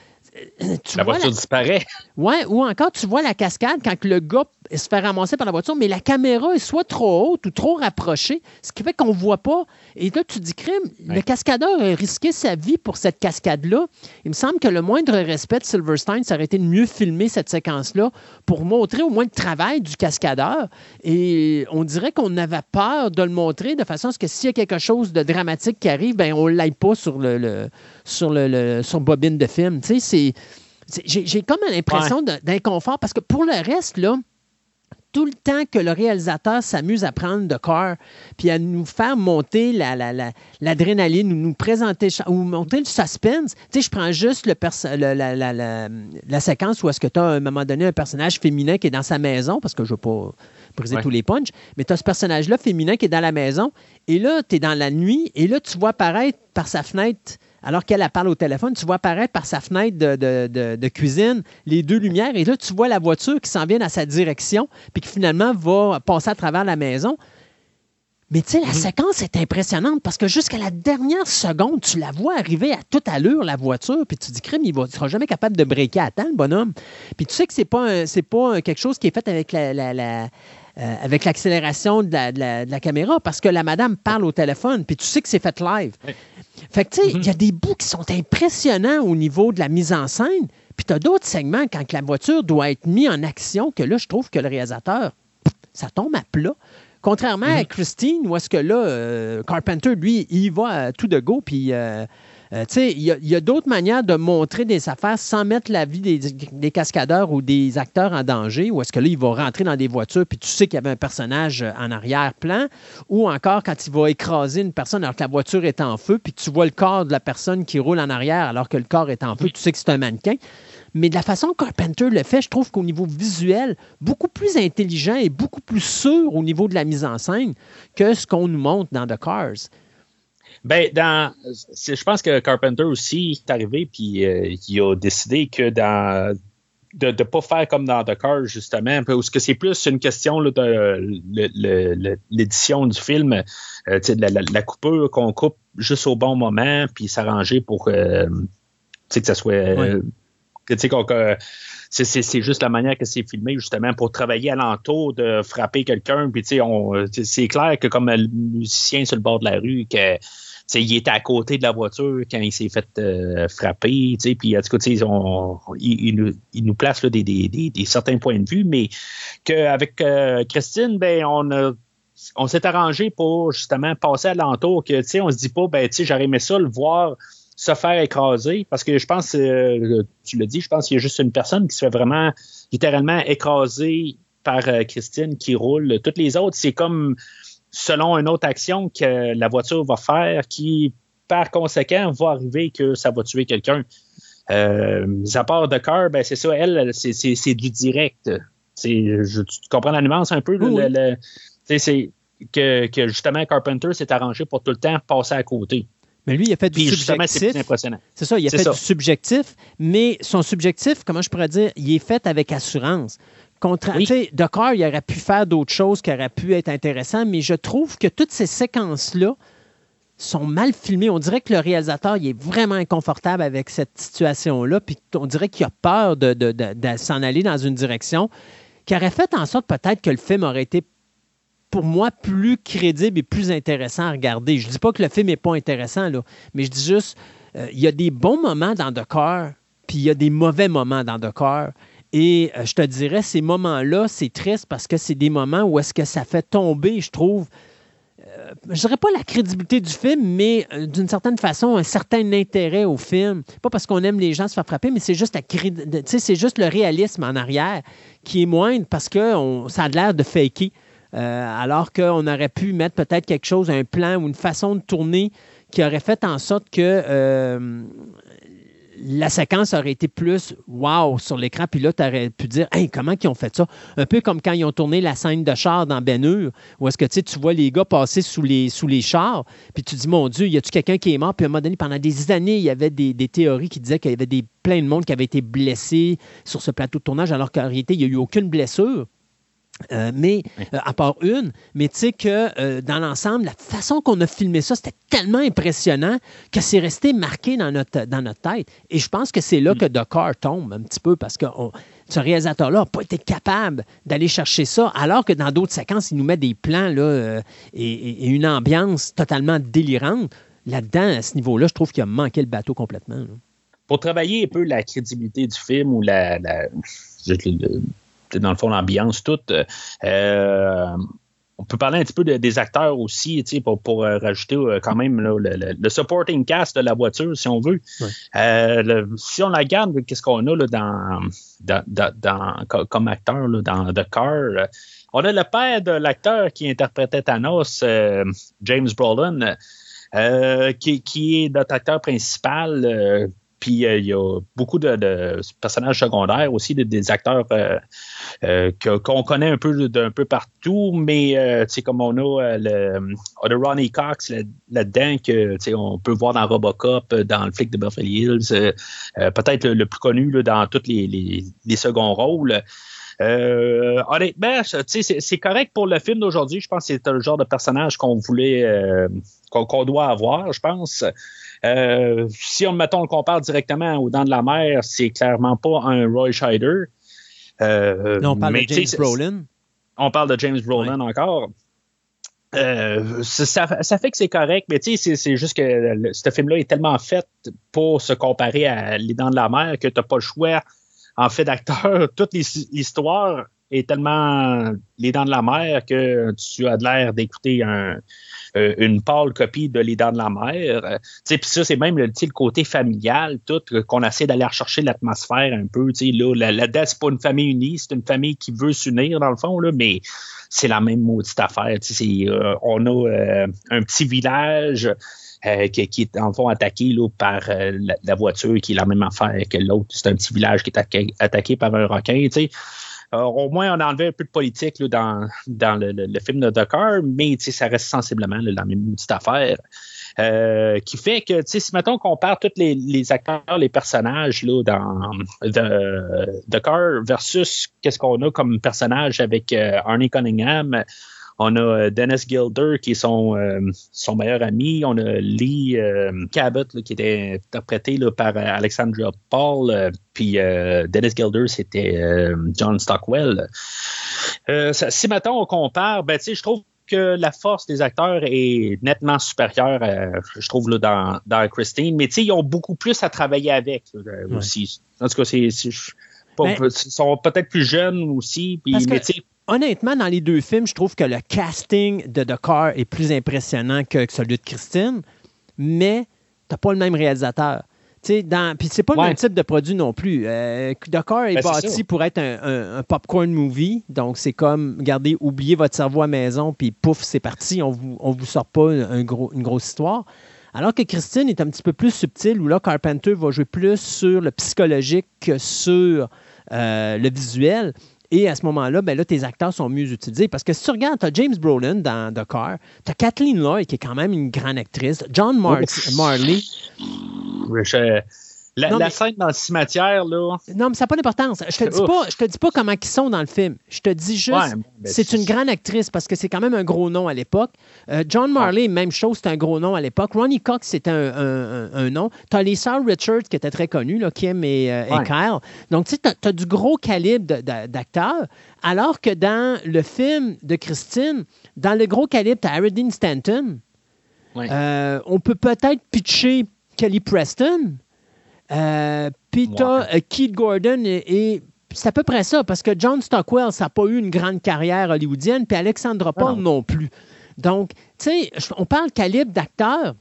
euh, la voiture disparaît. Oui, ou encore tu vois la cascade quand le gars se fait ramasser par la voiture, mais la caméra est soit trop haute ou trop rapprochée, ce qui fait qu'on ne voit pas. Et là, tu dis, crime, le cascadeur a risqué sa vie pour cette cascade-là. Il me semble que le moindre respect de Silverstein, ça aurait été de mieux filmer cette séquence-là pour montrer au moins le travail du cascadeur. Et on dirait qu'on avait peur de le montrer de façon à ce que s'il y a quelque chose de dramatique qui arrive, ben on ne l'aille pas sur le, sur le, sur bobine de film. Tu sais, c'est j'ai comme l'impression d'inconfort parce que pour le reste, là, tout le temps que le réalisateur s'amuse à prendre de corps, puis à nous faire monter l'adrénaline, la, ou nous présenter, ou monter le suspense. Tu sais, je prends juste le la, séquence où est-ce que tu as à un moment donné un personnage féminin qui est dans sa maison, parce que je ne veux pas briser tous les punchs, mais tu as ce personnage-là féminin qui est dans la maison, et là, tu es dans la nuit, et là, tu vois apparaître par sa fenêtre alors qu'elle parle au téléphone, tu vois apparaître par sa fenêtre de, cuisine les deux lumières et là, tu vois la voiture qui s'en vient dans sa direction puis qui finalement va passer à travers la maison. Mais tu sais, la séquence est impressionnante parce que jusqu'à la dernière seconde, tu la vois arriver à toute allure, la voiture, puis tu dis, crime, il ne sera jamais capable de breaker à temps, le bonhomme. Puis tu sais que ce n'est pas, pas quelque chose qui est fait avec la, euh, avec l'accélération de la, caméra parce que la madame parle au téléphone, puis tu sais que c'est fait live. Fait que, tu sais, il y a mm-hmm. des bouts qui sont impressionnants au niveau de la mise en scène, puis tu as d'autres segments quand la voiture doit être mise en action que là, je trouve que le réalisateur, ça tombe à plat. Contrairement à mm-hmm. Christine, où est-ce que là, euh, Carpenter, lui, il va tout de go, puis euh, euh, il y a, d'autres manières de montrer des affaires sans mettre la vie des, cascadeurs ou des acteurs en danger, ou est-ce que là, il va rentrer dans des voitures, puis tu sais qu'il y avait un personnage euh, en arrière-plan, ou encore quand il va écraser une personne alors que la voiture est en feu, puis tu vois le corps de la personne qui roule en arrière alors que le corps est en feu, tu sais que c'est un mannequin. Mais de la façon que Carpenter le fait, je trouve qu'au niveau visuel, beaucoup plus intelligent et beaucoup plus sûr au niveau de la mise en scène que ce qu'on nous montre dans The Cars. Ben, dans, je pense que Carpenter aussi est arrivé puis euh, il a décidé que dans de ne pas faire comme dans The Car, justement, parce que c'est plus une question là, de l'édition du film, euh, la, la, la, coupure qu'on coupe juste au bon moment, puis s'arranger pour euh, que ça soit. Euh, c'est juste la manière que c'est filmé, justement, pour travailler alentour de frapper quelqu'un. Puis, c'est clair que comme le musicien sur le bord de la rue, que il était à côté de la voiture quand il s'est fait euh, frapper, puis en tout cas, il, nous, il, nous, place là, des, des, des, certains points de vue, mais qu'avec euh, Christine, ben, on a on s'est arrangé pour justement passer à l'entour, que on se dit pas, ben, j'aurais aimé ça le voir se faire écraser, parce que je pense, euh, tu l'as dit, je pense qu'il y a juste une personne qui se fait vraiment littéralement écraser par Christine qui roule. Toutes les autres, c'est comme selon une autre action que la voiture va faire qui, par conséquent, va arriver que ça va tuer quelqu'un. Euh, à part de cœur, ben c'est ça, elle, c'est du direct. Je, tu comprends la nuance un peu? c'est que, que, justement Carpenter s'est arrangé pour tout le temps passer à côté. Mais lui, il a fait du subjectif. C'est ça, il a fait du subjectif, mais son subjectif, comment je pourrais dire, il est fait avec assurance. Contra oui. Dakar, il aurait pu faire d'autres choses qui auraient pu être intéressantes, mais je trouve que toutes ces séquences-là sont mal filmées. On dirait que le réalisateur il est vraiment inconfortable avec cette situation-là, puis on dirait qu'il a peur de, s'en aller dans une direction qui aurait fait en sorte peut-être que le film aurait été pour moi, plus crédible et plus intéressant à regarder. Je ne dis pas que le film n'est pas intéressant, là, mais je dis juste, euh, il y a des bons moments dans The Car, puis il y a des mauvais moments dans The Car. Et euh, je te dirais, ces moments-là, c'est triste parce que c'est des moments où est-ce que ça fait tomber, je trouve, euh, je dirais pas la crédibilité du film, mais euh, d'une certaine façon, un certain intérêt au film. Pas parce qu'on aime les gens se faire frapper, mais c'est juste, c'est juste le réalisme en arrière qui est moindre parce que ça a l'air de faker. alors qu'on aurait pu mettre peut-être quelque chose, un plan ou une façon de tourner qui aurait fait en sorte que la séquence aurait été plus wow sur l'écran, puis là, tu aurais pu dire hey, comment ils ont fait ça? Un peu comme quand ils ont tourné la scène de char dans Ben Hur, où est-ce que tu vois les gars passer sous les, sous les chars, puis tu dis mon Dieu, y a-tu quelqu'un qui est mort? Puis à un moment donné, pendant des années, il y avait des, théories qui disaient qu'il y avait des, plein de monde qui avait été blessé sur ce plateau de tournage, alors qu'en réalité, il n'y a eu aucune blessure. Euh, mais euh, à part une, mais tu sais que euh, dans l'ensemble, la façon qu'on a filmé ça, c'était tellement impressionnant que c'est resté marqué dans notre, dans notre tête. Et je pense que c'est là mm. que Dakar tombe un petit peu parce que ce réalisateur-là n'a pas été capable d'aller chercher ça, alors que dans d'autres séquences, il nous met des plans là, et, une ambiance totalement délirante. Là-dedans, à ce niveau-là, je trouve qu'il a manqué le bateau complètement. Pour travailler un peu la crédibilité du film ou la, dans le fond, l'ambiance toute. Euh, on peut parler un petit peu des acteurs aussi, pour, pour euh, rajouter euh, quand même le, supporting cast de la voiture, si on veut. si on la garde, qu'est-ce qu'on a là, dans, dans, comme acteur dans The Car? on a le père de l'acteur qui interprétait Thanos, James Brolin, qui, qui, est notre acteur principal puis euh, il y a beaucoup de, personnages secondaires aussi, des acteurs euh, euh, qu'on connaît un peu d'un peu partout, mais c'est comme on a le, Ronnie Cox là-dedans que on peut voir dans Robocop, dans le flic de Beverly Hills, peut-être le, plus connu dans tous les, les, seconds rôles. Euh, honnêtement, c'est correct pour le film d'aujourd'hui. Je pense que c'est le genre de personnage qu'on voulait, qu'on doit avoir, je pense. Euh, si on, mettons, le compare directement aux Dents de la Mer, c'est clairement pas un Roy Scheider. Euh, non, on parle de James Brolin. On parle de James Brolin encore. Euh, ça, fait que c'est correct, mais tu sais, c'est juste que ce film-là est tellement fait pour se comparer à Les Dents de la Mer que tu n'as pas le choix, en fait, d'acteur. Toute l'histoire est tellement Les Dents de la Mer que tu as l'air d'écouter un, euh, une pâle copie de Les de la Mer. Euh, puis ça, c'est même le, côté familial, tout, qu'on essaie d'aller rechercher l'atmosphère un peu. Là, la, là c'est pas une famille unie, c'est une famille qui veut s'unir, dans le fond, là, mais c'est la même maudite affaire. Euh, on a un petit village. qui, est en fond attaqué là, par la, voiture qui est la même affaire que l'autre. C'est un petit village qui est attaqué, par un requin. Sais au moins, on a enlevé un peu de politique dans, dans le, film de Dakar, mais ça reste sensiblement la même petite affaire. Euh, qui fait que, si mettons qu'on compare tous les, acteurs, les personnages là, dans The, Car versus qu'est-ce qu'on a comme personnage avec euh, Arnie Cunningham, on a euh, Dennis Gilder qui est son, son meilleur ami. On a Lee Cabot qui était interprété là, par Alexandra Paul. puis Dennis Gilder, c'était John Stockwell. si maintenant on compare, ben, je trouve que la force des acteurs est nettement supérieure, je trouve, là, dans, dans Christine. Mais ils ont beaucoup plus à travailler avec aussi. En tout cas, c'est, ils sont peut-être plus jeunes aussi. Honnêtement, dans les deux films, je trouve que le casting de The Car est plus impressionnant que celui de Christine, mais tu n'as pas le même réalisateur. Puis c'est pas le même type de produit non plus. Euh, Dakar est ben, bâti pour être un, popcorn movie. Donc, c'est comme, regardez, oubliez votre cerveau à maison, puis pouf, c'est parti. On vous, on vous sort pas un gros, une grosse histoire. Alors que Christine est un petit peu plus subtile, où là, Carpenter va jouer plus sur le psychologique que sur euh, le visuel. Et à ce moment-là, ben là, tes acteurs sont mieux utilisés. Parce que si tu regardes, tu as James Brolin dans The Car, tu as Kathleen Lloyd, qui est quand même une grande actrice, John Marley. La, scène dans le cimetière, là. Non, mais ça n'a pas d'importance. Je te dis pas, je te dis pas comment ils sont dans le film. Je te dis juste, ben, c'est une grande actrice parce que c'est quand même un gros nom à l'époque. Euh, John Marley, même chose, c'est un gros nom à l'époque. Ronnie Cox, c'était un, nom. Tu as les sœurs Richards qui étaient très connus, là, Kim et, euh, Kyle. Donc, tu sais, tu as, du gros calibre d'acteurs. Alors que dans le film de Christine, dans le gros calibre, tu as Dean Stanton. Euh, on peut peut-être pitcher Kelly Preston. Euh, puis euh, Keith Gordon et, c'est à peu près ça, parce que John Stockwell, ça n'a pas eu une grande carrière hollywoodienne, puis Alexandra Paul non. plus. Donc, tu sais, on parle calibre d'acteur.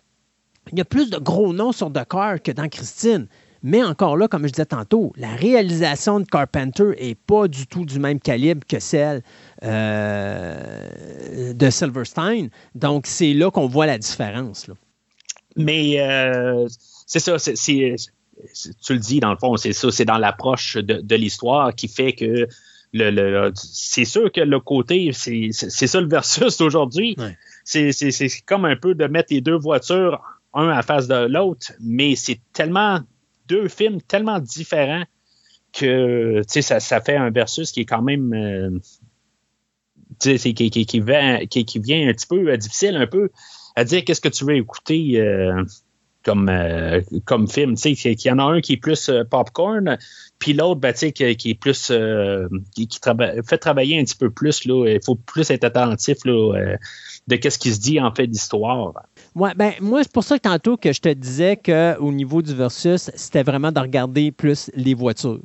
Il y a plus de gros noms sur The Car que dans Christine. Mais encore là, comme je disais tantôt, la réalisation de Carpenter n'est pas du tout du même calibre que celle euh, de Silverstein. Donc, c'est là qu'on voit la différence. Mais c'est ça, c'est tu le dis, dans le fond, c'est ça, c'est dans l'approche de, l'histoire qui fait que le, c'est sûr que le côté, c'est ça le versus d'aujourd'hui. C'est comme un peu de mettre les deux voitures un à face de l'autre, mais c'est tellement deux films tellement différents que ça, ça fait un versus qui est quand même euh, qui, qui, qui, qui, vient, qui, vient un petit peu euh, difficile un peu à dire qu'est-ce que tu veux écouter. Euh, comme, euh, comme film. Tu sais, y en a un qui est plus euh, popcorn, puis l'autre, ben, qui, qui, est plus. Euh, qui, fait travailler un petit peu plus. Il faut plus être attentif là, de qu'est-ce qui se dit en fait d'histoire. Ouais, ben, moi, c'est pour ça que tantôt que je te disais qu'au niveau du versus, c'était vraiment de regarder plus les voitures.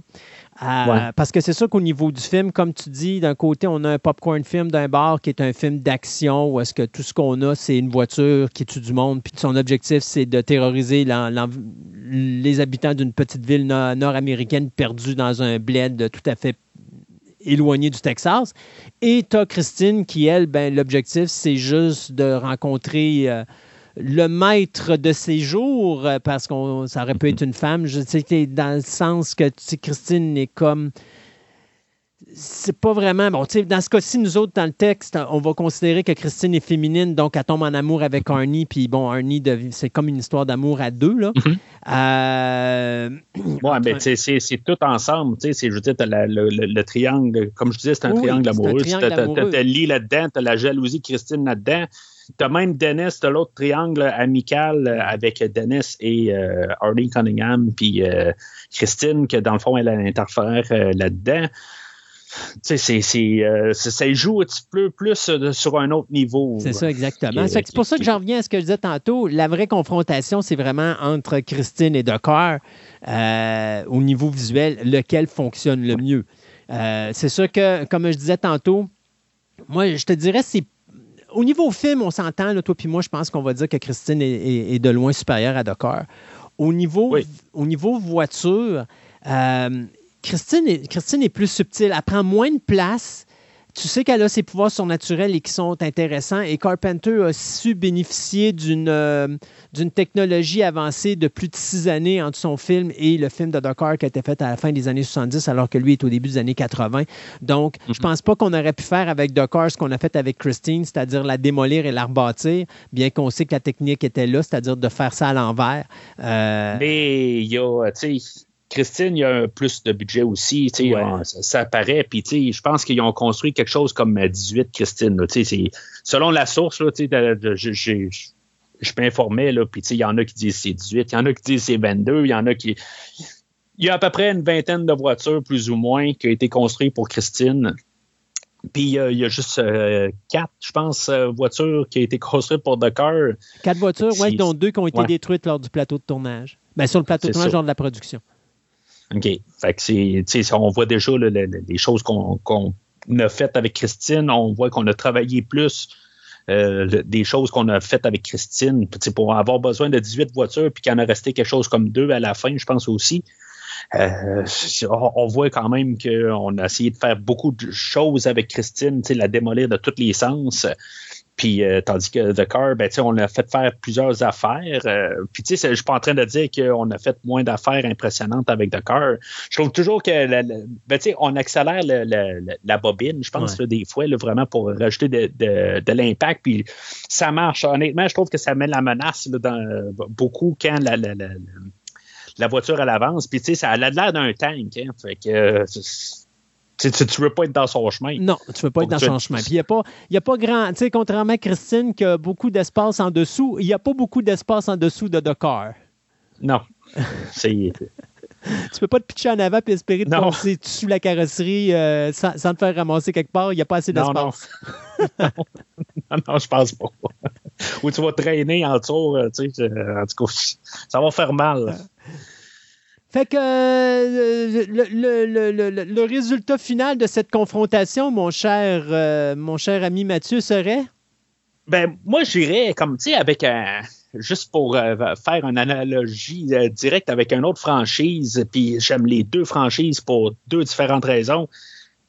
Euh, parce que c'est sûr qu'au niveau du film, comme tu dis, d'un côté, on a un popcorn film d'un bar qui est un film d'action où est-ce que tout ce qu'on a, c'est une voiture qui tue du monde, puis son objectif, c'est de terroriser les habitants d'une petite ville nord-américaine perdue dans un bled tout à fait éloigné du Texas. Et tu as Christine qui, elle, ben, l'objectif, c'est juste de rencontrer. Euh, le maître de ses jours, euh, parce que ça aurait pu être une femme. Je sais dans le sens que Christine est comme. C'est pas vraiment. Bon, dans ce cas-ci, nous autres, dans le texte, on va considérer que Christine est féminine, donc elle tombe en amour avec Arnie, puis bon, Arnie, c'est comme une histoire d'amour à deux, là. Mm-hmm. Euh, ouais, mais c'est tout ensemble. Je veux dire, le, le, triangle, comme je disais, c'est un triangle amoureux. Tu as, Lee là-dedans, tu as la jalousie Christine là-dedans. Tu as même Dennis, tu l'autre triangle amical euh, avec Dennis et euh, Harley Cunningham, puis euh, Christine, que dans le fond, elle a interfère là-dedans. Tu sais, ça joue un petit peu plus sur un autre niveau. C'est ça, exactement. C'est pour ça que j'en reviens à ce que je disais tantôt. La vraie confrontation, c'est vraiment entre Christine et Docker au niveau visuel, lequel fonctionne le mieux. c'est sûr que, comme je disais tantôt, moi, je te dirais, c'est au niveau film, on s'entend, toi puis moi, je pense qu'on va dire que Christine est, de loin supérieure à Docker. Au niveau, au niveau voiture, euh, Christine, est, Christine est plus subtile. Elle prend moins de place. Tu sais qu'elle a ses pouvoirs surnaturels et qui sont intéressants. Et Carpenter a su bénéficier d'une euh, technologie avancée de plus de six années entre son film et le film de Dark qui a été fait à la fin des années 70, alors que lui est au début des années 80. Donc, je mhm. pense pas qu'on aurait pu faire avec Dark ce qu'on a fait avec Christine, c'est-à-dire la démolir et la rebâtir, bien qu'on sait que la technique était là, c'est-à-dire de faire ça à l'envers. Euh, Mais il y a, tu sais, Christine, il y a plus de budget aussi, ça, apparaît. Puis, je pense qu'ils ont construit quelque chose comme 18 Christine. selon la source, je m'informais, puis il y en a qui disent c'est 18, il y en a qui disent c'est 22, il y en a qui. Il y a à peu près une vingtaine de voitures, plus ou moins, qui ont été construites pour Christine. Puis il y a juste euh, quatre, je pense, euh, voitures qui ont été construites pour Dakar. Quatre voitures, oui, dont deux qui ont été détruites lors du plateau de tournage. Ben, sur le plateau de tournage, lors de la production. OK. Fait que on voit déjà les choses qu'on a faites avec Christine. On voit qu'on a travaillé plus euh, des choses qu'on a faites avec Christine. Pour avoir besoin de 18 voitures, puis qu'il en a resté quelque chose comme deux à la fin, je pense aussi. Euh, on voit quand même qu'on a essayé de faire beaucoup de choses avec Christine, la démolir de tous les sens. Puis euh, tandis que The Car, ben, on a fait faire plusieurs affaires. Euh, puis tu sais, je suis pas en train de dire qu'on a fait moins d'affaires impressionnantes avec The Car. Je trouve toujours que ben, on accélère la bobine, je pense, des fois, vraiment pour rajouter de, l'impact. Puis ça marche. Honnêtement, je trouve que ça met la menace dans, beaucoup quand la, la, voiture à l'avance. Puis tu sais, ça a l'air d'un tank. Hein, fait que tu, tu, veux pas être dans son chemin. Non, tu veux pas être dans son chemin. Puis il n'y a, pas, a pas grand. Tu sais, contrairement à Christine, qui a beaucoup d'espace en dessous, il n'y a pas beaucoup d'espace en dessous de Dakar. Non. C'est. tu peux pas te pitcher en avant et espérer te passer sous la carrosserie euh, sans, te faire ramasser quelque part. Il n'y a pas assez d'espace. Non, non. non, je pense pas. Ou tu vas traîner en tour, euh, tu sais, euh, en tout cas, ça va faire mal. Fait que euh, le, résultat final de cette confrontation, mon cher, euh, mon cher ami Mathieu, serait? Ben, moi, j'irais comme, tu sais, avec un. Juste pour euh, faire une analogie directe avec une autre franchise, puis j'aime les deux franchises pour deux différentes raisons.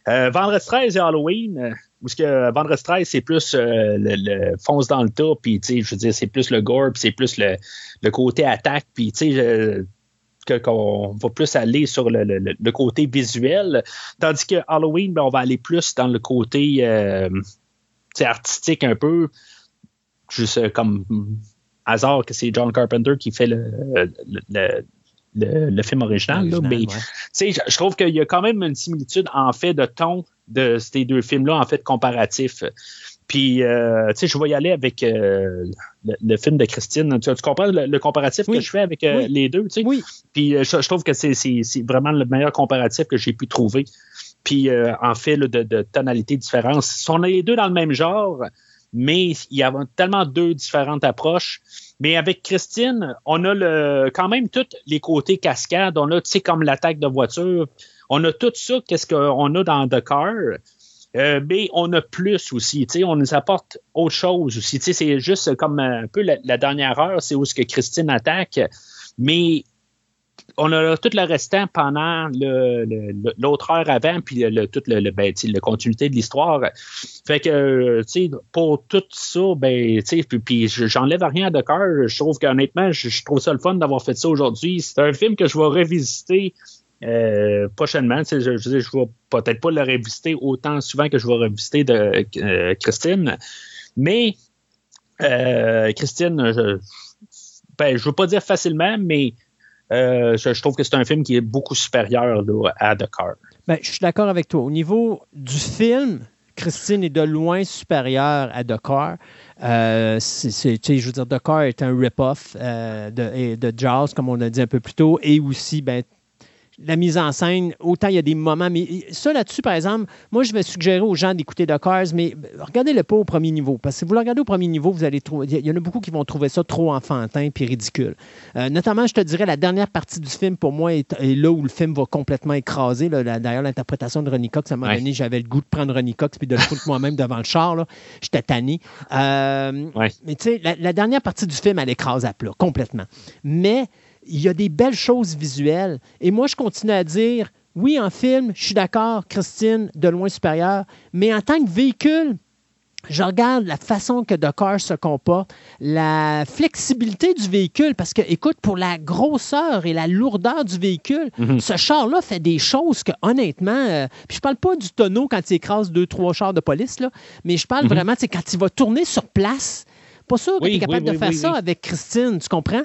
Vendredi 13 et Halloween, parce que Vendredi 13, c'est plus le, fonce dans le tas, puis tu sais, je veux dire, c'est plus le gore, puis c'est plus le, côté attaque, puis tu sais, qu'on va plus aller sur le, côté visuel, tandis que Halloween, ben, on va aller plus dans le côté euh, artistique un peu, juste comme hasard que c'est John Carpenter qui fait le, le, film original. mais je trouve qu'il y a quand même une similitude en fait de ton de ces deux films-là, en fait, comparatifs. Puis, euh, tu sais, je vais y aller avec euh, le, film de Christine. Tu, comprends le, comparatif que je fais avec euh, les deux, tu sais? Oui. Puis, je, trouve que c'est vraiment le meilleur comparatif que j'ai pu trouver. Puis, en fait, de, de tonalités différentes. Si on a les deux dans le même genre, mais il y a tellement deux différentes approches. Mais avec Christine, on a le, quand même tous les côtés cascades. On a, tu sais, comme l'attaque de voiture. On a tout ça, qu'est-ce qu'on a dans The Car. Euh, mais on a plus aussi, on nous apporte autre chose aussi. C'est juste comme un peu la, dernière heure, c'est où ce que Christine attaque, mais on a tout le restant pendant l'autre heure avant, puis le, toute le, ben, la continuité de l'histoire. Fait que, pour tout ça, ben, puis, puis j'enlève rien de cœur. Je trouve qu'honnêtement, je, je, trouve ça le fun d'avoir fait ça aujourd'hui. C'est un film que je vais revisiter euh, prochainement. Je, je, je, je vais peut-être pas le revisiter autant souvent que je vais revisiter de euh, Christine, mais euh, Christine, je, ben, je veux pas dire facilement, mais je, trouve que c'est un film qui est beaucoup supérieur à The Car. Ben, je suis d'accord avec toi. Au niveau du film, Christine est de loin supérieure à The Car. je veux dire, The Car est un rip-off de, Jaws, comme on a dit un peu plus tôt, et aussi, ben, la mise en scène, autant il y a des moments, mais ça là-dessus, par exemple, moi je vais suggérer aux gens d'écouter The Cars, mais regardez-le pas au premier niveau, parce que si vous le regardez au premier niveau, vous allez trouver, il y en a beaucoup qui vont trouver ça trop enfantin puis ridicule. Euh, notamment, je te dirais, la dernière partie du film, pour moi, est, là où le film va complètement écraser. D'ailleurs, l'interprétation de Ronnie Cox, à un moment donné, j'avais le goût de prendre Ronnie Cox puis de le foutre moi-même devant le char. J'étais tanné. Euh, mais tu sais, la, la, dernière partie du film, elle écrase à plat, complètement. Mais il y a des belles choses visuelles. Et moi, je continue à dire, oui, en film, je suis d'accord, Christine, de loin supérieure, mais en tant que véhicule, je regarde la façon que Dakar se comporte, la flexibilité du véhicule, parce que, écoute, pour la grosseur et la lourdeur du véhicule, Mhm. ce char-là fait des choses que, honnêtement, euh, puis je parle pas du tonneau quand il écrase deux, trois chars de police, là, mais je parle Mhm. vraiment, sais, quand il va tourner sur place. Pas sûr que Oui, tu es capable oui, de faire ça avec Christine, tu comprends?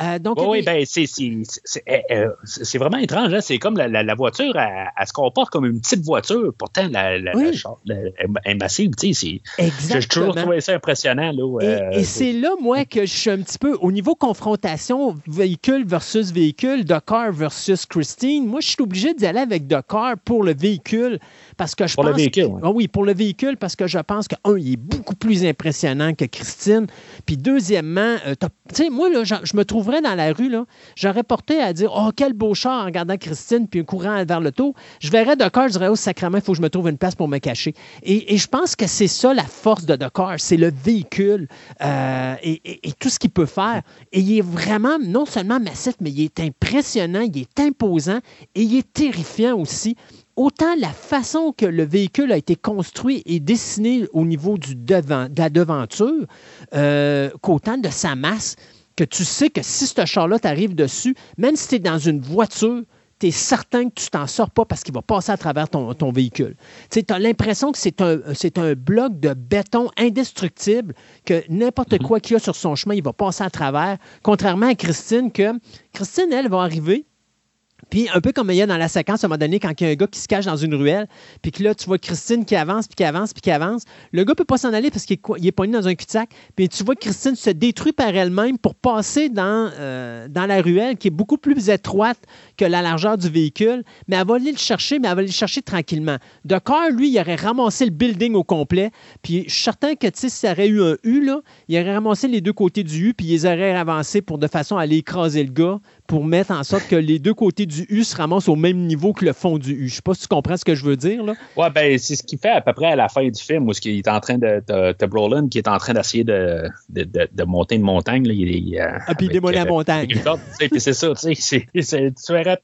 Euh, donc, Oui, les- ben, c'est, c'est, c'est, euh, euh, c'est vraiment étrange. Hein? C'est comme la, la, la voiture, elle, elle se comporte comme une petite voiture. Pourtant, la, la, la est massive. Tu sais, c'est, j'ai toujours Exactement. trouvé ça impressionnant. Là, Et, euh, et c'est là, moi, que je suis un petit peu au niveau confrontation véhicule versus véhicule, Dakar versus Christine. Moi, je suis obligé d'y aller avec Dakar pour le véhicule parce que je Pour le pense. véhicule, que- ouais. Ah oui, pour le véhicule parce que je pense que, un, il est beaucoup plus impressionnant que Christine. Puis, deuxièmement, euh, tu sais, moi, je, me trouverais dans la rue, j'aurais porté à dire, oh, quel beau char en regardant Christine, puis courant vers le tour. Je verrais Dakar, je dirais, oh, sacrément, il faut que je me trouve une place pour me cacher. Et, je pense que c'est ça la force de Dakar, c'est le véhicule euh, et tout ce qu'il peut faire. Et il est vraiment non seulement massif, mais il est impressionnant, il est imposant et il est terrifiant aussi. Autant la façon que le véhicule a été construit et dessiné au niveau du devant, de la devanture, euh, qu'autant de sa masse, que tu sais que si ce char-là t'arrive dessus, même si tu es dans une voiture, tu es certain que tu t'en sors pas parce qu'il va passer à travers ton, ton véhicule. Tu as l'impression que c'est un, c'est un bloc de béton indestructible, que n'importe quoi qu'il y a sur son chemin, il va passer à travers. Contrairement à Christine, que Christine, elle, va arriver. Puis un peu comme il y a dans la séquence, à un moment donné, quand il y a un gars qui se cache dans une ruelle, puis que là, tu vois Christine qui avance, puis qui avance, puis qui avance. Le gars peut pas s'en aller parce qu'il est, est pogné dans un cul-de-sac. Puis tu vois Christine se détruit par elle-même pour passer dans, euh, dans la ruelle qui est beaucoup plus étroite que la largeur du véhicule. Mais elle va aller le chercher, mais elle va aller le chercher tranquillement. De lui, il aurait ramassé le building au complet. Puis je suis certain que, tu sais, aurait eu un U, là, il aurait ramassé les deux côtés du U, puis ils auraient avancé pour de façon à aller écraser le gars, pour mettre en sorte que les deux côtés du U se ramassent au même niveau que le fond du U. Je sais pas si tu comprends ce que je veux dire. Ouais, ben, c'est ce qu'il fait à peu près à la fin du film, où ce qu'il est en train de. T'as t'as Brolin qui est en train d'essayer de, de, de, de monter une montagne. Là, il, euh, Ah, puis il démolit la euh, montagne. sais, puis c'est ça, tu sais. Tu verrais.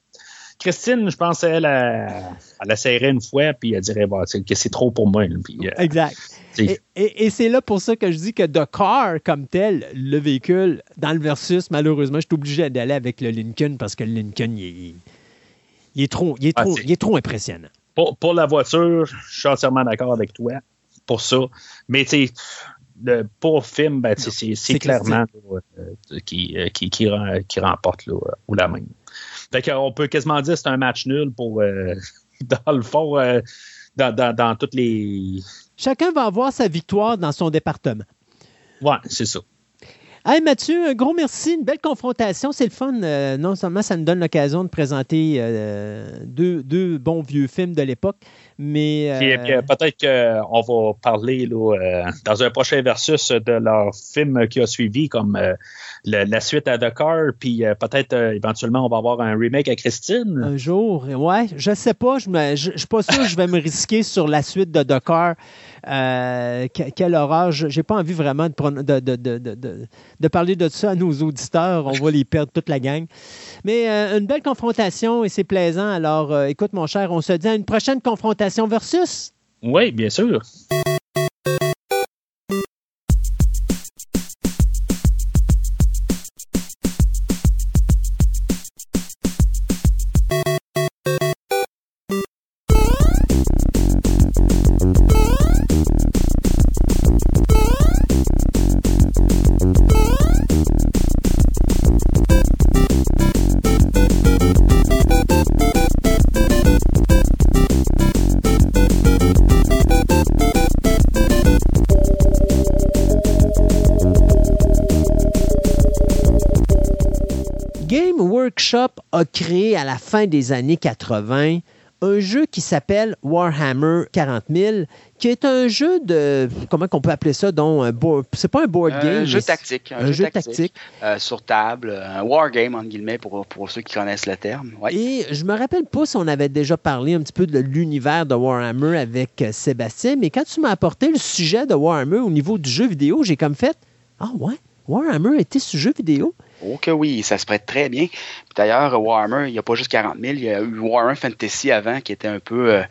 Christine, je pense, elle, elle, elle une fois, puis elle dirait, bah, que c'est trop pour moi. puis, euh, Exact. Et, et- et c'est là pour ça que je dis que The Car, comme tel, le véhicule, dans le versus, malheureusement, je suis obligé d'aller avec le Lincoln parce que le Lincoln, il est, il est trop, il est Ah, trop, c'est- il est trop impressionnant. pour, pour la voiture, je suis entièrement d'accord avec toi pour ça. Mais tu sais, pour le film, ben, c'est clairement là, euh, qui, euh, qui, qui, rem- qui remporte là, euh, ou la même. Fait qu'on peut quasiment dire que c'est un match nul pour, euh, dans le fond, euh, dans, dans, dans toutes les. Chacun va avoir sa victoire dans son département. Ouais, c'est ça. Hey Mathieu, un gros merci, une belle confrontation, c'est le fun. Euh, non seulement ça nous donne l'occasion de présenter euh, deux, deux bons vieux films de l'époque, mais... Puis, euh, puis, euh, peut-être qu'on va parler là, euh, dans un prochain versus de leur film qui a suivi, comme euh, le- la suite à Dakar, puis euh, peut-être éventuellement on va avoir un remake à Christine. Un jour, ouais, je sais pas, je ne suis pas sûr que je vais me risquer sur la suite de. Euh, que- quelle horreur, Je- j'ai pas envie vraiment de, de, de- parler de ça à nos auditeurs, on va les perdre toute la gang. Mais une belle confrontation et c'est plaisant. Alors, écoute mon cher, on se dit à une prochaine confrontation Oui, bien sûr. Game Workshop a créé à la fin des années 80 un jeu qui s'appelle Warhammer 40 000, qui est un jeu de. Comment qu'on peut appeler ça donc, un board- C'est pas un board Un game. jeu mais c'est- tactique. Un, jeu tactique. euh, sur table, un wargame, entre guillemets, pour, pour ceux qui connaissent le terme. Ouais. Et je me rappelle pas si on avait déjà parlé un petit peu de l'univers de Warhammer avec euh, Sébastien, mais quand tu m'as apporté le sujet de Warhammer au niveau du jeu vidéo, j'ai comme fait Ah ouais, Warhammer était sur jeu vidéo? Oh que oui, ça se prête très bien. D'ailleurs, Warhammer, il n'y a pas juste 40 000, il y a eu Warhammer Fantasy avant, qui était un peu euh,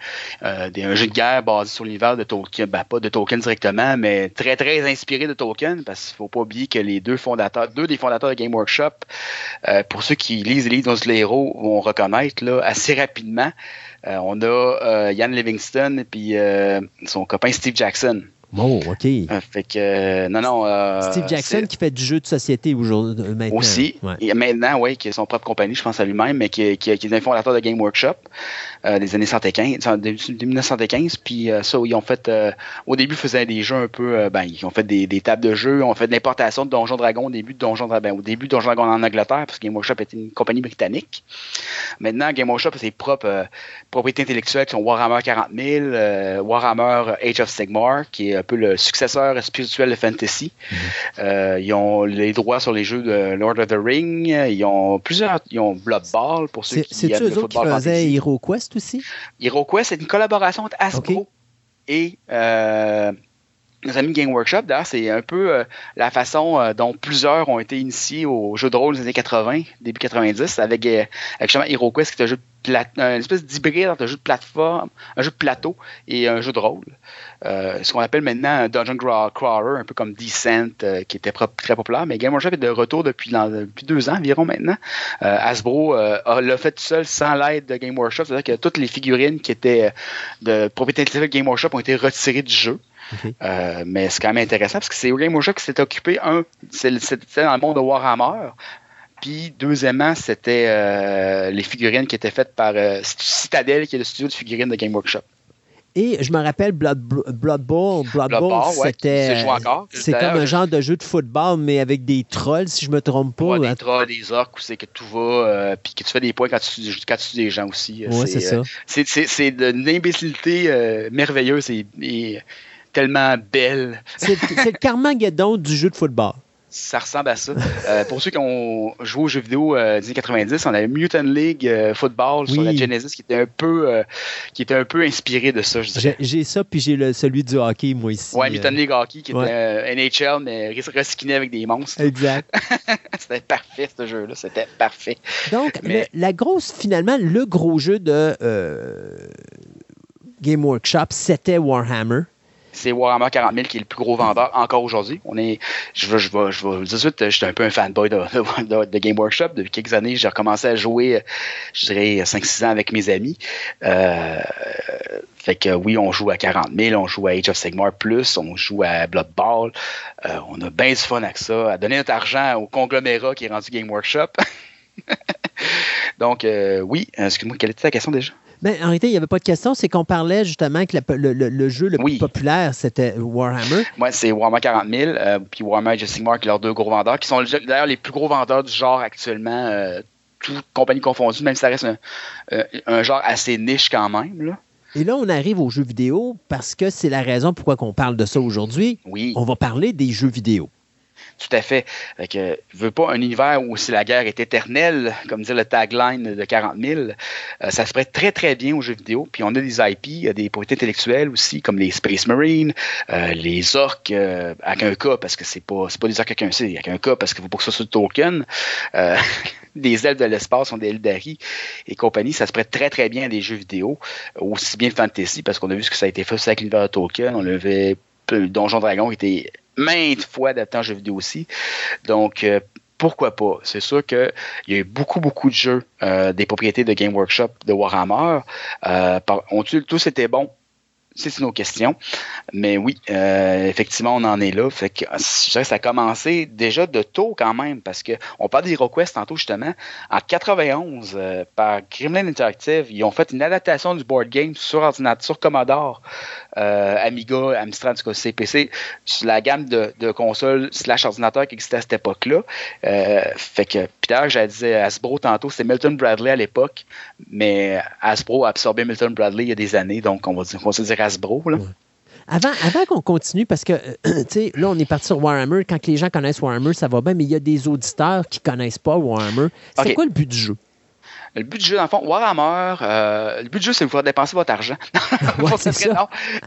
euh, un jeu de guerre basé sur l'univers de Tolkien. Ben, pas de Tolkien directement, mais très, très inspiré de Tolkien, parce qu'il ne faut pas oublier que les deux fondateurs, deux des fondateurs de Game Workshop, euh, pour ceux qui lisent les livres les héros, vont reconnaître là, assez rapidement. on a Ian Livingston et son copain Steve Jackson. Bon, OK. Euh, fait que, euh, non, non. Euh, Steve Jackson qui fait du jeu de société aujourd'hui, maintenant. Aussi. Et maintenant, oui, qui a son propre compagnie, je pense à lui-même, mais qui, qui, qui, est un fondateur de Game Workshop des années 115, début 1915. Puis ça, ils ont fait, au début, ils faisaient des jeux un peu, ben, ils ont fait des, des, tables de jeux, ils ont fait de l'importation de Donjons Dragons au début de Donjons ben, au début de Donjons Dragons en Angleterre, parce que Game Workshop était une compagnie britannique. Maintenant, Game Workshop a ses propres propriétés intellectuelles qui sont Warhammer 40 000, Warhammer Age of Sigmar, qui est un peu le successeur spirituel de Fantasy. Mhm. Euh, ils ont les droits sur les jeux de Lord of the Ring. Ils ont plusieurs. Ils ont Blood Ball pour ceux qui C'est eux autres qui faisaient HeroQuest aussi? HeroQuest, c'est une collaboration entre Hasbro et euh, nos amis Game Workshop. D'ailleurs, c'est un peu euh, la façon dont plusieurs ont été initiés aux jeux de rôle des années 80, début 90, avec, avec justement HeroQuest, qui est un jeu de une espèce d'hybride entre un jeu de plateforme, un jeu de plateau et un jeu de rôle. Euh, ce qu'on appelle maintenant un dungeon crawler, un peu comme Descent, euh, qui était très populaire. Mais Game Workshop est de retour depuis, depuis deux ans environ maintenant. Euh, Hasbro l'a fait tout seul sans l'aide de Game Workshop. C'est-à-dire que toutes les figurines qui étaient de propriété intellectuelle de Game Workshop ont été retirées du jeu. Mais c'est quand même intéressant parce que c'est Game Workshop qui s'est occupé, un, c'était dans le monde de Warhammer, puis, deuxièmement, c'était euh, les figurines qui étaient faites par euh, Citadel, qui est le studio de figurines de Game Workshop. Et je me rappelle Blood, Blood Bowl. Blood, Bowl, c'était. C'est comme un genre de jeu de football, mais avec des trolls, si je me trompe pas. des trolls, des orques, où c'est que tout va, euh, puis que tu fais des points quand tu, quand tu tues des gens aussi. Oui, c'est ça. c'est une imbécilité merveilleuse et, et, tellement belle. C'est le Carmageddon du jeu de football ça ressemble à ça. Euh, pour ceux qui ont joué aux jeux vidéo euh, des années 90, on avait Mutant League euh, Football sur la Genesis qui était un peu, qui était un peu inspiré de ça, je dirais. J'ai ça, puis j'ai celui du hockey, moi ici. Ouais, Mutant League Hockey qui était NHL, mais reskiné avec des monstres. Exact. c'était parfait, ce jeu-là. C'était parfait. Donc, la grosse, finalement, le gros jeu de Game Workshop, c'était Warhammer c'est Warhammer 40 000 qui est le plus gros vendeur encore aujourd'hui. On est, je veux, je veux, je je suis un peu un fanboy de, de, Game Workshop. Depuis quelques années, j'ai recommencé à jouer, je dirais, 5-6 ans avec mes amis. Euh, fait que oui, on joue à 40 000, on joue à Age of Sigmar Plus, on joue à Blood Ball. Euh, on a bien du fun avec ça, à donner notre argent au conglomérat qui est rendu Game Workshop. Donc, euh, oui, excuse-moi, quelle était ta question déjà? Ben, en réalité, il n'y avait pas de question. C'est qu'on parlait justement que le, jeu le plus populaire, c'était Warhammer. Moi, c'est Warhammer 40 000, euh, puis Warhammer Sigmar, qui leurs deux gros vendeurs, qui sont d'ailleurs les plus gros vendeurs du genre actuellement, euh, toutes compagnies confondues, même si ça reste un, euh, genre assez niche quand même. Là. Et là, on arrive aux jeux vidéo parce que c'est la raison pourquoi on parle de ça aujourd'hui. Oui. On va parler des jeux vidéo. Tout à fait. fait que, veux pas un univers où si la guerre est éternelle, comme dit le tagline de 40 000, euh, ça se prête très très bien aux jeux vidéo. Puis on a des IP, des propriétés intellectuelles aussi, comme les Space Marines, euh, les orques euh, avec un cas, parce que c'est pas, pas des orques avec un C, avec un cas, parce qu'il faut pas que ça soit le token. des ailes de l'espace, sont des Eldari et compagnie, ça se prête très très bien à des jeux vidéo, aussi bien fantasy, parce qu'on a vu ce que ça a été fait avec l'univers de Tolkien. On avait Donjon Dragon qui était maintes fois adapté en jeu vidéo aussi. Donc, euh, pourquoi pas? C'est sûr qu'il y a eu beaucoup, beaucoup de jeux euh, des propriétés de Game Workshop de Warhammer. Euh, on, tous étaient bons? C'est nos questions. Mais oui, euh, effectivement, on en est là. Je dirais que ça a commencé déjà de tôt quand même, parce qu'on parle d'HeroQuest tantôt justement. En 91, euh, par Gremlin Interactive, ils ont fait une adaptation du board game sur ordinateur, sur Commodore, euh, Amiga, Amstrad, CPC, sur la gamme de, consoles slash ordinateurs qui existait à cette époque-là. fait que Peter, j'ai dit Hasbro tantôt, c'est Milton Bradley à l'époque, mais Hasbro a absorbé Milton Bradley il y a des années, donc on va, dire, on va dire avant, avant qu'on continue, parce que euh, là, on est parti sur Warhammer. Quand les gens connaissent Warhammer, ça va bien, mais il y a des auditeurs qui ne connaissent pas Warhammer. C'est quoi le but du jeu? Le but du jeu, dans le fond, Warhammer, euh, le but du jeu, c'est de vous faire dépenser votre argent. c'est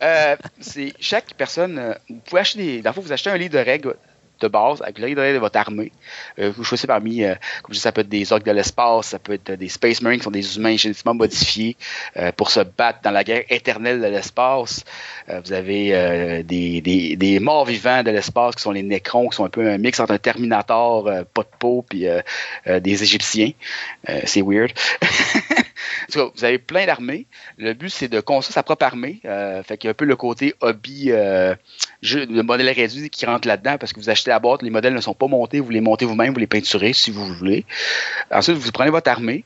euh, c'est chaque personne, vous pouvez acheter des. Dans le fond, vous achetez un livre de règles de base de votre armée. Euh, vous choisissez parmi, euh, comme je dis, ça peut être des orques de l'espace, ça peut être des Space Marines qui sont des humains génétiquement modifiés euh, pour se battre dans la guerre éternelle de l'espace. vous avez des, des, des, morts vivants de l'espace qui sont les Necrons, qui sont un peu un mix entre un Terminator, pas de peau, puis des Égyptiens. c'est weird. vous avez plein d'armées. Le but, c'est de construire sa propre armée. Euh, fait qu'il y a un peu le côté hobby, euh, le modèle réduit qui rentre là-dedans parce que vous achetez la boîte, les modèles ne sont pas montés, vous les montez vous-même, vous les peinturez si vous voulez. Ensuite, vous prenez votre armée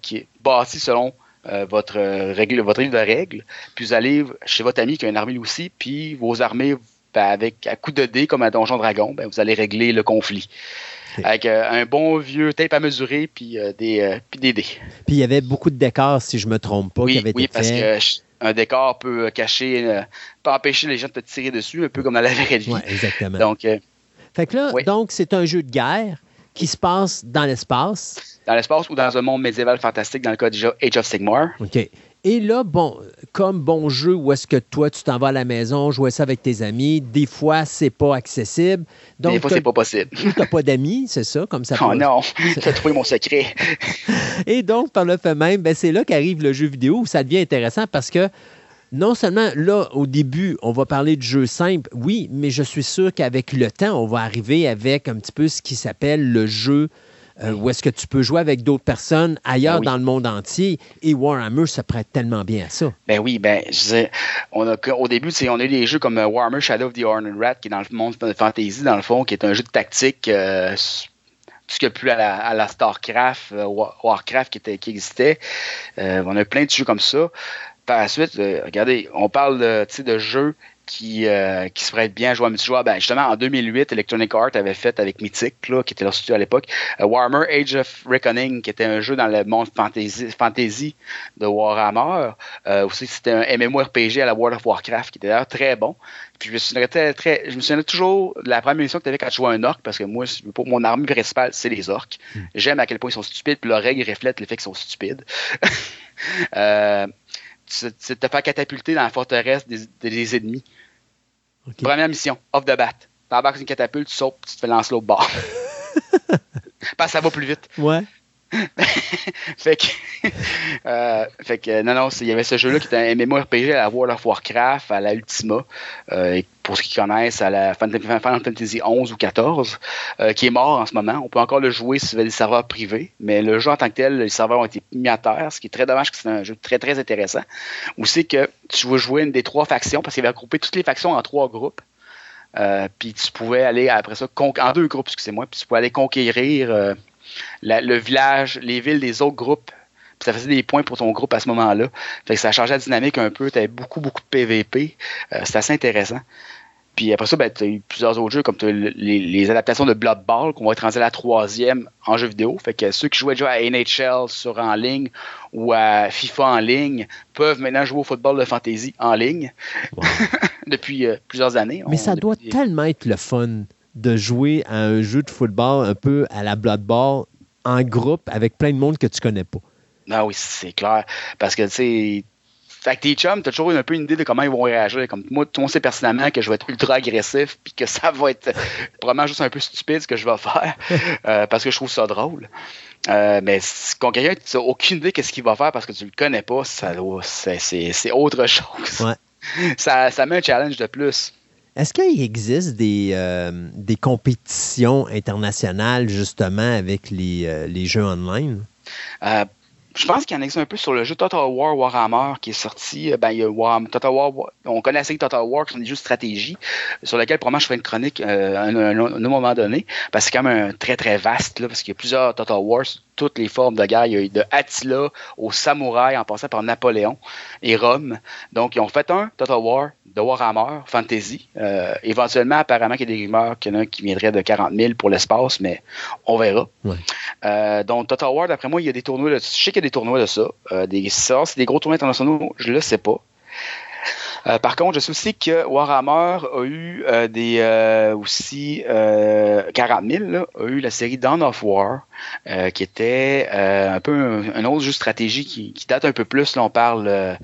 qui est bâtie selon euh, votre, règle, votre livre de règles, puis vous allez chez votre ami qui a une armée aussi, puis vos armées, ben, avec à coup de dés comme à Donjon Dragon, ben, vous allez régler le conflit avec euh, un bon vieux tape à mesurer puis, euh, des, euh, puis des dés. Puis il y avait beaucoup de décors, si je me trompe pas, oui, qui avaient oui, été parce qu'un décor peut cacher, peut empêcher les gens de te tirer dessus, un peu comme dans la vraie vie. Oui, exactement. Donc, fait que là, donc, c'est un jeu de guerre qui se passe dans l'espace. Dans l'espace ou dans un monde médiéval fantastique, dans le cas déjà Age of Sigmar. OK. Et là, bon, comme bon jeu, où est-ce que toi, tu t'en vas à la maison, jouer ça avec tes amis, des fois, c'est pas accessible. Donc, des fois, c'est pas possible. Tu n'as pas d'amis, c'est ça, comme ça. Oh non, tu as trouvé mon secret. Et donc, par le fait même, ben, c'est là qu'arrive le jeu vidéo où ça devient intéressant parce que non seulement là, au début, on va parler de jeux simples, oui, mais je suis sûr qu'avec le temps, on va arriver avec un petit peu ce qui s'appelle le jeu euh, où est-ce que tu peux jouer avec d'autres personnes ailleurs dans le monde entier? Et Warhammer se prête tellement bien à ça. Ben oui, ben je disais, on a, au début, on a eu des jeux comme euh, Warhammer Shadow of the Iron Rat, qui est dans le monde de fantasy, dans le fond, qui est un jeu de tactique. Euh, tout ce qu'il y a plus à la, StarCraft, Warcraft qui, était, qui existait. on a plein de jeux comme ça. Par la suite, regardez, on parle de, de jeux qui, euh, qui se ferait bien à jouer à multijoueur. Ben, justement, en 2008, Electronic Arts avait fait avec Mythic, là, qui était leur studio à l'époque, euh, Warhammer Age of Reckoning, qui était un jeu dans le monde fantasy, fantasy de Warhammer. Euh, aussi, c'était un MMORPG à la World of Warcraft, qui était d'ailleurs très bon. Puis je me souviens très, très, je me souviens toujours de la première émission que tu avais quand tu jouais un orc, parce que moi, pour mon armée principale, c'est les orques. Hmm. J'aime à quel point ils sont stupides, puis leur règle reflète le fait qu'ils sont stupides. euh, tu te faire catapulter dans la forteresse des, des ennemis. Première mission, off the bat. T'embarques une catapulte, tu sautes, tu te fais lancer l'autre bord. Parce que ça va plus vite. Ouais. fait que, euh, que, non, non, il y avait ce jeu-là qui était un MMORPG à la World of Warcraft, à la Ultima, euh, pour ceux qui connaissent, à la Final Fantasy 11 ou 14, euh, qui est mort en ce moment. On peut encore le jouer avez des serveurs privés, mais le jeu en tant que tel, les serveurs ont été mis à terre, ce qui est très dommage, que c'est un jeu très, très intéressant. C'est que tu veux jouer une des trois factions, parce qu'il avait regroupé toutes les factions en trois groupes. puis tu pouvais aller après ça en deux groupes, excusez-moi, puis tu pouvais aller conquérir le village, les villes des autres groupes. Puis ça faisait des points pour ton groupe à ce moment-là. Fait que ça changeait la dynamique un peu. Tu avais beaucoup, beaucoup de PVP. Euh, C'était assez intéressant. Puis après ça, ben, tu as eu plusieurs autres jeux comme les, adaptations de Blood Ball qu'on va être rendu à la troisième en jeu vidéo. Fait que ceux qui jouaient déjà à NHL sur en ligne ou à FIFA en ligne peuvent maintenant jouer au football de fantasy en ligne depuis euh, plusieurs années. Mais ça doit tellement être le fun de jouer à un jeu de football un peu à la Blood Ball en groupe avec plein de monde que tu connais pas. Ah oui, c'est clair. Parce que, tu sais, avec tes chums, t'as toujours un peu une idée de comment ils vont réagir. Comme moi, tout le monde sait personnellement que je vais être ultra agressif, puis que ça va être probablement juste un peu stupide ce que je vais faire, euh, parce que je trouve ça drôle. Euh, mais quand quelqu'un n'a aucune idée qu'est-ce qu'il va faire parce que tu le connais pas, ça c'est autre chose. Ça, ça met un challenge de plus. Est-ce qu'il existe des, euh, des compétitions internationales justement avec les, euh, jeux online? Euh, je pense qu'il y en existe un peu sur le jeu Total War Warhammer qui est sorti. Ben, il y a Total War, on connaît assez Total War qui sont des jeux de stratégie sur lesquels probablement je ferai une chronique à un, moment donné parce que c'est quand même un très très vaste là, parce qu'il y a plusieurs Total Wars toutes les formes de guerre. Il y a eu de Attila au samouraï en passant par Napoléon et Rome. Donc, ils ont fait un Total War de Warhammer Fantasy. Euh, éventuellement, apparemment, qu'il y a des rumeurs qu'il y en a un qui viendrait de 40 000 pour l'espace, mais on verra. Euh, donc, Total War, d'après moi, il y a des tournois. De, je sais qu'il y a des tournois de ça. Euh, des, ça, c'est des gros tournois internationaux, je le sais pas. Euh, par contre, je sais aussi que Warhammer a eu des aussi 40 000, a eu la série Dawn of War, qui était un peu un, autre jeu de stratégie qui, date un peu plus. Là, on parle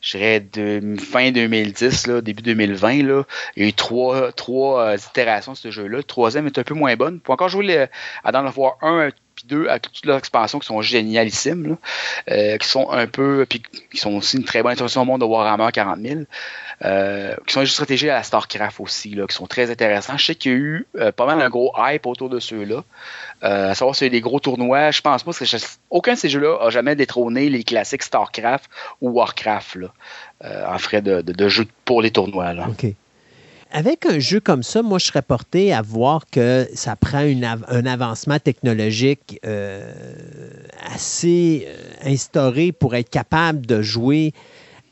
je dirais, de fin 2010, là, début 2020. Là. Il y a eu trois, trois itérations de ce jeu-là. Troisième est un peu moins bonne. Pour encore jouer le, à of War 1 puis deux, à toutes leurs expansions qui sont génialissimes, qui sont un peu, puis qui sont aussi une très bonne introduction au monde de Warhammer 40 000. Euh, qui sont des jeux à la StarCraft aussi, là, qui sont très intéressants. Je sais qu'il y a eu euh, pas mal un gros hype autour de ceux-là. Euh, à savoir s'il y a des gros tournois, je pense pas que aucun de ces jeux-là a jamais détrôné les classiques StarCraft ou Warcraft là, en frais de, de, jeux pour les tournois. Là. Avec un jeu comme ça, moi, je serais porté à voir que ça prend un avancement technologique assez instauré pour être capable de jouer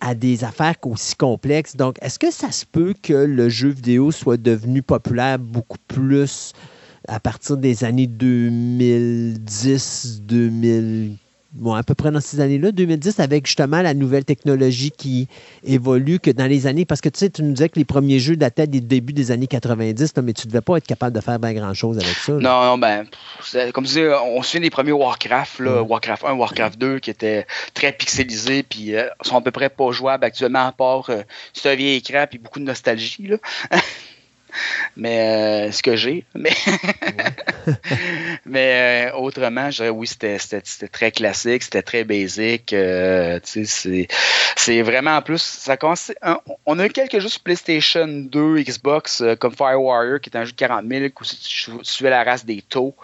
à des affaires aussi complexes. Donc, est-ce que ça se peut que le jeu vidéo soit devenu populaire beaucoup plus à partir des années 2010, 2000, bon, à peu près dans ces années-là, 2010, avec justement la nouvelle technologie qui évolue, que dans les années, parce que tu sais, tu nous disais que les premiers jeux dataient des débuts des années 90, mais tu ne devais pas être capable de faire bien grand-chose avec ça. Non, non, ben, comme tu disais, on se souvient des premiers Warcraft, là, Warcraft 1, Warcraft 2, qui étaient très pixelisés, puis euh, sont à peu près pas jouables actuellement, à part euh, un vieil écran, puis beaucoup de nostalgie, là. mais euh, ce que j'ai. Mais, mais euh, autrement, je dirais oui, c'était très classique, c'était très basic. Euh, c'est vraiment en plus, ça commence, on a eu quelques jeux sur PlayStation 2, Xbox, comme Fire Warrior, qui est un jeu de 40 000, où tu suivais la race des taux,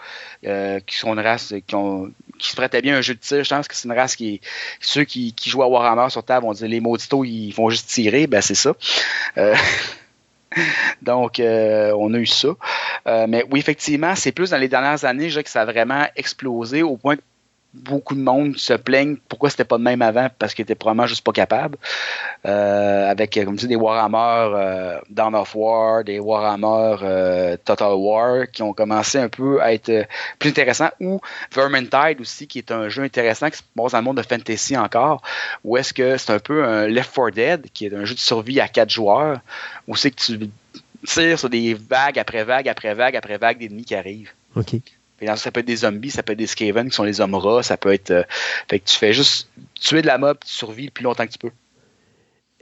qui sont une race qui ont qui se prêtait bien un jeu de tir. Je pense que c'est une race qui ceux qui, qui jouent à Warhammer sur table vont dire les mauditos ils font juste tirer, ben c'est ça. Donc, euh, on a eu ça. Euh, mais oui, effectivement, c'est plus dans les dernières années, je que ça a vraiment explosé au point que beaucoup de monde se plaignent pourquoi c'était pas de même avant parce qu'ils étaient probablement juste pas capables. Euh, avec, comme tu dis, des Warhammer euh, Dawn of War, des Warhammer euh, Total War qui ont commencé un peu à être plus intéressants. Ou Vermintide aussi, qui est un jeu intéressant qui se passe dans le monde de fantasy encore. Ou est-ce que c'est un peu un Left 4 Dead, qui est un jeu de survie à quatre joueurs, où c'est que tu tires sur des vagues après vagues après vagues après vagues d'ennemis qui arrivent. Ça peut être des zombies, ça peut être des Skaven qui sont les hommes rats, ça peut être. Euh, fait que tu fais juste tuer de la mob, tu survis le plus longtemps que tu peux.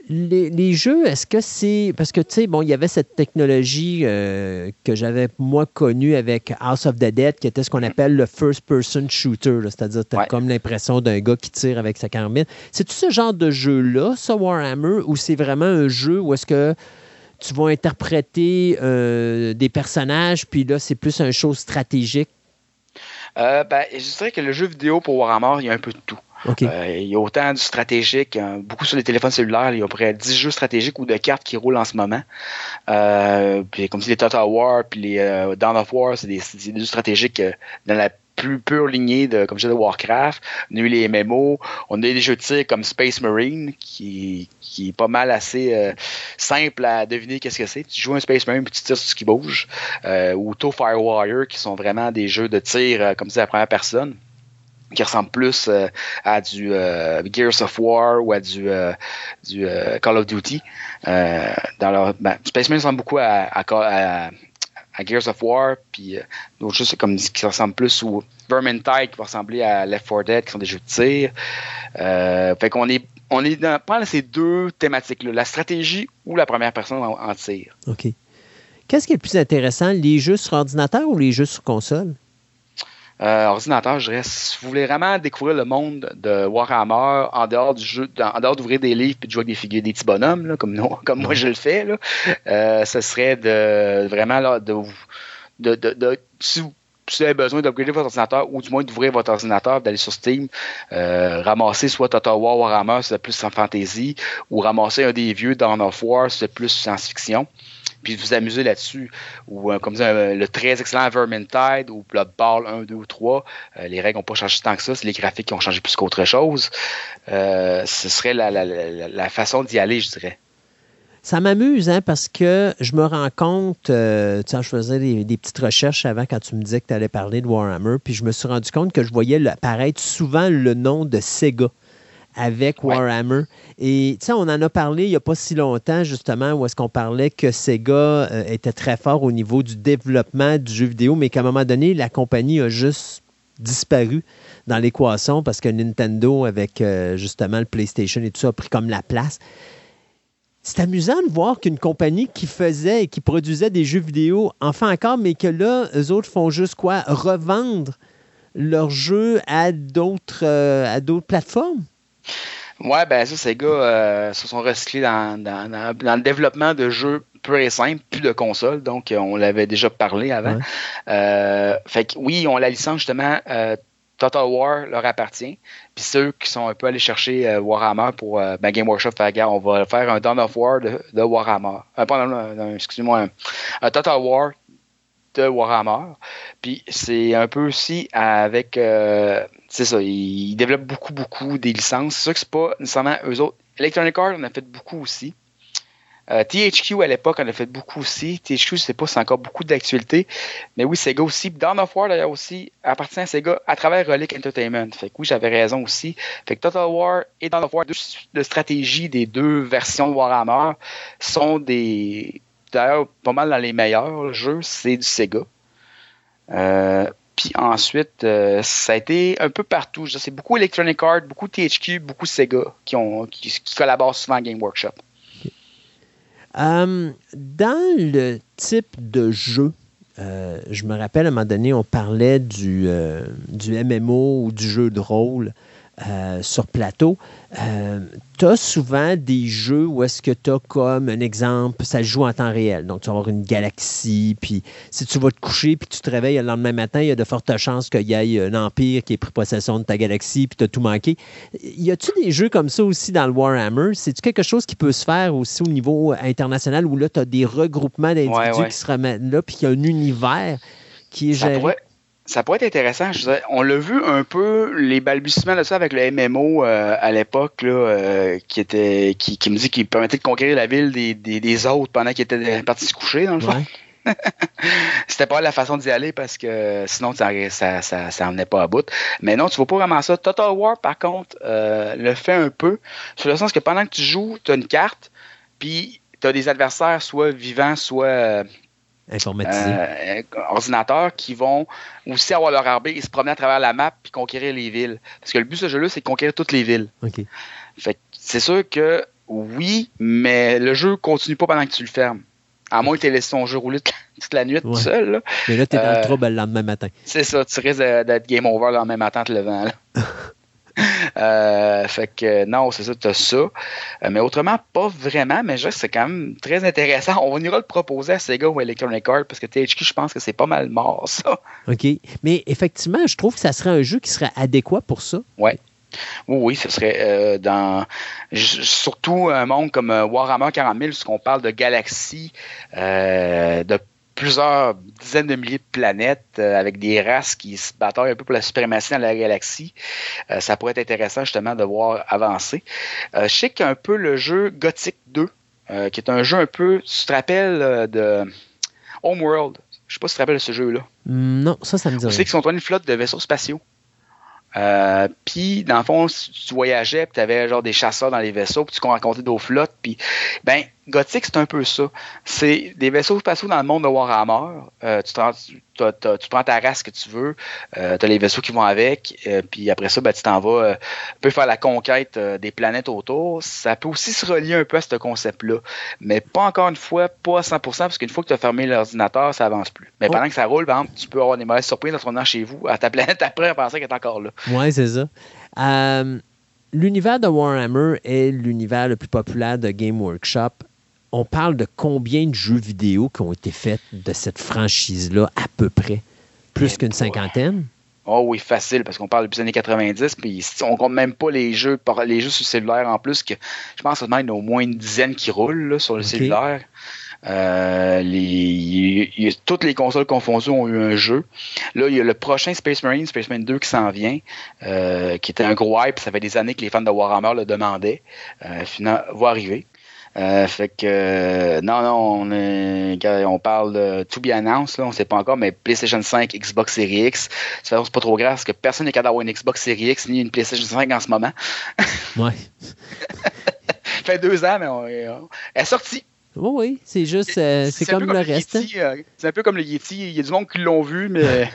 Les, jeux, est-ce que c'est. Parce que, tu sais, bon, il y avait cette technologie euh, que j'avais, moi, connue avec House of the Dead, qui était ce qu'on appelle le first-person shooter, c'est-à-dire, tu as comme l'impression d'un gars qui tire avec sa carbine. C'est-tu ce genre de jeu-là, ça, Warhammer, ou c'est vraiment un jeu où est-ce que tu vas interpréter euh, des personnages, puis là, c'est plus une chose stratégique? Euh, ben, je dirais que le jeu vidéo pour Warhammer, il y a un peu de tout. Euh, il y a autant du stratégique, hein, beaucoup sur les téléphones cellulaires, il y a à peu près 10 jeux stratégiques ou de cartes qui roulent en ce moment. Euh, puis comme si les Total War, puis les Dawn of War, c'est des, des, jeux stratégiques dans la plus pure lignée de, comme je disais, de Warcraft. On a eu les MMO. On a eu des jeux de tir comme Space Marine, qui, qui est pas mal assez euh, simple à deviner qu'est-ce que c'est. Tu joues un Space Marine puis tu tires sur ce qui bouge. Euh, ou To Firewire, qui sont vraiment des jeux de tir, euh, comme c'est la première personne qui ressemblent plus à du Gears of War ou à du, Call of Duty. dans leur, ben, Space Marine ressemble beaucoup à Gears of War, puis euh, d'autres jeux comme qui ressemblent plus au Vermintide qui va ressembler à Left 4 Dead qui sont des jeux de tir. Euh, fait qu'on est on est dans, ces deux thématiques-là, la stratégie ou la première personne en, tir. OK. Qu'est-ce qui est le plus intéressant, les jeux sur ordinateur ou les jeux sur console? Euh, ordinateur, je dirais, si vous voulez vraiment découvrir le monde de Warhammer en dehors du jeu, en dehors d'ouvrir des livres et de jouer avec des figures, des petits bonhommes, comme, comme moi je le fais, là, euh, ce serait de vraiment là, de, de, de, si vous avez besoin d'upgrader votre ordinateur ou du moins d'ouvrir votre ordinateur, d'aller sur Steam, euh, ramasser soit Total War Warhammer, c'est plus en fantasy, ou ramasser un des vieux Dawn of War, c'est plus science-fiction puis vous amuser là-dessus. Ou euh, comme ça, le très excellent Vermintide ou Blood Ball 1, 2 ou 3, euh, les règles n'ont pas changé tant que ça, c'est les graphiques qui ont changé plus qu'autre chose. Euh, ce serait la, façon d'y aller, je dirais. Ça m'amuse, hein, parce que je me rends compte, tu sais, je faisais des, petites recherches avant quand tu me disais que tu allais parler de Warhammer, puis je me suis rendu compte que je voyais apparaître souvent le nom de Sega avec Warhammer. Et tu sais, on en a parlé il n'y a pas si longtemps, justement, où est-ce qu'on parlait que Sega euh, était très fort au niveau du développement du jeu vidéo, mais qu'à un moment donné, la compagnie a juste disparu dans l'équation parce que Nintendo, avec euh, justement le PlayStation et tout ça, a pris comme la place. C'est amusant de voir qu'une compagnie qui faisait et qui produisait des jeux vidéo en fait encore, mais que là, eux autres font juste quoi? Revendre leurs jeux à d'autres à d'autres plateformes? Ouais, ben ça, ces gars euh, se sont recyclés dans, dans, dans, le développement de jeux pur et simples, plus de consoles, donc euh, on l'avait déjà parlé avant. Euh, fait que oui, on la licence justement. Total War leur appartient. Puis ceux qui sont un peu allés chercher Warhammer pour ben, Game Workshop faire on va faire un Dawn of War de, Warhammer. excusez-moi, un, Total War de Warhammer. Puis c'est un peu aussi avec c'est ça, ils développent beaucoup, beaucoup des licences. C'est sûr que c'est pas nécessairement eux autres. Electronic Arts en a fait beaucoup aussi. Euh, THQ à l'époque en a fait beaucoup aussi. THQ, je sais pas c'est encore beaucoup d'actualité. Mais oui, Sega aussi. Dawn of War d'ailleurs aussi appartient à Sega à travers Relic Entertainment. Fait que oui, j'avais raison aussi. Fait que Total War et Dawn of War, deux de stratégie des deux versions de Warhammer, sont des. D'ailleurs, pas mal dans les meilleurs jeux, c'est du Sega. Euh, ensuite, euh, ça a été un peu partout. C'est beaucoup Electronic Arts, beaucoup THQ, beaucoup Sega qui, ont, qui, collaborent souvent à Game Workshop. Euh, dans le type de jeu, euh, je me rappelle à un moment donné, on parlait du, du MMO ou du jeu de rôle. Euh, sur plateau, euh, tu as souvent des jeux où est-ce que tu as comme un exemple, ça joue en temps réel. Donc, tu vas avoir une galaxie, puis si tu vas te coucher, puis tu te réveilles le lendemain matin, il y a de fortes chances qu'il y ait un empire qui ait pris possession de ta galaxie, puis tu as tout manqué. Y a-tu des jeux comme ça aussi dans le Warhammer? C'est-tu quelque chose qui peut se faire aussi au niveau international où là, tu as des regroupements d'individus qui se remettent là, puis qu'il y a un univers qui est géré? Ça pourrait être intéressant. on l'a vu un peu, les balbutiements de ça avec le MMO euh, à l'époque, euh, qui était qui, me dit qu'il permettait de conquérir la ville des, autres pendant qu'ils étaient partis se coucher, dans le fond. C'était pas la façon d'y aller parce que sinon ça, ça, ça, pas à bout. Mais non, tu vois pas vraiment ça. Total War, par contre, euh, le fait un peu. Sur le sens que pendant que tu joues, tu as une carte, puis tu as des adversaires soit vivants, soit informatisés. ordinateurs qui vont aussi avoir leur arbre et se promener à travers la map puis conquérir les villes. Parce que le but de ce jeu-là, c'est de conquérir toutes les villes. Fait c'est sûr que oui, mais le jeu continue pas pendant que tu le fermes. À moins que tu aies laissé ton jeu rouler toute la nuit tout seul. Là. Mais là, tu es dans le euh, trouble le lendemain matin. C'est ça, tu risques d'être game over le lendemain matin te levant. Euh, fait que non, c'est ça, tu as ça. Euh, mais autrement, pas vraiment, mais je c'est quand même très intéressant. On ira le proposer à Sega ou Electronic Arts parce que THQ, je pense que c'est pas mal mort, ça. OK. Mais effectivement, je trouve que ça serait un jeu qui serait adéquat pour ça. Ouais. Oui, oui, ce serait euh, dans surtout un monde comme Warhammer 40 000, qu'on parle de galaxies, de plusieurs dizaines de milliers de planètes euh, avec des races qui se battent un peu pour la suprématie dans la galaxie. Euh, ça pourrait être intéressant justement de voir avancer. Euh, je sais qu'un peu le jeu Gothic 2, qui est un jeu un peu, tu te rappelles de Homeworld? Je sais pas si tu te rappelles de ce jeu-là. Non, ça, ça me dit. Tu sais qu'ils sont une flotte de vaisseaux spatiaux. puis, dans le fond, tu voyageais, puis tu avais genre des chasseurs dans les vaisseaux, puis tu rencontrais d'autres flottes, puis, ben, Gothic, c'est un peu ça. C'est des vaisseaux spatiaux dans le monde de Warhammer. Euh, tu, tu, prends ta race que tu veux, euh, tu as les vaisseaux qui vont avec, euh, puis après ça, ben, tu t'en vas, tu peux faire la conquête des planètes autour. Ça peut aussi se relier un peu à ce concept-là, mais pas encore une fois, pas à 100%, parce qu'une fois que tu as fermé l'ordinateur, ça avance plus. Mais pendant que ça roule, par exemple, tu peux avoir des mauvaises surprises en tournant chez vous, à ta planète après, en pensant qu'elle est encore là. Oui, c'est ça. L'univers de Warhammer est l'univers le plus populaire de Game Workshop on parle de combien de jeux vidéo qui ont été faits de cette franchise-là, à peu près? Plus qu'une cinquantaine? Oh oui, facile, parce qu'on parle depuis les années 90, puis on compte même pas les jeux, les jeux sur cellulaire en plus, que je pense qu'il y en a au moins une dizaine qui roulent sur le cellulaire. Euh, toutes les consoles confondues ont eu un jeu. Là, il y a le prochain Space Marine, Space Marine 2 qui s'en vient, euh, qui était un gros hype. Ça fait des années que les fans de Warhammer le demandaient. Euh, finalement, va arriver. Euh, fait que euh, non, non, on, on parle de to be announced, là, on sait pas encore, mais PlayStation 5, Xbox Series X. C'est pas trop grave parce que personne n'est capable d'avoir une Xbox Series X ni une PlayStation 5 en ce moment. ouais. fait deux ans, mais on, elle est sortie. Oui, oui, c'est juste, euh, c'est comme, le reste. hein. euh, c'est un peu comme le Yeti. Il y a du monde qui l'ont vu, mais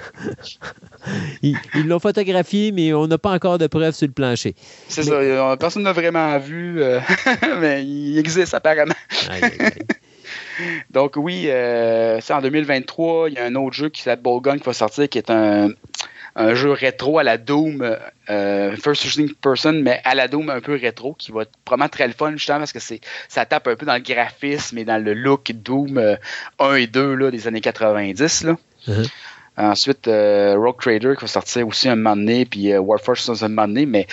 Ils l'ont photographié, mais on n'a pas encore de preuves sur le plancher. c'est Mais- ça. euh, Personne n'a vraiment vu, euh, mais il existe apparemment. Aïe, aïe, aïe. Donc oui, c'est en 2023, il y a un autre jeu qui s'appelle Bowgun qui va sortir, qui est un, un jeu rétro à la Doom, euh, first person, mais à la Doom un peu rétro, qui va être probablement très le fun justement parce que c'est ça tape un peu dans le graphisme et dans le look Doom euh, 1 et 2 là, des années 90. Là. Mhm. Ensuite, euh, Rogue Trader qui va sortir aussi un moment donné, puis euh, Warforce un moment donné, mais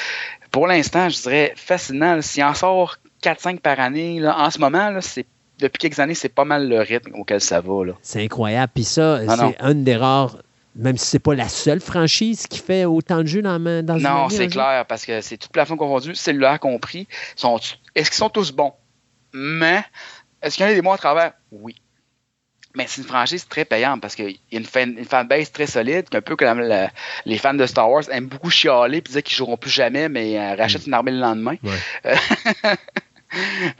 pour l'instant, je dirais fascinant. S'il en sort 4-5 par année, là, en ce moment, c'est depuis quelques années, c'est pas mal le rythme auquel ça va. C'est incroyable. Puis ça, Ah c'est une des rares, même si c'est pas la seule franchise qui fait autant de jeux dans, dans une Non, c'est jeu. clair, parce que c'est tout plafond confondu, cellulaire compris. Sont, est-ce qu'ils sont tous bons? Mais, est-ce qu'il y en a des bons à travers? Oui. Mais c'est une franchise très payante parce qu'il y a une, fan, une fanbase très solide, un peu comme la- les fans de Star Wars aiment beaucoup chialer et dire qu'ils joueront plus jamais, mais euh, rachètent une armée le lendemain. Ouais.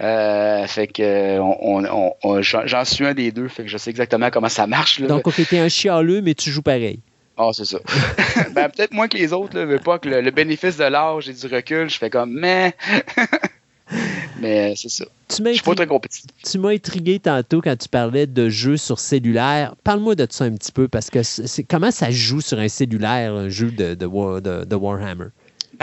Euh, fait que on, on- on- on- j'en suis un des deux, fait que je sais exactement comment ça marche. Là. Donc, ok, t'es un chialeux, mais tu joues pareil. Ah, c'est ça. ben, peut-être moins que les autres, là, mais pas que le, le bénéfice de l'âge et du recul, je fais comme, mais. mais c'est ça. Tu m'as Je suis pas intrigué, très compétitif. tu m'as intrigué tantôt quand tu parlais de jeux sur cellulaire. Parle-moi de ça un petit peu, parce que c'est, comment ça joue sur un cellulaire, un jeu de, de, War- de- de Warhammer?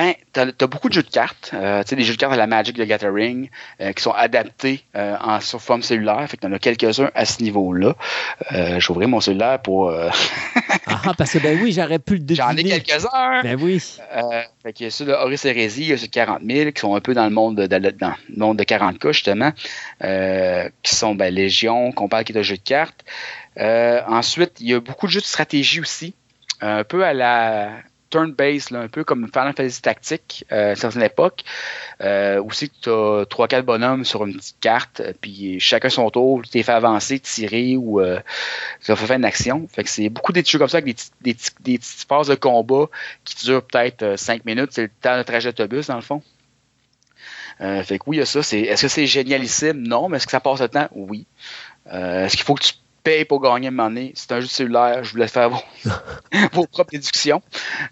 Ben, t'as as beaucoup de jeux de cartes, euh, tu sais, des jeux de cartes à la Magic de Gathering euh, qui sont adaptés euh, en sur forme cellulaire. Fait que t'en as quelques-uns à ce niveau-là. J'ouvrais mon cellulaire pour. Ah, ah, parce que ben oui, j'aurais pu le deviner. J'en ai quelques-uns. Ben oui. Fait qu'il y a ceux de Horus Heresy, il y a ceux de 40 000 qui sont un peu dans le monde de, de- dans le monde de 40K, justement, euh, qui sont ben, Légion, qu'on parle qui est un jeu de cartes. Ensuite, il y a beaucoup de jeux de stratégie aussi, un peu à la turn-based, un peu comme Final Fantasy Tactique euh, à une certaine époque. Euh, aussi, tu as 3-4 bonhommes sur une petite carte, euh, puis chacun son tour, tu t'es fait avancer, tirer ou euh, tu as fait une action. Fait que c'est beaucoup des jeux comme ça avec des, petites phases de combat qui durent peut-être 5 minutes. C'est le temps de trajet d'autobus, dans le fond. Euh, fait que oui, il y a ça. Est-ce que c'est génialissime? Non. Mais est-ce que ça passe le temps? Oui. Euh, est-ce qu'il faut que tu payes pour gagner un moment donné? C'est un jeu de cellulaire. Je voulais faire vos, vos propres déductions.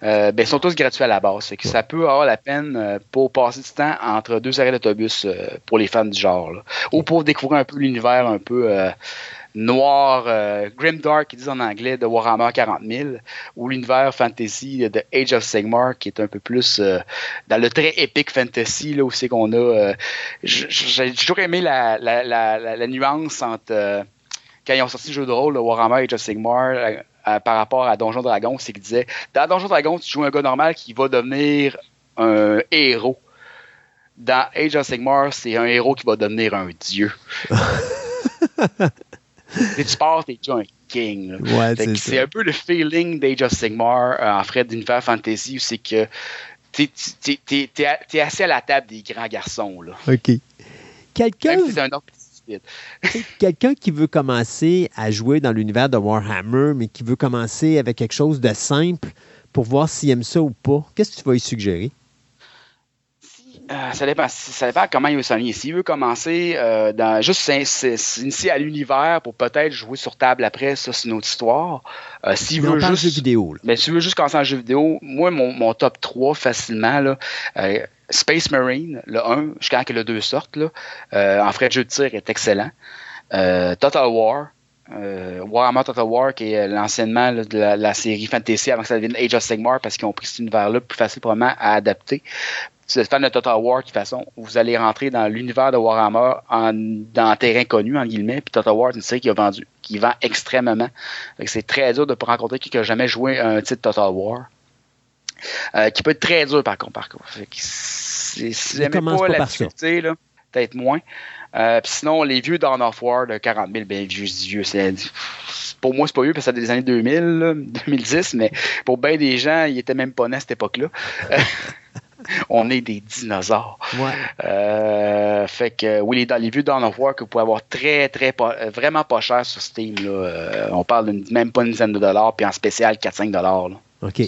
Euh, ben, ils sont tous gratuits à la base. Fait que ça peut avoir la peine euh, pour passer du temps entre deux arrêts d'autobus euh, pour les fans du genre. là. Ou pour découvrir un peu l'univers un peu euh, noir, euh, grimdark, ils disent en anglais, de Warhammer 40 000, ou l'univers fantasy de Age of Sigmar, qui est un peu plus euh, dans le très épique fantasy, là, où c'est qu'on a... J'ai toujours aimé la, la- la nuance entre... quand ils ont sorti le jeu de rôle, le Warhammer Age of Sigmar, euh, euh, par rapport à Donjon Dragon, c'est qu'ils disaient, dans Donjon Dragon, tu joues un gars normal qui va devenir un héros. Dans Age of Sigmar, c'est un héros qui va devenir un dieu. Et tu pars, t'es déjà un king. Ouais, c'est un peu le feeling d'Age of Sigmar euh, en frais d'univers fantasy où c'est que t'es- t'es à- t'es assis à la table des grands garçons. Là. OK. Quelqu'un Même si c'est un autre quelqu'un qui veut commencer à jouer dans l'univers de Warhammer, mais qui veut commencer avec quelque chose de simple pour voir s'il aime ça ou pas, qu'est-ce que tu vas lui suggérer? Euh, ça, dépend, ça dépend comment il veut s'enligner. S'il veut commencer euh, dans, juste s'in- s'in- s'initier à l'univers pour peut-être jouer sur table après, ça c'est une autre histoire. Euh, S'il veut juste. jeux vidéo. là. Mais si tu veux juste commencer en jeu vidéo, moi, mon, mon top 3 facilement, là, euh, Space Marine, le 1, jusqu'à que le 2 sorte, là, euh, en frais de jeu de tir, est excellent. Euh, Total War, euh, Warhammer Total War, qui est l'anciennement de la, série Fantasy avant que ça devienne Age of Sigmar, parce qu'ils ont pris cet univers-là plus facile probablement à adapter. Si vous êtes fan de Total War, de toute façon, vous allez rentrer dans l'univers de Warhammer en, dans un terrain connu, en guillemets, puis Total War, c'est une série qui a vendu, qui vend extrêmement. C'est très dur de rencontrer quelqu'un qui n'a jamais joué un titre Total War. Euh, qui peut être très dur par contre. Par contre. Fait que c'est- si vous Ne n'aimez commence pas, pas la difficulté, là, peut-être moins. Euh, sinon, les vieux Dawn of War de 40 000, ben vieux, vieux, c'est pour moi, c'est pas vieux parce que date des années 2000, là, 2010, mais pour bien des gens, ils étaient même pas nés à cette époque-là. On est des dinosaures. Ouais. Euh, fait que oui, les, dans les of War que vous pouvez avoir très, très, pas- vraiment pas cher sur Steam. Là. Euh, on parle d'une même pas une dizaine de dollars, puis en spécial 4-5 dollars. OK.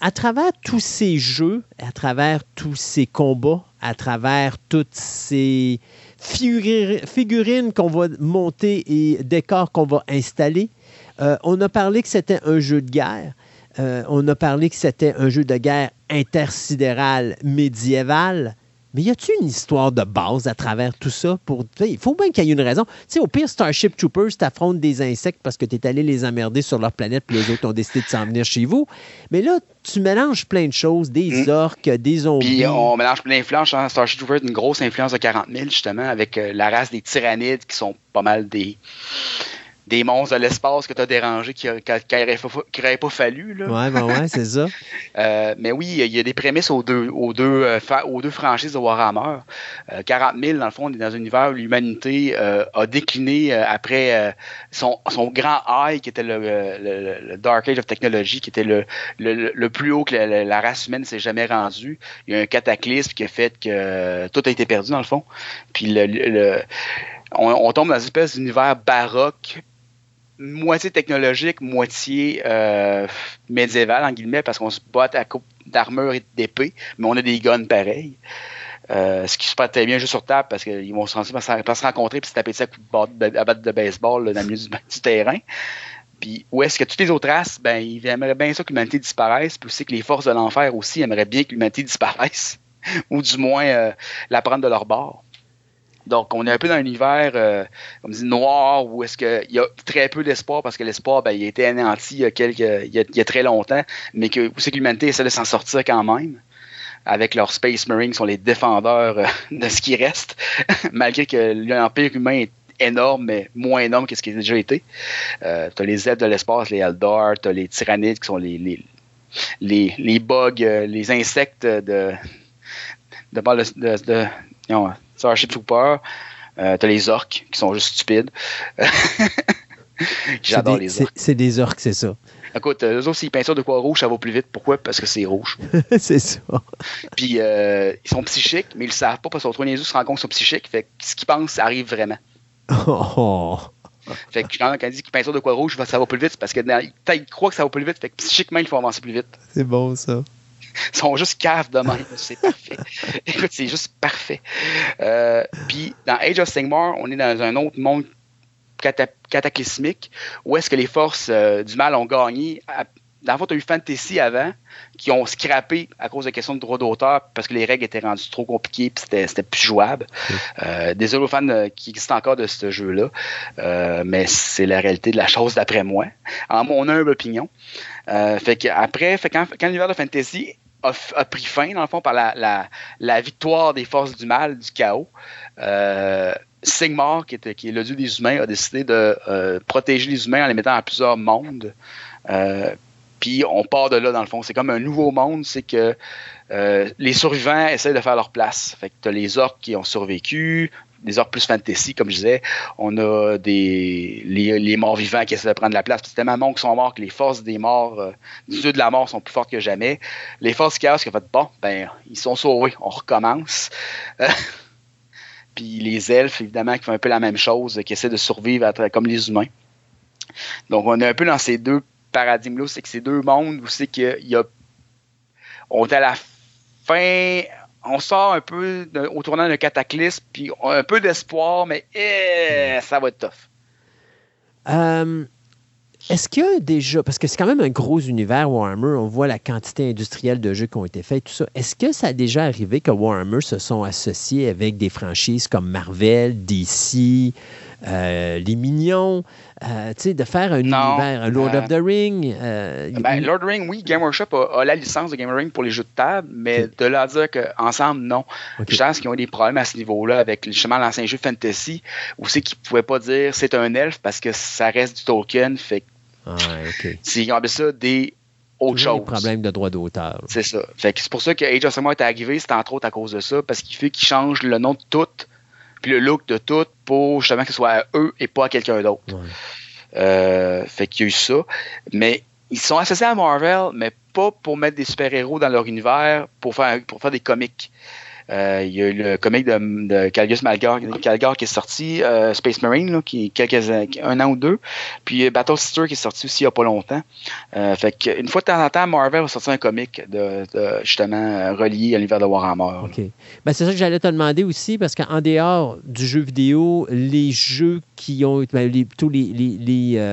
À travers tous ces jeux, à travers tous ces combats, à travers toutes ces figurines qu'on va monter et décors qu'on va installer. Euh, on a parlé que c'était un jeu de guerre. Euh, on a parlé que c'était un jeu de guerre intersidéral médiéval. Mais y a-t-il une histoire de base à travers tout ça? Pour, il faut bien qu'il y ait une raison. sais, au pire, Starship Troopers t'affrontent des insectes parce que tu es allé les emmerder sur leur planète puis les autres ont décidé de s'en venir chez vous. Mais là, tu mélanges plein de choses, des hmm. orques, des zombies. Puis on mélange plein d'influences. Hein. Starship Troopers une grosse influence de 40 000, justement, avec euh, la race des tyrannides qui sont pas mal des des monstres de l'espace que tu as dérangé qui n'aurait pas fallu. Là. Ouais, ben ouais, c'est ça. Euh, mais oui, il y a des prémices aux deux, aux deux, euh, aux deux franchises de Warhammer. 40 euh, 000, dans le fond, on est dans un univers où l'humanité a décliné après son, son, grand high, qui était le, le, Dark Age of Technology, qui était le, le plus haut que la, race humaine s'est jamais rendue. Il y a un cataclysme qui a fait que tout a été perdu, dans le fond. Puis le, on, on, tombe dans une espèce d'univers baroque moitié technologique, moitié euh, médiéval, en guillemets, parce qu'on se bat à coupe d'armure et d'épée, mais on a des guns pareils. Euh, ce qui se passe très bien juste sur table parce qu'ils vont se, se rencontrer et se taper ça à batte de baseball dans le milieu du, terrain. Puis où est-ce que toutes les autres races, ben, ils aimeraient bien ça que l'humanité disparaisse, puis aussi que les forces de l'enfer aussi aimeraient bien que l'humanité disparaisse, ou du moins euh, la prendre de leur bord. Donc, on est un peu dans un univers, euh, dit, noir, où est-ce qu'il y a très peu d'espoir, parce que l'espoir, ben, il a été anéanti il y a, quelques, il y a, très longtemps, mais que, où c'est que l'humanité essaie de s'en sortir quand même avec leurs Space Marines, sont les défendeurs euh, de ce qui reste, malgré que l'Empire humain est énorme, mais moins énorme que ce qui a déjà été. Euh, tu as les aides de l'espace, les Eldar, tu as les Tyrannides qui sont les, les, les, bugs, euh, les insectes de, de, de, de, Starship Trooper. Euh, t'as les orques qui sont juste stupides. J'adore les orques. C'est des orques, c'est ça. Écoute, eux autres, s'ils peinturent de quoi rouge, ça va plus vite. Pourquoi? Parce que c'est rouge. c'est ça. Puis, euh, ils sont psychiques, mais ils le savent pas parce sont trop niaiseux, se rendent compte qu'ils sont psychiques. Fait que ce qu'ils pensent, ça arrive vraiment. Oh. Fait que quand on dit qu'ils peinturent de quoi rouge, ça va plus vite, parce que ils croient que ça va plus vite. Fait que psychiquement, ils font avancer plus vite. C'est bon, ça. Ils sont juste caves de même. C'est parfait. Écoute, c'est juste parfait. Euh, puis, dans Age of Sigmar, on est dans un autre monde cataclysmique où est-ce que les forces euh, du mal ont gagné. Dans le fond, tu as eu Fantasy avant, qui ont scrappé à cause de questions de droit d'auteur parce que les règles étaient rendues trop compliquées et c'était plus jouable. Euh, désolé aux fans qui existent encore de ce jeu-là, mais c'est la réalité de la chose d'après moi, en mon humble opinion. fait qu'après, fait quand, quand l'univers de Fantasy a, pris fin, dans le fond, par la, la, victoire des forces du mal, du chaos. Euh, Sigmar, qui, était, qui est le dieu des humains, a décidé de euh, protéger les humains en les mettant à plusieurs mondes. Euh, puis on part de là, dans le fond. C'est comme un nouveau monde, c'est que les survivants essaient de faire leur place. Fait que tu as les orques qui ont survécu, des orques plus fantasy, comme je disais. On a des les, morts vivants qui essaient de prendre la place. C'est tellement monde qui sont morts que les forces des morts, euh, du dieu de la mort, sont plus fortes que jamais. Les forces chaos qui ont fait bon, ben, ils sont sauvés, on recommence. Puis les elfes, évidemment, qui font un peu la même chose, qui essaient de survivre comme les humains. Donc, on est un peu dans ces deux paradigmes-là, c'est que ces deux mondes où c'est qu'il y a. On est à la fin on sort un peu au tournant d'un cataclysme, puis un peu d'espoir, mais eh, ça va être tough. Euh, est-ce que déjà, parce que c'est quand même un gros univers Warhammer, on voit la quantité industrielle de jeux qui ont été faits, tout ça. Est-ce que ça a déjà arrivé que Warhammer se sont associés avec des franchises comme Marvel, DC, euh, les Mignons, euh, de faire un univers, un Lord of the Ring. Euh, ben, Lord of the Ring, oui, Game Workshop a, la licence de Game of the Ring pour les jeux de table, mais de là à dire qu'ensemble, non. Je pense qu'ils ont des problèmes à ce niveau-là avec justement l'ancien jeu Fantasy, où c'est qu'ils ne pouvaient pas dire c'est un elfe parce que ça reste du token. Fait ah, Ils ont appelé ça des autres choses. des problèmes de droit d'auteur. C'est ça. c'est pour ça que Age of Sigmar est arrivé, c'est entre autres à cause de ça, parce qu'il fait qu'ils changent le nom de tout puis le look de tout pour justement que ce soit à eux et pas à quelqu'un d'autre. Euh, fait qu'il y a eu ça. Mais ils sont associés à Marvel, mais pas pour mettre des super-héros dans leur univers pour faire, pour faire des comics. Euh, il y a eu le comic de, Calgus Malgar, Calgar qui est sorti, euh, Space Marine, qui quelques un an ou deux. Puis Battle Sister qui est sorti aussi il n'y a pas longtemps. fait qu'une fois de temps en temps, Marvel va sortir un comic justement relié à l'univers de Warhammer. Ben, c'est ça que j'allais te demander aussi, parce qu'en dehors du jeu vidéo, les jeux qui ont ben, tous les, les,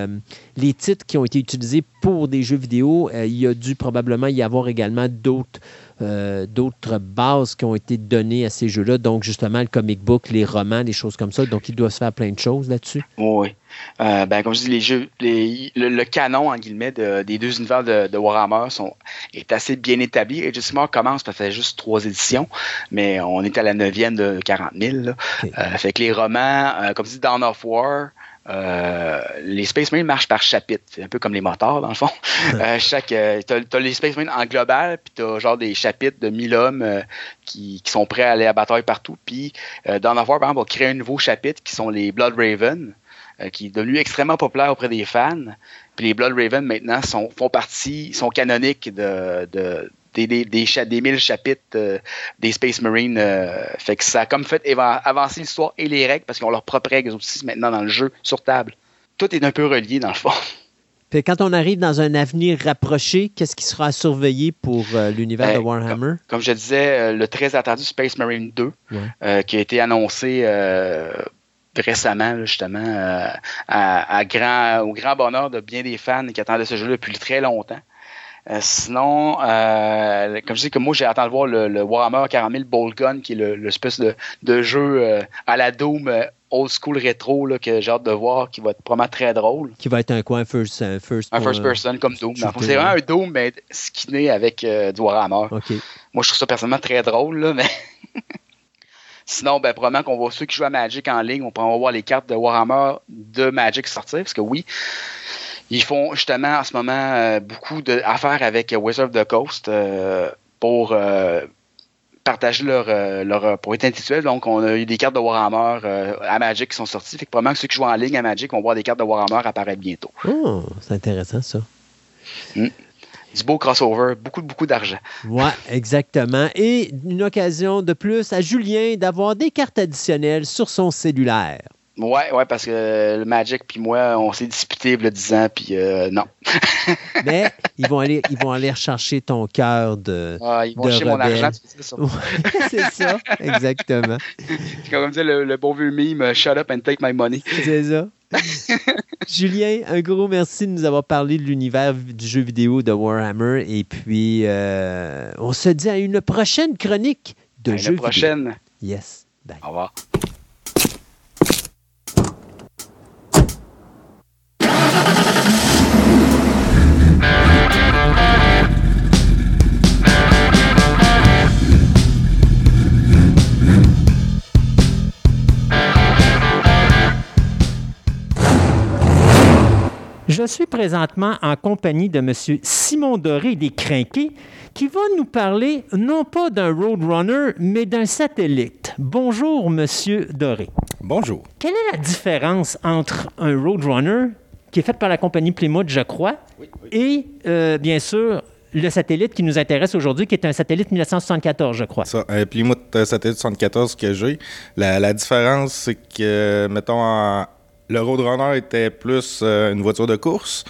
les, titres qui ont été utilisés pour des jeux vidéo, il y a dû probablement y avoir également d'autres euh, d'autres bases qui ont été données à ces jeux-là. Donc, justement, le comic book, les romans, des choses comme ça. Donc, il doit se faire plein de choses là-dessus. Oui. Euh, ben, comme je dis, les jeux, le, canon, en guillemets, des deux univers de, Warhammer sont, est assez bien établi. Age of commence, ça fait juste trois éditions, mais on est à la neuvième de 40 000. Euh, fait que les romans, comme je dis, Dawn of War, euh, les Space Marines marchent par chapitre. C'est un peu comme les moteurs, dans le fond. euh, chaque, euh, t'as, les Space Marines en global, puis t'as genre des chapitres de 1000 hommes qui, qui, sont prêts à aller à bataille partout. Puis dans avoir, par exemple, on crée un nouveau chapitre qui sont les Blood Raven, qui est devenu extrêmement populaire auprès des fans. Puis les Blood Raven, maintenant, sont, font partie, sont canoniques de, de des, des, des, mille chapitres euh, des Space Marines. Euh, fait que ça a comme fait avancer l'histoire et les règles parce qu'ils ont leurs propres règles aussi maintenant dans le jeu sur table. Tout est un peu relié dans le fond. Puis quand on arrive dans un avenir rapproché, qu'est-ce qui sera surveillé pour euh, l'univers de Warhammer? Comme, je disais, le très attendu Space Marine 2, qui a été annoncé récemment, justement, à, grand, au grand bonheur de bien des fans qui attendaient ce jeu depuis très longtemps. Euh, sinon, euh, comme je dis que moi, j'ai attendu voir le, Warhammer 40 Bolt Gun, qui est l'espèce de, de, jeu euh, à la Doom old school rétro là, que j'ai hâte de voir, qui va être vraiment très drôle. Qui va être un coin first, first, un first person comme Doom. C'est vraiment un Doom, mais skinné avec du Warhammer. Moi, je trouve ça personnellement très drôle, là, mais. Sinon, ben, probablement qu'on va ceux qui jouent à Magic en ligne, on pourra voir les cartes de Warhammer de Magic sortir, parce que oui, ils font justement en ce moment euh, beaucoup d'affaires avec Wizard of the Coast euh, pour euh, partager leur, leur propriété intellectuelle. Donc, on a eu des cartes de Warhammer à Magic qui sont sorties. Fait que probablement que ceux qui jouent en ligne à Magic vont voir des cartes de Warhammer apparaître bientôt. Oh, c'est intéressant ça. Hmm. Du beau crossover, beaucoup, beaucoup d'argent. Oui, exactement. Et une occasion de plus à Julien d'avoir des cartes additionnelles sur son cellulaire. Ouais, ouais, parce que le Magic puis moi, on s'est disputé il y a 10 ans, puis euh, non. Mais ils vont aller, ils vont aller rechercher ton cœur de. Ah, ils vont chercher mon argent, c'est ça. c'est ça, exactement. C'est comme dire le, le, bon vieux meme, shut up and take my money. C'est ça. Julien, un gros merci de nous avoir parlé de l'univers du jeu vidéo de Warhammer. Et puis, euh, on se dit à une prochaine chronique de à jeux une prochaine. Yes. Bye. Au revoir. Je suis présentement en compagnie de M. Simon Doré des Crinqués qui va nous parler non pas d'un Roadrunner, mais d'un satellite. Bonjour, M. Doré. Bonjour. Quelle est la différence entre un Roadrunner, qui est fait par la compagnie Plymouth, je crois, et euh, bien sûr le satellite qui nous intéresse aujourd'hui, qui est un satellite 1974, je crois? Ça, un Plymouth satellite 74 que j'ai. La, la différence, c'est que, mettons, en, le Roadrunner était plus euh, une voiture de course.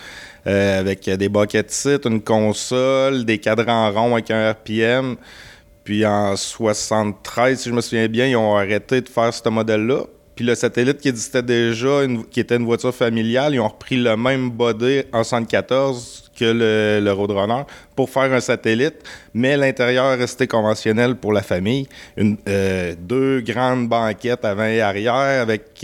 Euh, avec des bucket seats, une console, des cadrans ronds avec un RPM. Puis en 73, si je me souviens bien, ils ont arrêté de faire ce modèle-là. Puis le satellite qui existait déjà, qui était une voiture familiale, ils ont repris le même body en 74 que le, Roadrunner pour faire un satellite, mais l'intérieur restait conventionnel pour la famille. Une, euh, deux grandes banquettes avant et arrière avec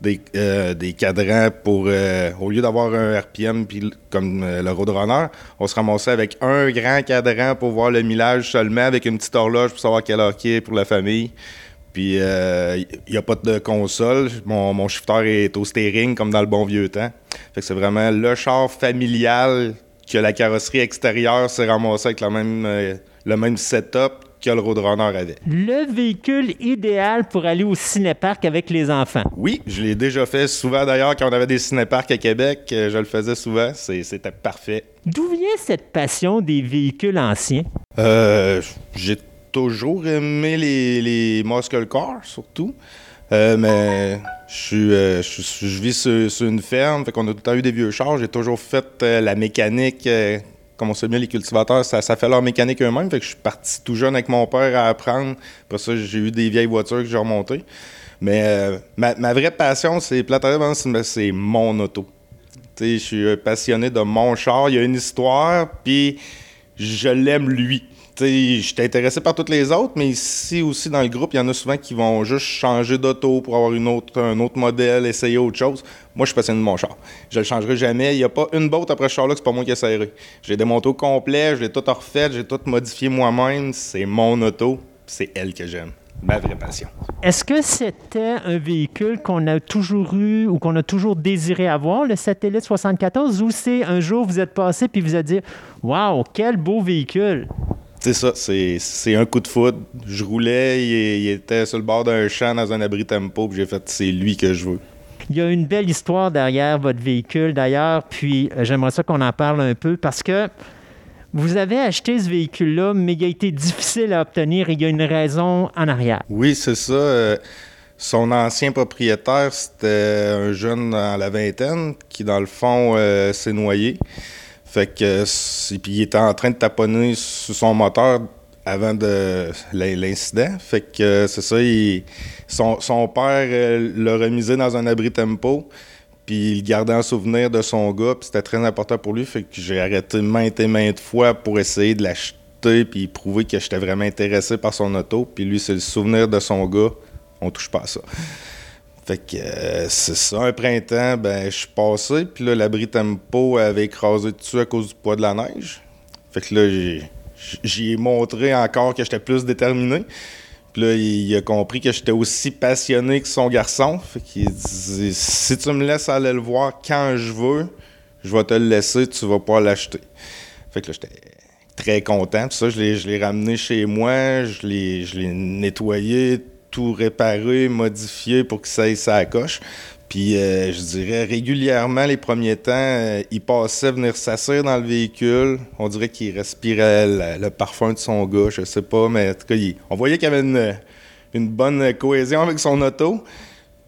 des, euh, des cadrans pour, euh, au lieu d'avoir un RPM puis comme euh, le Roadrunner, on se ramassait avec un grand cadran pour voir le millage seulement, avec une petite horloge pour savoir quel heure est pour la famille. Puis il n'y a pas de console. Mon, mon shifter est au steering comme dans le bon vieux temps. Fait que c'est vraiment le char familial que la carrosserie extérieure s'est ramassée avec même, le même setup que le Roadrunner avait. Le véhicule idéal pour aller au cinéparc avec les enfants. Oui, je l'ai déjà fait souvent d'ailleurs quand on avait des cinéparcs à Québec. Euh, je le faisais souvent. C'était parfait. D'où vient cette passion des véhicules anciens? Euh, j'ai toujours aimé les, les muscle cars, surtout. Euh, mais je, suis, euh, je, vis sur, sur une ferme, fait qu'on a tout le temps eu des vieux chars. J'ai toujours fait euh, la mécanique, comme on sait bien, les cultivateurs, ça, fait leur mécanique eux-mêmes. Fait que je suis parti tout jeune avec mon père à apprendre. Après ça, j'ai eu des vieilles voitures que j'ai remontées. Mais euh, ma, vraie passion, c'est c'est mon auto. Je suis passionné de mon char. Il y a une histoire, puis je l'aime lui. Je suis intéressé par toutes les autres, mais ici aussi dans le groupe, il y en a souvent qui vont juste changer d'auto pour avoir une autre, un autre modèle, essayer autre chose. Moi, je suis passionné de mon char. Je le changerai jamais. Il n'y a pas une botte après ce char-là que c'est pas moi qui ai serré. J'ai démonté au complet, je l'ai tout refait, j'ai tout modifié moi-même. C'est mon auto, c'est elle que j'aime. Ma vraie passion. Est-ce que c'était un véhicule qu'on a toujours eu ou qu'on a toujours désiré avoir, le Satellite 74, ou c'est un jour vous êtes passé puis vous avez dit Waouh, quel beau véhicule! C'est ça, c'est un coup de foudre. Je roulais, il, il était sur le bord d'un champ dans un abri tempo, puis j'ai fait c'est lui que je veux. Il y a une belle histoire derrière votre véhicule d'ailleurs, puis euh, j'aimerais ça qu'on en parle un peu parce que vous avez acheté ce véhicule-là, mais il a été difficile à obtenir et il y a une raison en arrière. Oui, c'est ça. euh, son ancien propriétaire, c'était un jeune dans la vingtaine qui, dans le fond, euh, s'est noyé. Fait que, puis il était en train de taponner sur son moteur avant de l'in- l'incident. Fait que c'est ça, son, son père euh, l'a remisé dans un abri tempo. Puis il gardait en souvenir de son gars, puis c'était très important pour lui. Fait que j'ai arrêté maintes et maintes fois pour essayer de l'acheter, puis prouver que j'étais vraiment intéressé par son auto. Puis lui, c'est le souvenir de son gars. On touche pas à ça. Fait que euh, c'est ça, un printemps, ben je suis passé, puis là, l'abri tempo avait écrasé dessus à cause du poids de la neige. Fait que là, j'y ai montré encore que j'étais plus déterminé. Puis là, il a compris que j'étais aussi passionné que son garçon. Fait qu'il dit Si tu me laisses aller le voir quand je veux, je vais te le laisser, tu vas pas l'acheter. Fait que là, j'étais très content. Puis ça, je l'ai, ramené chez moi, je l'ai nettoyé, tout réparé, modifié pour que ça aille sa coche. Puis euh, je dirais régulièrement, les premiers temps, euh, il passait venir s'asseoir dans le véhicule. On dirait qu'il respirait le parfum de son gars, je sais pas, mais en tout cas, on voyait qu'il avait une bonne cohésion avec son auto.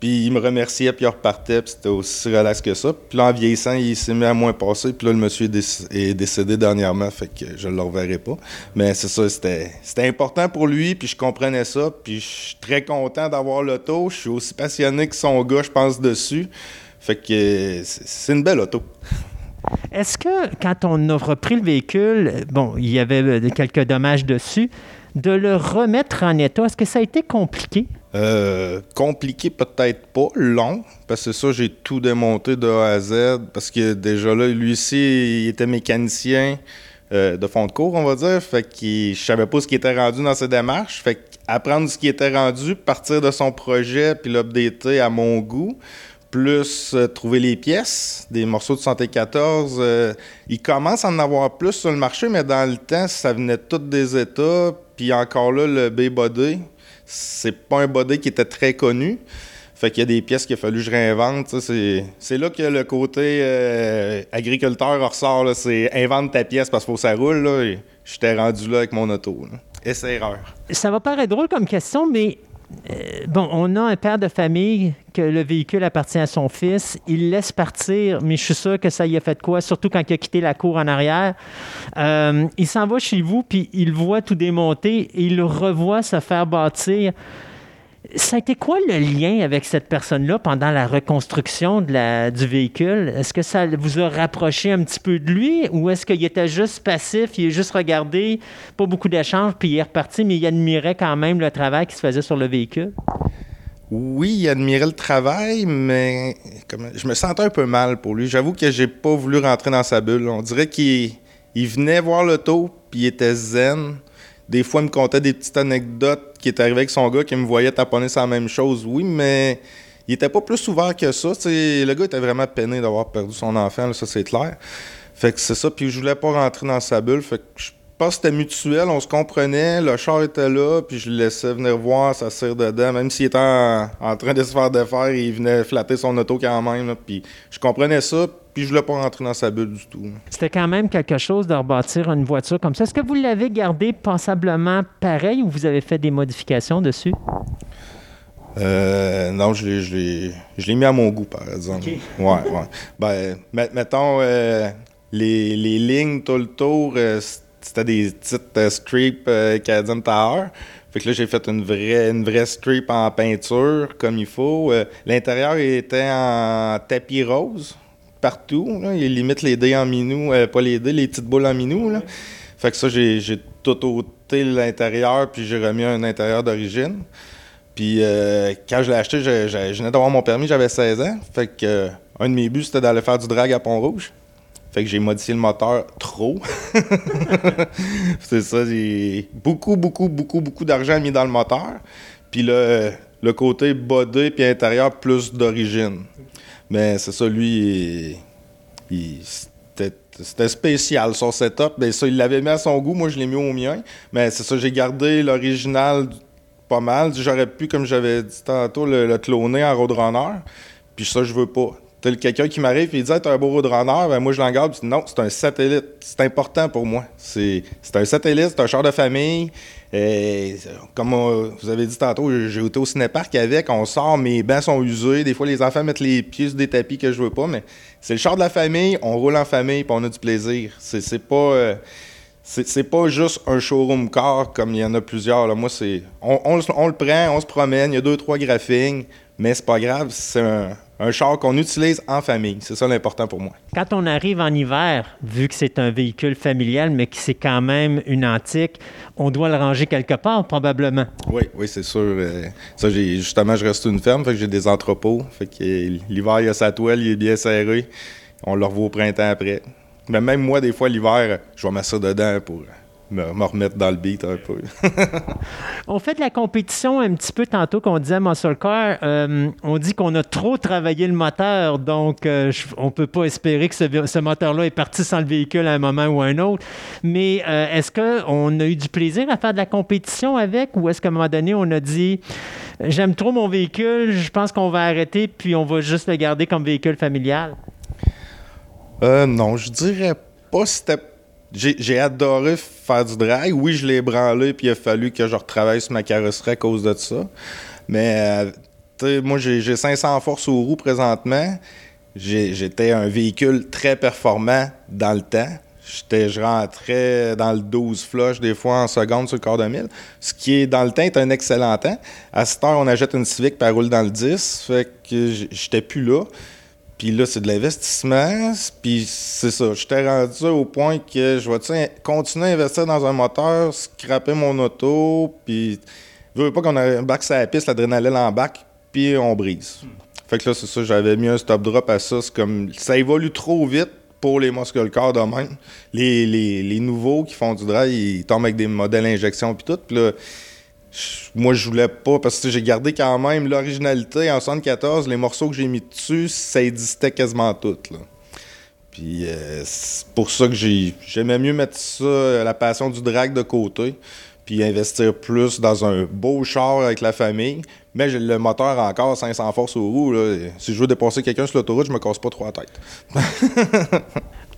Puis il me remerciait, puis il repartait, puis c'était aussi relax que ça. Puis là, en vieillissant, il s'est mis à moins passer. Puis là, le monsieur est, déc- est décédé dernièrement, fait que je ne le reverrai pas. Mais c'est ça, c'était important pour lui, puis je comprenais ça. Puis je suis très content d'avoir l'auto. Je suis aussi passionné que son gars, je pense, dessus. Fait que c'est une belle auto. Est-ce que quand on a repris le véhicule, bon, il y avait euh, quelques dommages dessus, de le remettre en état, est-ce que ça a été compliqué? Euh, compliqué peut-être pas, long, parce que ça, j'ai tout démonté de A à Z, parce que déjà là, lui aussi, il était mécanicien euh, de fond de cours, on va dire, fait que je savais pas ce qui était rendu dans ses démarches, fait apprendre ce qui était rendu, partir de son projet, puis l'updater à mon goût, plus euh, trouver les pièces, des morceaux de 74. euh, il commence à en avoir plus sur le marché, mais dans le temps, ça venait tout des États. Puis encore là, le B-Body, c'est pas un body qui était très connu. Fait qu'il y a des pièces qu'il a fallu que je réinvente. C'est, c'est là que le côté euh, agriculteur ressort. C'est invente ta pièce parce qu'il faut que ça roule. Et j'étais rendu là avec mon auto. Là. Essai-erreur. Ça va paraître drôle comme question, mais bon, on a un père de famille que le véhicule appartient à son fils. Il laisse partir, mais je suis sûr que ça y a fait quoi, surtout quand il a quitté la cour en arrière. Euh, il s'en va chez vous, puis il voit tout démonter et il revoit se faire bâtir. Ça a été quoi le lien avec cette personne-là pendant la reconstruction du véhicule? Est-ce que ça vous a rapproché un petit peu de lui ou est-ce qu'il était juste passif, il a juste regardé, pas beaucoup d'échanges, puis il est reparti, mais il admirait quand même le travail qui se faisait sur le véhicule? Oui, il admirait le travail, mais je me sentais un peu mal pour lui. J'avoue que j'ai pas voulu rentrer dans sa bulle. On dirait qu'il il venait voir l'auto, puis il était zen. Des fois, il me contait des petites anecdotes qui étaient arrivées avec son gars, qui me voyait taponner la même chose. Oui, mais il était pas plus ouvert que ça. T'sais, le gars était vraiment peiné d'avoir perdu son enfant, ça c'est clair. Fait que c'est ça, puis je voulais pas rentrer dans sa bulle. Fait que je pense que c'était mutuel, on se comprenait, le char était là, puis je le laissais venir voir, ça sert dedans. Même s'il était en, train de se faire défaire, il venait flatter son auto quand même. puis je comprenais ça, puis je voulais pas rentrer dans sa bulle du tout. C'était quand même quelque chose de rebâtir une voiture comme ça. Est-ce que vous l'avez gardé passablement pareil ou vous avez fait des modifications dessus? Euh, non, je l'ai, l'ai, l'ai mis à mon goût, par exemple. Ouais, ouais. Ben, met- mettons, euh, les, les lignes tout le tour, euh, c'était des petites euh, strips euh, Canadian Tower. Fait que là, j'ai fait une vraie, une vraie strip en peinture, comme il faut. Euh, l'intérieur était en tapis rose, partout. Là. Il limite les dés en minou, euh, pas les dés, les petites boules en minou. Là. Fait que ça, j'ai, tout ôté l'intérieur, puis j'ai remis un intérieur d'origine. Puis euh, quand je l'ai acheté, je, je- je venais d'avoir mon permis, j'avais 16 ans. Fait que euh, un de mes buts, c'était d'aller faire du drag à Pont-Rouge. Fait que j'ai modifié le moteur trop. c'est ça, j'ai beaucoup, beaucoup, beaucoup, beaucoup d'argent mis dans le moteur. Puis le, le côté body puis intérieur plus d'origine. Mais c'est ça, lui, c'était spécial son setup. Mais ça, il l'avait mis à son goût, moi je l'ai mis au mien. Mais c'est ça, j'ai gardé l'original pas mal. J'aurais pu, comme j'avais dit tantôt, le, le cloner en Roadrunner. Puis ça, je veux pas. T'as quelqu'un qui m'arrive et il dit hey, T'as un beau Roadrunner, ben moi je l'en garde. Puis non, c'est un satellite. C'est important pour moi. C'est un satellite, c'est un char de famille. Et, comme vous avez dit tantôt, j'ai été au cinépark avec, on sort, mes bancs sont usés. Des fois, les enfants mettent les pieds sur des tapis que je veux pas, mais c'est le char de la famille, on roule en famille, puis on a du plaisir. C'est pas. euh, c'est pas juste un showroom car comme il y en a plusieurs. Moi, c'est. On, on le prend, on se promène, il y a deux, trois graphiques, mais c'est pas grave, c'est un, un char qu'on utilise en famille. C'est ça l'important pour moi. Quand on arrive en hiver, vu que c'est un véhicule familial, mais que c'est quand même une antique, on doit le ranger quelque part, probablement. Oui, oui, c'est sûr. euh, ça, j'ai justement, je reste une ferme, fait que j'ai des entrepôts. Fait que euh, l'hiver, il y a sa toile, il est bien serré. On le revoit au printemps après. Mais même moi, des fois, l'hiver, je vais mettre ça dedans pour me, me remettre dans le beat un peu. On fait de la compétition un petit peu tantôt qu'on disait Muscle Car. euh, on dit qu'on a trop travaillé le moteur, donc euh, je- on ne peut pas espérer que ce, moteur-là est parti sans le véhicule à un moment ou à un autre. Mais euh, est-ce qu'on a eu du plaisir à faire de la compétition avec ou est-ce qu'à un moment donné, on a dit j'aime trop mon véhicule, je pense qu'on va arrêter puis on va juste le garder comme véhicule familial? Non, je dirais pas c'était. J'ai adoré faire du drag. Oui, je l'ai branlé, puis il a fallu que je retravaille sur ma carrosserie à cause de ça. Mais, euh, moi, j'ai j'ai 500 forces aux roues présentement. J'étais un véhicule très performant dans le temps. Je rentrais dans le 12 flush des fois en seconde sur le quart de mille. Ce qui est dans le temps est un excellent temps. À cette heure, on achète une Civic elle roule dans le 10. Fait que j'étais plus là. Puis là, c'est de l'investissement. Puis c'est ça. J'étais rendu au point que je vais continuer à investir dans un moteur, scraper mon auto, puis je veux pas qu'on embarque sur la piste, l'adrénaline embarque, puis on brise. Fait que là, c'est ça, j'avais mis un stop drop à ça. C'est comme ça évolue trop vite pour les muscle cars de même. Les, les, les nouveaux qui font du drive, ils tombent avec des modèles injection puis tout. Puis là, moi, je voulais pas, parce que j'ai gardé quand même l'originalité. En 74, les morceaux que j'ai mis dessus, ça existait quasiment tout. Là. Puis euh, c'est pour ça que j'ai, j'aimais mieux mettre ça, euh, la passion du drag de côté, puis investir plus dans un beau char avec la famille. Mais j'ai le moteur encore 500 forces aux roues. Là. Si je veux dépasser quelqu'un sur l'autoroute, je me casse pas trois têtes.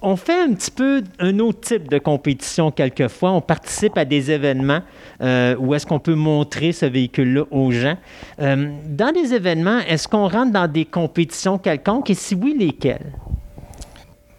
On fait un petit peu un autre type de compétition quelquefois. On participe à des événements euh, où est-ce qu'on peut montrer ce véhicule-là aux gens. Euh, dans des événements, est-ce qu'on rentre dans des compétitions quelconques? Et si oui, lesquelles?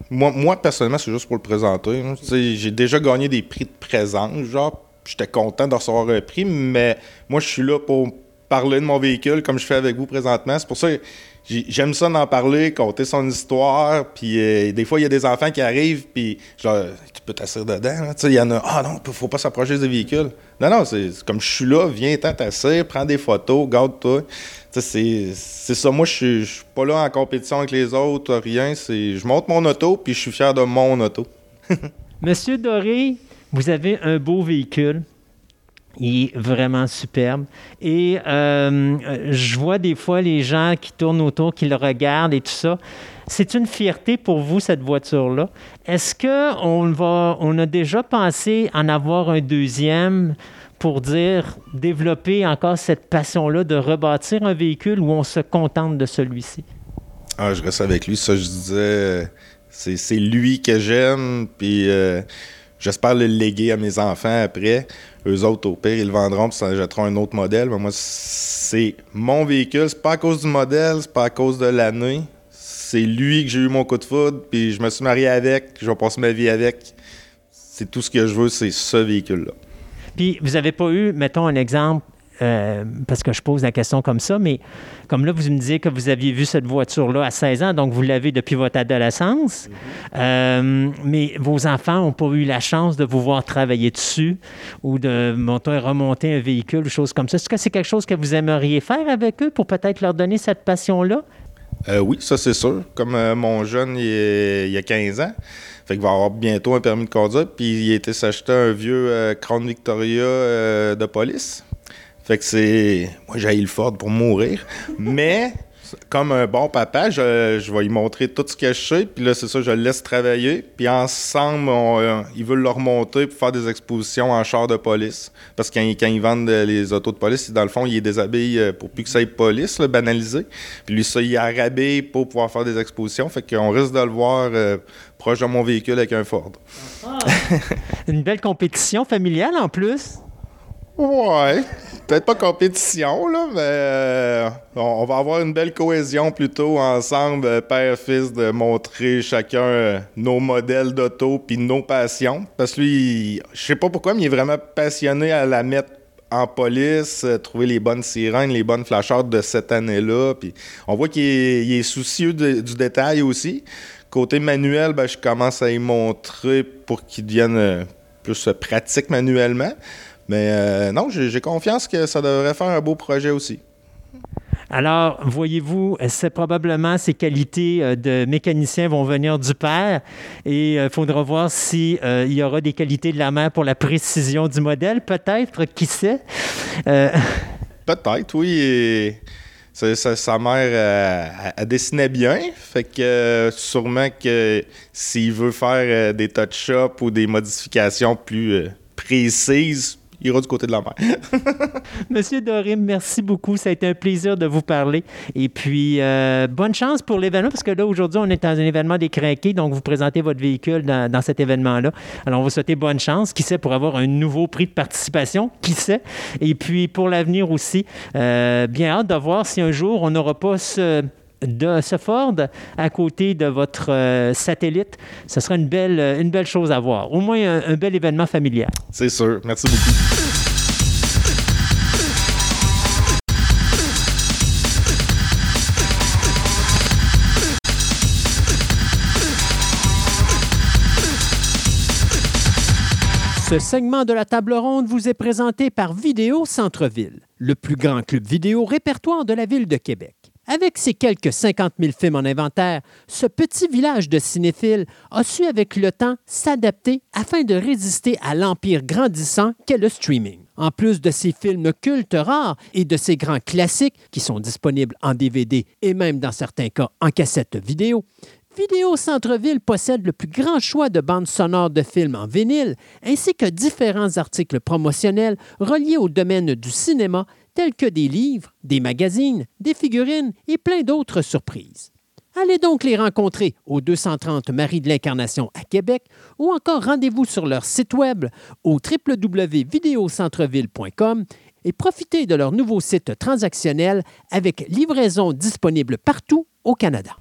Moi, moi personnellement, c'est juste pour le présenter. hein. J'ai déjà gagné des prix de présence, genre, j'étais content de recevoir un prix, mais moi, je suis là pour parler de mon véhicule comme je fais avec vous présentement. C'est pour ça que j'ai- j'aime ça d'en parler, compter son histoire, puis euh, des fois, il y a des enfants qui arrivent, puis genre, tu peux t'asseoir dedans. sais, Il y en a, ah non, faut pas s'approcher des véhicules. Non, non, c'est comme je suis là, viens, t'asseoir, prends des photos, garde-toi. C'est ça. Moi, je suis pas là en compétition avec les autres, rien. C'est Je monte mon auto, puis je suis fier de mon auto. Monsieur Doré, vous avez un beau véhicule. Il est vraiment superbe. Et euh, je vois des fois les gens qui tournent autour, qui le regardent et tout ça. C'est une fierté pour vous, cette voiture-là. Est-ce qu'on on a déjà pensé en avoir un deuxième pour dire, développer encore cette passion-là de rebâtir un véhicule où on se contente de celui-ci? Ah, je reste avec lui. Ça, je disais, c'est lui que j'aime, puis euh, j'espère le léguer à mes enfants après. Eux autres, au pire, ils le vendront, puis ça jetteront un autre modèle. Mais moi, c'est mon véhicule. C'est pas à cause du modèle, c'est pas à cause de l'année. C'est lui que j'ai eu mon coup de foudre, puis je me suis marié avec, je vais passer ma vie avec. C'est tout ce que je veux, c'est ce véhicule-là. Puis, vous n'avez pas eu, mettons un exemple, euh, parce que je pose la question comme ça, mais comme là, vous me disiez que vous aviez vu cette voiture-là à 16 ans, donc vous l'avez depuis votre adolescence, mm-hmm. euh, mais vos enfants n'ont pas eu la chance de vous voir travailler dessus ou de monter, remonter un véhicule, ou choses comme ça. Est-ce que c'est quelque chose que vous aimeriez faire avec eux pour peut-être leur donner cette passion-là? Euh, oui, ça c'est sûr. Comme mon jeune, il, y a 15 ans, fait qu'il va avoir bientôt un permis de conduire, puis il a été s'acheter un vieux Crown Victoria de police. Fait que c'est. Moi, j'ai le Ford pour mourir. Mais, comme un bon papa, je, je, vais lui montrer tout ce que je sais. Puis là, c'est ça, je le laisse travailler. Puis ensemble, euh, ils veulent le remonter pour faire des expositions en char de police. Parce que quand, ils vendent les autos de police, dans le fond, il est déshabillé euh, pour plus que ça ait police, là, banalisé. Puis lui, ça, il est arabé pour pouvoir faire des expositions. Fait qu'on risque de le voir euh, proche de mon véhicule avec un Ford. Ah. Une belle compétition familiale en plus. Ouais, peut-être pas compétition, là, mais euh, on, va avoir une belle cohésion plutôt ensemble, euh, père-fils, de montrer chacun euh, nos modèles d'auto puis nos passions. Parce que lui, je sais pas pourquoi, mais il est vraiment passionné à la mettre en police, trouver les bonnes sirènes, les bonnes flashards de cette année-là. Puis on voit qu'il est, soucieux du détail aussi. Côté manuel, ben, je commence à y montrer pour qu'il devienne plus pratique manuellement. Mais euh, non, j'ai confiance que ça devrait faire un beau projet aussi. Alors, voyez-vous, c'est probablement ces qualités euh, de mécanicien vont venir du père et il euh, faudra voir s'il y aura des qualités de la mère pour la précision du modèle, peut-être, qui sait. Peut-être, oui. sa mère, elle, dessinait bien, fait que sûrement que s'il veut faire des touch-up ou des modifications plus précises, ira du côté de la mer. Monsieur Dorim, merci beaucoup. Ça a été un plaisir de vous parler. Et puis, euh, bonne chance pour l'événement, parce que là, aujourd'hui, on est dans un événement des craqués, donc vous présentez votre véhicule dans, cet événement-là. Alors, on vous souhaiter bonne chance. Qui sait, pour avoir un nouveau prix de participation, qui sait? Et puis, pour l'avenir aussi, euh, bien hâte de voir si un jour, on n'aura pas ce de ce Ford à côté de votre euh, satellite, ce sera une belle, une belle chose à voir. Au moins un, bel événement familial. C'est sûr. Merci beaucoup. Ce segment de la table ronde vous est présenté par Vidéo Centre-Ville, le plus grand club vidéo répertoire de la ville de Québec. Avec ses quelques 50 000 films en inventaire, ce petit village de cinéphiles a su avec le temps s'adapter afin de résister à l'empire grandissant qu'est le streaming. En plus de ses films cultes rares et de ses grands classiques qui sont disponibles en DVD et même dans certains cas en cassette vidéo, Vidéo Centre-Ville possède le plus grand choix de bandes sonores de films en vinyle, ainsi que différents articles promotionnels reliés au domaine du cinéma tels que des livres, des magazines, des figurines et plein d'autres surprises. Allez donc les rencontrer au 230 Marie de l'Incarnation à Québec ou encore rendez-vous sur leur site web au www.videocentreville.com et profitez de leur nouveau site transactionnel avec livraison disponible partout au Canada.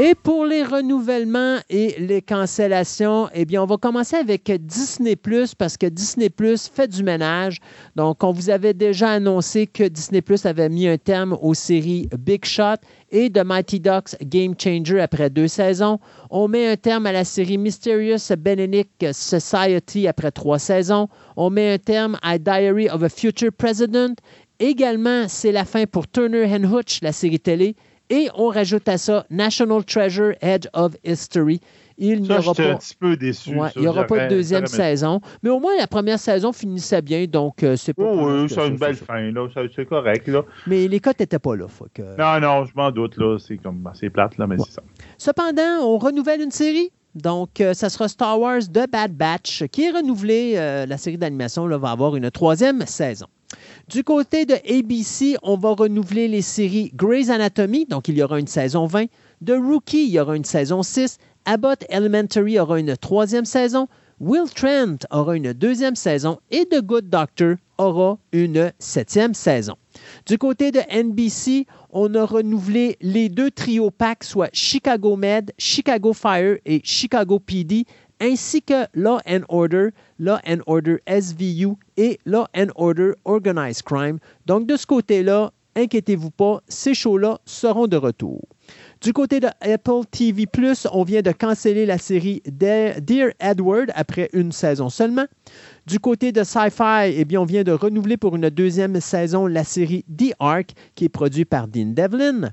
Et pour les renouvellements et les cancellations, eh bien, on va commencer avec Disney Plus parce que Disney Plus fait du ménage. Donc, on vous avait déjà annoncé que Disney Plus avait mis un terme aux séries Big Shot et The Mighty Ducks Game Changer après deux saisons. On met un terme à la série Mysterious Benedict Society après trois saisons. On met un terme à Diary of a Future President. Également, c'est la fin pour Turner and Hooch, la série télé. Et on rajoute à ça National Treasure Edge of History. Il n'y Ça, aura j'étais un pas. petit peu déçu. Ouais, ça. il n'y aura pas de deuxième saison. Mais au moins, la première saison finissait bien, donc euh, c'est pas. Oh, oui, c'est une ça, belle ça. fin, là. Ça, C'est correct, là. Mais les cotes n'étaient pas là. faut que- Non, non, je m'en doute, là. C'est comme assez plate, là, mais Ouais. c'est ça. Cependant, on renouvelle une série. Donc, euh, ça sera Star Wars The Bad Batch qui est renouvelée. euh, la série d'animation va avoir une troisième saison. Du côté de ABC, on va renouveler les séries Grey's Anatomy, donc il y aura une saison 20. De Rookie, il y aura une saison 6. Abbott Elementary aura une troisième saison. Will Trent aura une deuxième saison. Et The Good Doctor aura une septième saison. Du côté de NBC, on a renouvelé les deux trios packs, soit Chicago Med, Chicago Fire et Chicago PD, ainsi que Law and Order, Law and Order SVU et Law and Order Organized Crime. Donc de ce côté-là, inquiétez-vous pas, ces shows-là seront de retour. Du côté de Apple TV+, on vient de canceller la série De- Dear Edward après une saison seulement. Du côté de Sci-Fi, eh bien, on vient de renouveler pour une deuxième saison la série The Ark, qui est produite par Dean Devlin.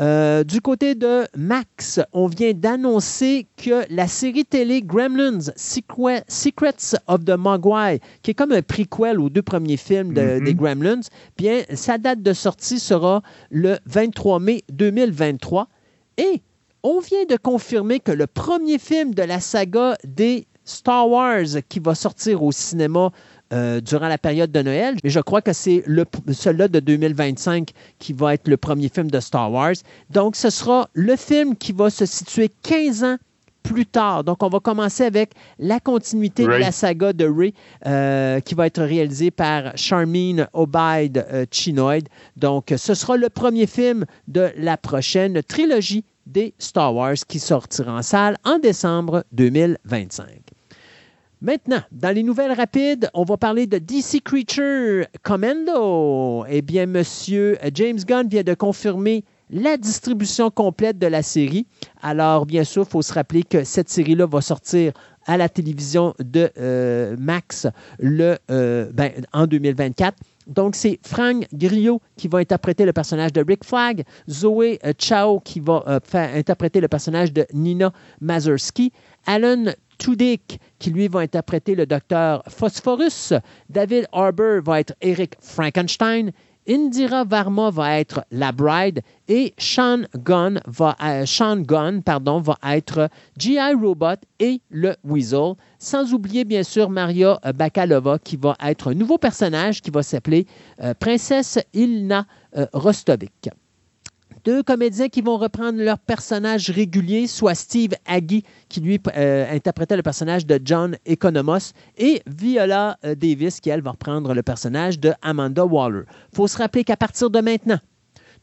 Euh, du côté de Max, on vient d'annoncer que la série télé Gremlins Secre- Secrets of the Mogwai, qui est comme un prequel aux deux premiers films de- Mhm. des Gremlins, bien, sa date de sortie sera le 23 mai 2023. Et on vient de confirmer que le premier film de la saga des Star Wars qui va sortir au cinéma euh, durant la période de Noël, mais je crois que c'est celui-là de 2025 qui va être le premier film de Star Wars. Donc, ce sera le film qui va se situer 15 ans plus tard. Donc, on va commencer avec la continuité de la saga de Ray, euh, qui va être réalisée par Charmine Obaid euh, Chinoid. Donc, ce sera le premier film de la prochaine trilogie des Star Wars qui sortira en salle en décembre 2025. Maintenant, dans les nouvelles rapides, on va parler de DC Creature Commando. Eh bien, Monsieur James Gunn vient de confirmer la distribution complète de la série. Alors, bien sûr, il faut se rappeler que cette série-là va sortir à la télévision de euh, Max le, euh, ben, en 2024. Donc, c'est Frank Grillo qui va interpréter le personnage de Rick Flag, Zoé euh, Chao qui va interpréter le personnage de Nina Mazursky, Alan Tudyk qui lui va interpréter le docteur Phosphorus, David Harbour va être Eric Frankenstein, Indira Varma va être la Bride et Sean Gunn va, euh, être G.I. Robot et le Weasel. Sans oublier, bien sûr, Maria Bakalova qui va être un nouveau personnage qui va s'appeler euh, Princesse Ilna euh, Rostovik. Deux comédiens qui vont reprendre leur personnage régulier, soit Steve Agee, qui lui euh, interprétait le personnage de John Economos, et Viola euh, Davis, qui elle va reprendre le personnage de Amanda Waller. Il faut se rappeler qu'à partir de maintenant,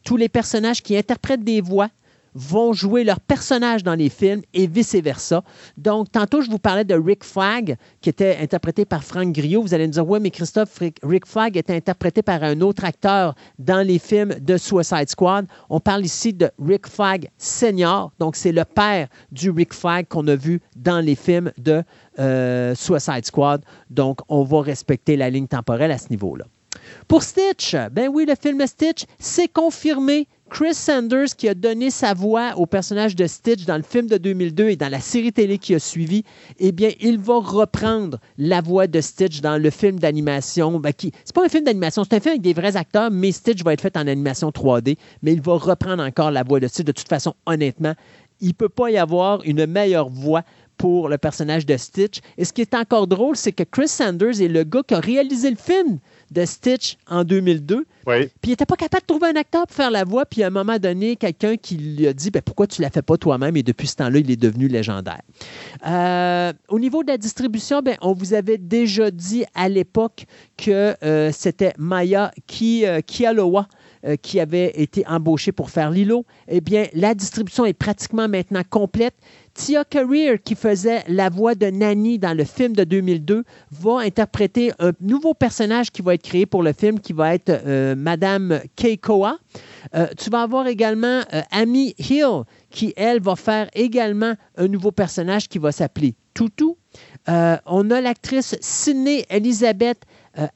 tous les personnages qui interprètent des voix vont jouer leur personnage dans les films et vice-versa. Donc, tantôt, je vous parlais de Rick Flag, qui était interprété par Frank Griot. Vous allez me dire, oui, mais Christophe, Rick, Rick Flag était interprété par un autre acteur dans les films de Suicide Squad. On parle ici de Rick Flag Senior. Donc, c'est le père du Rick Flag qu'on a vu dans les films de euh, Suicide Squad. Donc, on va respecter la ligne temporelle à ce niveau-là. Pour Stitch, ben oui, le film Stitch, c'est confirmé. Chris Sanders, qui a donné sa voix au personnage de Stitch dans le film de 2002 et dans la série télé qui a suivi, eh bien, il va reprendre la voix de Stitch dans le film d'animation. Ben, qui, c'est pas un film d'animation, c'est un film avec des vrais acteurs, mais Stitch va être fait en animation 3D, mais il va reprendre encore la voix de Stitch. De toute façon, honnêtement, il ne peut pas y avoir une meilleure voix pour le personnage de Stitch. Et ce qui est encore drôle, c'est que Chris Sanders est le gars qui a réalisé le film de Stitch en 2002. Oui. Puis il n'était pas capable de trouver un acteur pour faire la voix. Puis à un moment donné, quelqu'un qui lui a dit ben, Pourquoi tu ne la fais pas toi-même? Et depuis ce temps-là, il est devenu légendaire. Euh, au niveau de la distribution, ben, on vous avait déjà dit à l'époque que euh, c'était Maya Ki, euh, Kialowa euh, qui avait été embauché pour faire Lilo. Eh bien, la distribution est pratiquement maintenant complète. Tia Career, qui faisait la voix de Nanny dans le film de 2002, va interpréter un nouveau personnage qui va être créé pour le film, qui va être euh, Madame Keikoa. Euh, tu vas avoir également euh, Amy Hill, qui, elle, va faire également un nouveau personnage qui va s'appeler. Euh, on a l'actrice Sydney Elizabeth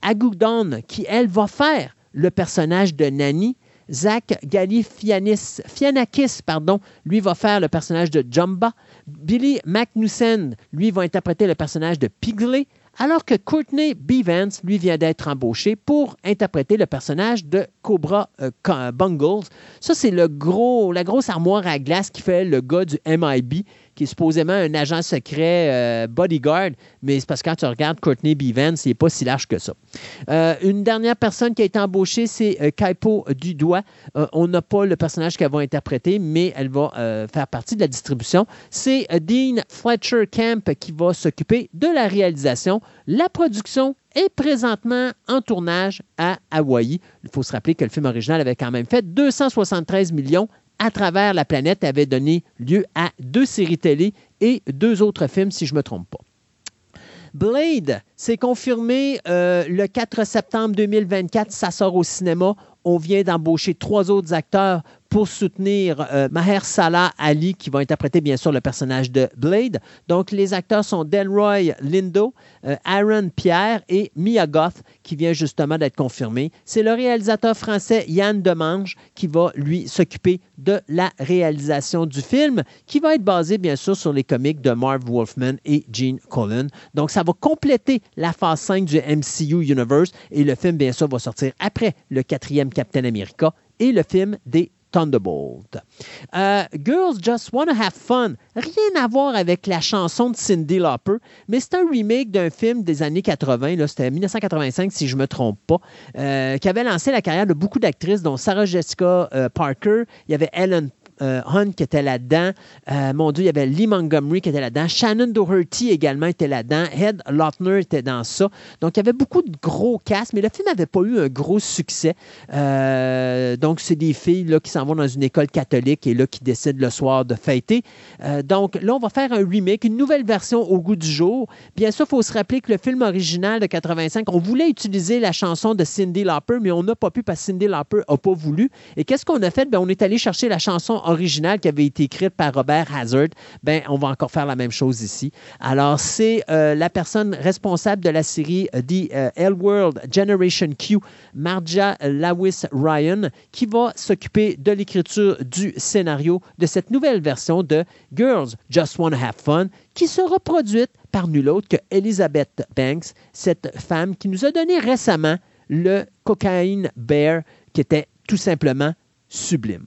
Agudon, qui, elle, va faire le personnage de Nanny. Zach Galifianakis, pardon, lui va faire le personnage de Jumba. Billy Magnussen, lui, va interpréter le personnage de Piglet alors que Courtney B. Lui, vient d'être embauché pour interpréter le personnage de Cobra euh, Bungles. Ça, c'est le gros, la grosse armoire à glace qui fait le gars du MIB qui est supposément un agent secret euh, bodyguard, mais c'est parce que quand tu regardes Courtney B. Vance, il n'est pas si large que ça. Euh, une dernière personne qui a été embauchée, c'est euh, Kaipo Dudois. on n'a pas le personnage qu'elle va interpréter, mais elle va faire partie de la distribution. C'est Dean Fletcher Camp qui va s'occuper de la réalisation, la production est présentement en tournage à Hawaï. Il faut se rappeler que le film original avait quand même fait 273 millions à travers la planète avait donné lieu à deux séries télé et deux autres films, si je ne me trompe pas. Blade, c'est confirmé euh, le 4 septembre 2024, ça sort au cinéma. On vient d'embaucher trois autres acteurs pour soutenir euh, Maher Salah Ali, qui va interpréter bien sûr le personnage de Blade. Donc, les acteurs sont Delroy Lindo, euh, Aaron Pierre et Mia Goth, qui vient justement d'être confirmé. C'est le réalisateur français Yann Demange qui va, lui, s'occuper de la réalisation du film, qui va être basé, bien sûr, sur les comics de Marv Wolfman et Gene Colan. Donc, ça va compléter la phase 5 du MCU Universe et le film, bien sûr, va sortir après le quatrième Captain America et le film des Thunderbolt. Euh, Girls Just Wanna Have Fun, rien à voir avec la chanson de Cindy Lauper, mais c'est un remake d'un film des années 80, c'était 1985 si je ne me trompe pas, euh, qui avait lancé la carrière de beaucoup d'actrices, dont Sarah Jessica euh, Parker, il y avait Ellen euh, Hunt qui était là-dedans. Euh, mon Dieu, il y avait Lee Montgomery qui était là-dedans. Shannon Doherty également était là-dedans. Head Lautner était dans ça. Donc, il y avait beaucoup de gros castes, mais le film n'avait pas eu un gros succès. Euh, donc, c'est des filles là, qui s'en vont dans une école catholique et là, qui décident le soir de fêter. donc, là, on va faire un remake, une nouvelle version au goût du jour. Bien sûr, il faut se rappeler que le film original de 85, on voulait utiliser la chanson de Cindy Lauper, mais on n'a pas pu parce que Cindy Lauper n'a pas voulu. Et qu'est-ce qu'on a fait? Bien, on est allé chercher la chanson originale qui avait été écrite par Robert Hazard, ben, on va encore faire la même chose ici. Alors, c'est euh, la personne responsable de la série euh, The euh, L World Generation Q, Marja Lawis Ryan, qui va s'occuper de l'écriture du scénario de cette nouvelle version de Girls Just Wanna Have Fun, qui sera produite par nul autre que Elizabeth Banks, cette femme qui nous a donné récemment le Cocaine Bear, qui était tout simplement sublime.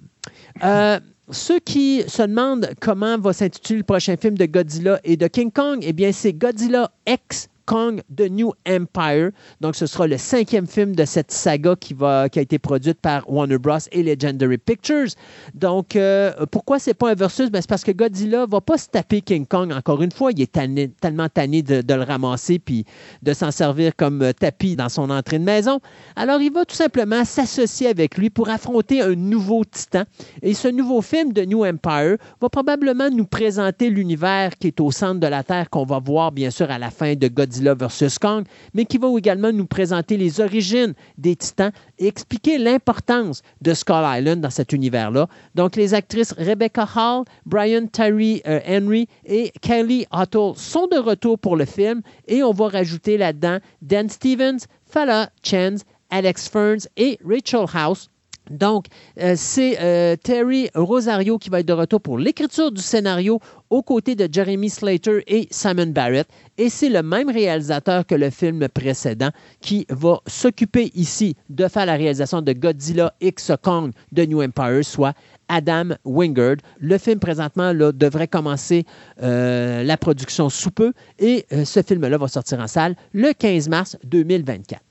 Ceux qui se demandent comment va s'intituler le prochain film de Godzilla et de King Kong, eh bien, c'est Godzilla X Kong The New Empire. Donc, ce sera le cinquième film de cette saga qui, va, qui a été produite par Warner Bros. et Legendary Pictures. Donc, euh, pourquoi c'est pas un versus? Ben, c'est parce que Godzilla va pas se taper King Kong encore une fois. Il est tellement tanné de, le ramasser puis de s'en servir comme euh, tapis dans son entrée de maison. Alors, il va tout simplement s'associer avec lui pour affronter un nouveau titan. Et ce nouveau film de New Empire va probablement nous présenter l'univers qui est au centre de la Terre qu'on va voir, bien sûr, à la fin de Godzilla Godzilla Kong, mais qui va également nous présenter les origines des titans et expliquer l'importance de Skull Island dans cet univers-là. Donc, les actrices Rebecca Hall, Brian Terry euh, Henry et Kelly Otto sont de retour pour le film et on va rajouter là-dedans Dan Stevens, Fala Chens, Alex Ferns et Rachel House donc, euh, c'est euh, Terry Rosario qui va être de retour pour l'écriture du scénario aux côtés de Jeremy Slater et Simon Barrett. Et c'est le même réalisateur que le film précédent qui va s'occuper ici de faire la réalisation de Godzilla X Kong de New Empire, soit Adam Wingard. Le film présentement devrait commencer euh, la production sous peu et ce film-là va sortir en salle le 15 mars 2024.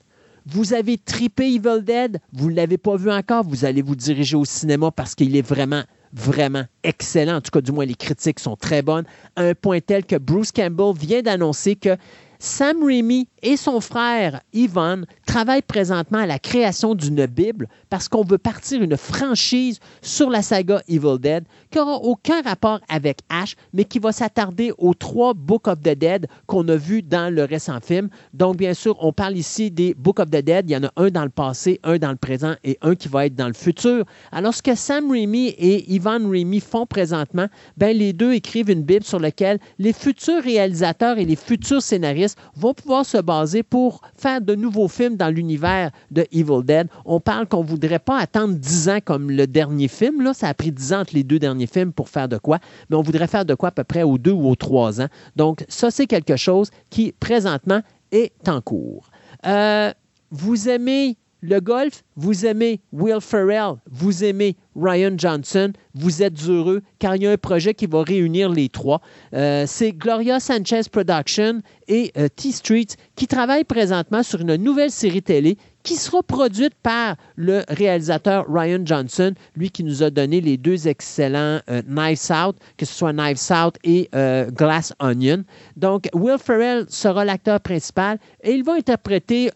Vous avez tripé Evil Dead, vous ne l'avez pas vu encore, vous allez vous diriger au cinéma parce qu'il est vraiment, vraiment excellent. En tout cas, du moins, les critiques sont très bonnes. À un point tel que Bruce Campbell vient d'annoncer que Sam Raimi et son frère Ivan travaillent présentement à la création d'une Bible parce qu'on veut partir une franchise sur la saga Evil Dead qui n'aura aucun rapport avec Ash, mais qui va s'attarder aux trois Book of the Dead qu'on a vus dans le récent film. Donc, bien sûr, on parle ici des Book of the Dead. Il y en a un dans le passé, un dans le présent et un qui va être dans le futur. Alors, ce que Sam Raimi et Ivan Raimi font présentement, ben, les deux écrivent une Bible sur laquelle les futurs réalisateurs et les futurs scénaristes Vont pouvoir se baser pour faire de nouveaux films dans l'univers de Evil Dead. On parle qu'on ne voudrait pas attendre 10 ans comme le dernier film. Là. Ça a pris 10 ans entre les deux derniers films pour faire de quoi, mais on voudrait faire de quoi à peu près aux deux ou aux trois ans. Donc, ça, c'est quelque chose qui, présentement, est en cours. Euh, vous aimez le golf, vous aimez Will Ferrell, vous aimez Ryan Johnson, vous êtes heureux car il y a un projet qui va réunir les trois. Euh, c'est Gloria Sanchez Production et euh, T-Street qui travaillent présentement sur une nouvelle série télé qui sera produite par le réalisateur Ryan Johnson, lui qui nous a donné les deux excellents euh, Knives Out, que ce soit Knives Out et Glass Onion. Donc, Will Ferrell sera l'acteur principal et il va interpréter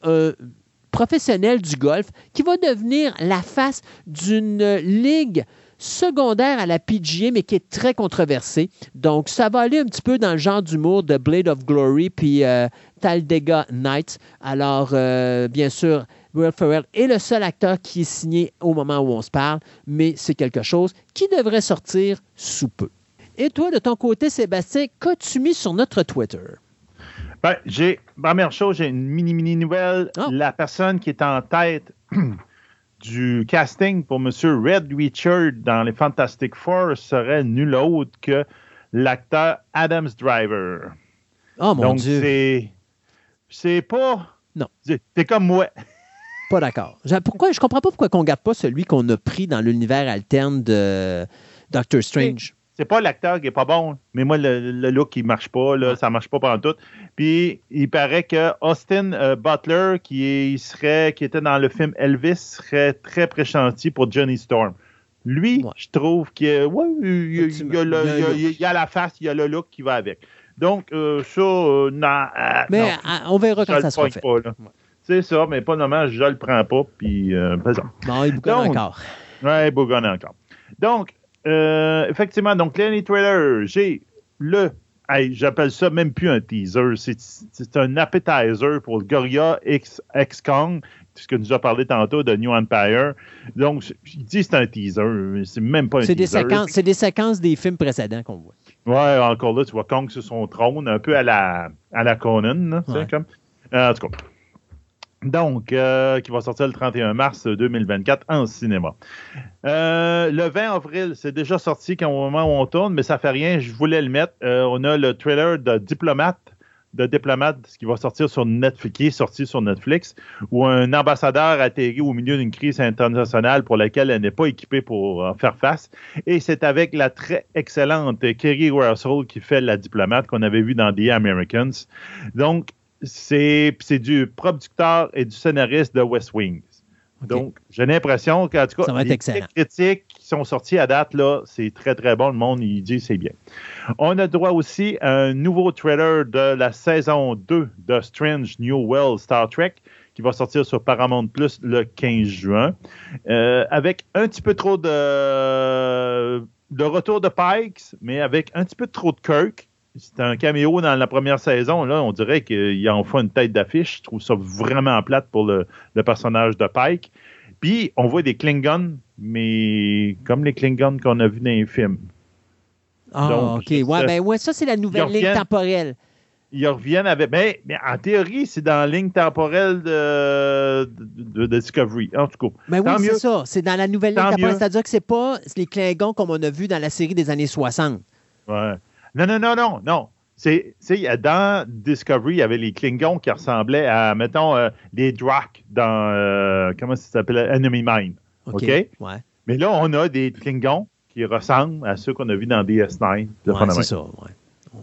professionnel du golf qui va devenir la face d'une ligue secondaire à la PGA, mais qui est très controversée. Donc, ça va aller un petit peu dans le genre d'humour de Blade of Glory puis euh, Talladega Nights. Alors, euh, bien sûr, Will Ferrell est le seul acteur qui est signé au moment où on se parle, mais c'est quelque chose qui devrait sortir sous peu. Et toi, de ton côté, Sébastien, qu'as-tu mis sur notre Twitter? Ben, j'ai, première chose, j'ai une mini-mini nouvelle. Oh. La personne qui est en tête du casting pour M. Red Richard dans les Fantastic Four serait nul autre que l'acteur Adams Driver. Oh mon Donc, Dieu. c'est. C'est pas. Non. c'est- T'es comme moi. Pas d'accord. Je- Pourquoi, je comprends pas pourquoi on ne garde pas celui qu'on a pris dans l'univers alterne de Doctor Strange. C'est pas l'acteur qui est pas bon, mais moi, le, le look, il marche pas, là, ça marche pas pendant tout. Puis, il paraît que Austin euh, Butler, qui, est- il serait, qui était dans le film Elvis, serait très pressenti pour Johnny Storm. Lui, Ouais. je trouve qu'il y a- ouais, il, il- il a Il il il la face, il y a le look qui va avec. Donc, euh, ça, euh, non, Mais non, on verra quand ça sera fait. pas. C'est ça, mais pas normal, je le prends pas, puis. Bon, il bougonne Donc, encore. Ouais, bougonne encore. Donc, euh, effectivement, donc, Lenny Trailer, j'ai le. hey, J'appelle ça même plus un teaser. C'est un appetizer pour le Gorilla X, X-Kong, ce que nous a parlé tantôt de New Empire. Donc, je dis que c'est un teaser, mais c'est même pas un des, teaser. séquences, c'est des séquences des films précédents qu'on voit. Ouais, encore là, tu vois Kong sur son trône, un peu à la, à la Conan, là, Ouais. comme. Euh, en tout cas. Donc, euh, qui va sortir le 31 mars 2024 en cinéma. Euh, le 20 avril, c'est déjà sorti au moment où on tourne, mais ça fait rien, je voulais le mettre. Euh, on a le trailer de Diplomate, de Diplomate, qui va sortir sur Netflix, qui est sorti sur Netflix, où un ambassadeur atterrit au milieu d'une crise internationale pour laquelle elle n'est pas équipée pour faire face. Et c'est avec la très excellente Kerry Russell qui fait la diplomate qu'on avait vu dans The Americans. Donc, c'est du producteur et du scénariste de West Wing. OK. Donc, j'ai l'impression qu'en tout cas, les excellent. critiques qui sont sorties à date, là, c'est très, très bon. Le monde, il dit c'est bien. On a droit aussi à un nouveau trailer de la saison 2 de Strange New World Star Trek qui va sortir sur Paramount Plus le 15 juin, euh, avec un petit peu trop de, de retour de Pikes, mais avec un petit peu trop de Kirk. C'est un caméo dans la première saison. Là, on dirait qu'il en fait une tête d'affiche. Je trouve ça vraiment plate pour le, le personnage de Pike. Puis, on voit des Klingons, mais comme les Klingons qu'on a vus dans les films. Ah, Donc, OK. Ouais, ben ouais, ça, c'est la nouvelle ligne temporelle. Ils reviennent avec. Mais, mais en théorie, c'est dans la ligne temporelle de, de- de Discovery. En tout cas. Ben oui, c'est ça. C'est dans la nouvelle ligne temporelle. C'est-à-dire que c'est pas les Klingons comme on a vu dans la série des années 60. Ouais. Non, non, non, non, non. C'est, dans Discovery, il y avait les Klingons qui ressemblaient à, mettons, euh, les Drak dans, euh, comment ça s'appelle, Enemy Mine. OK. Ouais, Mais là, on a des Klingons qui ressemblent à ceux qu'on a vus dans DS9. de Ouais, c'est ça. ouais.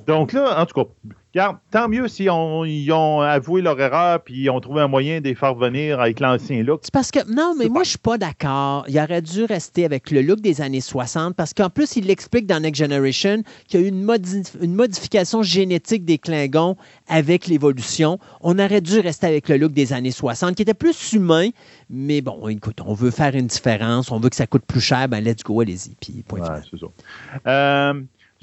Donc là, en tout cas, regarde, tant mieux si on, ils ont avoué leur erreur puis ils ont trouvé un moyen de les faire venir avec l'ancien look. C'est parce que, non, mais moi, je suis pas d'accord. Il aurait dû rester avec le look des années 60 parce qu'en plus, il l'explique dans Next Generation qu'il y a eu une, modi- une modification génétique des Klingons avec l'évolution. On aurait dû rester avec le look des années 60 qui était plus humain. Mais bon, écoute, on veut faire une différence. On veut que ça coûte plus cher. Ben, let's go, allez-y. Puis, point Ouais, final.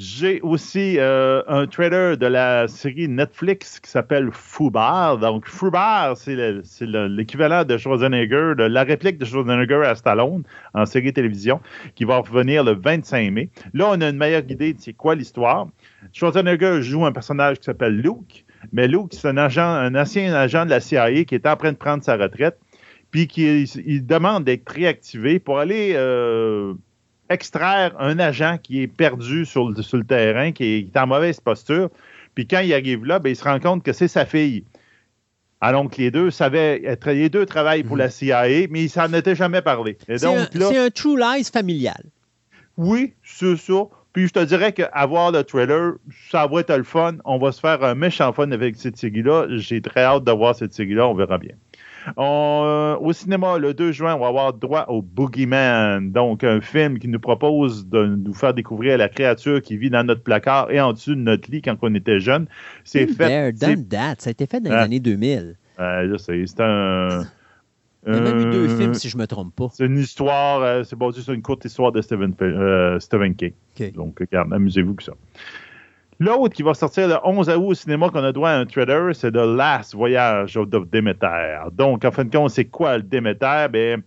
J'ai aussi euh, un trailer de la série Netflix qui s'appelle Fubar. Donc, Fubar, c'est le- c'est le- l'équivalent de Schwarzenegger, de la réplique de Schwarzenegger à Stallone en série télévision, qui va revenir le 25 mai. Là, on a une meilleure idée de c'est quoi l'histoire. Schwarzenegger joue un personnage qui s'appelle Luke. Mais Luke, c'est un agent, un ancien agent de la CIA qui est en train de prendre sa retraite, puis qui il demande d'être réactivé pour aller euh, extraire un agent qui est perdu sur le, sur le terrain, qui est, qui est en mauvaise posture. Puis quand il arrive là, ben, il se rend compte que c'est sa fille. Alors que les deux savaient, être- les deux travaillent pour Mhm. la CIA, mais ils s'en étaient jamais parlé. Un, c'est un True Lies familial. oui, c'est ça. Puis je te dirais qu'avoir le trailer, ça va être le fun. On va se faire un méchant fun avec cette série-là. J'ai très hâte de voir cette série-là. On verra bien. On, euh, au cinéma, le 2 juin, on va avoir droit au Boogeyman, donc un film qui nous propose de nous faire découvrir la créature qui vit dans notre placard et en dessous de notre lit quand on était jeune. C'est Been fait. c'est- done that. Ça a été fait dans les Ah. années 2000. euh, je sais, c'est un. Il y a même eu deux films, si je me trompe pas. C'est une histoire, euh, c'est basé sur une courte histoire de Stephen, euh, Stephen King. Donc, regarde, amusez-vous que ça. L'autre qui va sortir le 11 août au cinéma qu'on a droit à un trailer, c'est The Last Voyage of the Demeter. Donc, en fin de compte, c'est quoi le Demeter? Ben,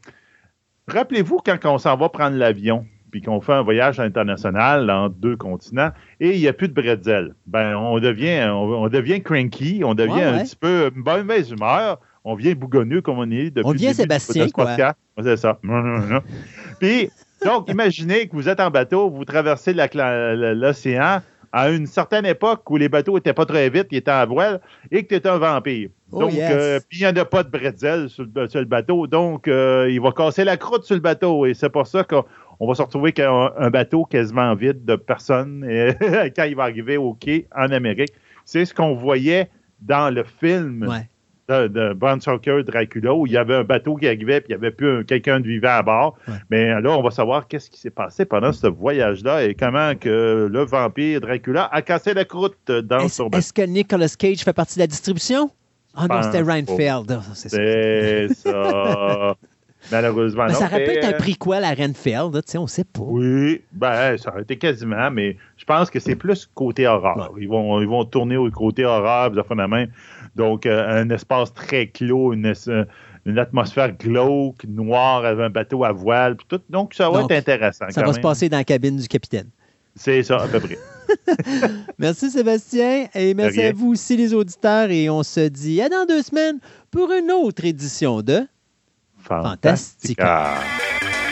rappelez-vous quand on s'en va prendre l'avion, puis qu'on fait un voyage international entre deux continents, et il n'y a plus de bretzel. Ben, on devient, on, on devient cranky, on devient Ouais, un petit peu une bonne mauvaise humeur, on vient bougonneux comme on est depuis On du- Sébastien, quoi. C'est ça. Puis, donc, imaginez que vous êtes en bateau, vous traversez l'océan à une certaine époque où les bateaux n'étaient pas très vite, ils étaient à voile, et que tu es un vampire. Oh, donc, yes. euh, puis il n'y en a pas de bretzel sur, le- sur le bateau, donc euh, il va casser la croûte sur le bateau. Et c'est pour ça qu'on on va se retrouver avec un, un bateau quasiment vide de personnes et- quand il va arriver au quai en Amérique. C'est ce qu'on voyait dans le film Ouais. De, Stoker Dracula où il y avait un bateau qui arrivait puis il n'y avait plus un- quelqu'un de vivant à bord. Ouais. Mais là, on va savoir qu'est-ce qui s'est passé pendant ce voyage-là et comment que le vampire Dracula a cassé la croûte dans Est-ce son bateau. est-ce que Nicolas Cage fait partie de la distribution? Ah non, pense c'était. Reinfeld. Ah, c'est ça. C'est ça. Malheureusement, non. ça aurait pu mais, être un prequel à Renfield, tu sais, on sait pas. Oui, ben, ça aurait été quasiment, mais je pense que c'est plus côté horreur. Ils, vont, ils vont tourner au côté horreur, vous de la main. Donc, euh, un espace très clos, une, euh, une atmosphère glauque, noire, avec un bateau à voile, tout. Donc, ça va Donc, être intéressant. Ça quand va se passer dans la cabine du capitaine. C'est ça, à peu près. Merci Sébastien et merci à vous aussi les auditeurs et on se dit à dans deux semaines pour une autre édition de Fantastica. Fantastica.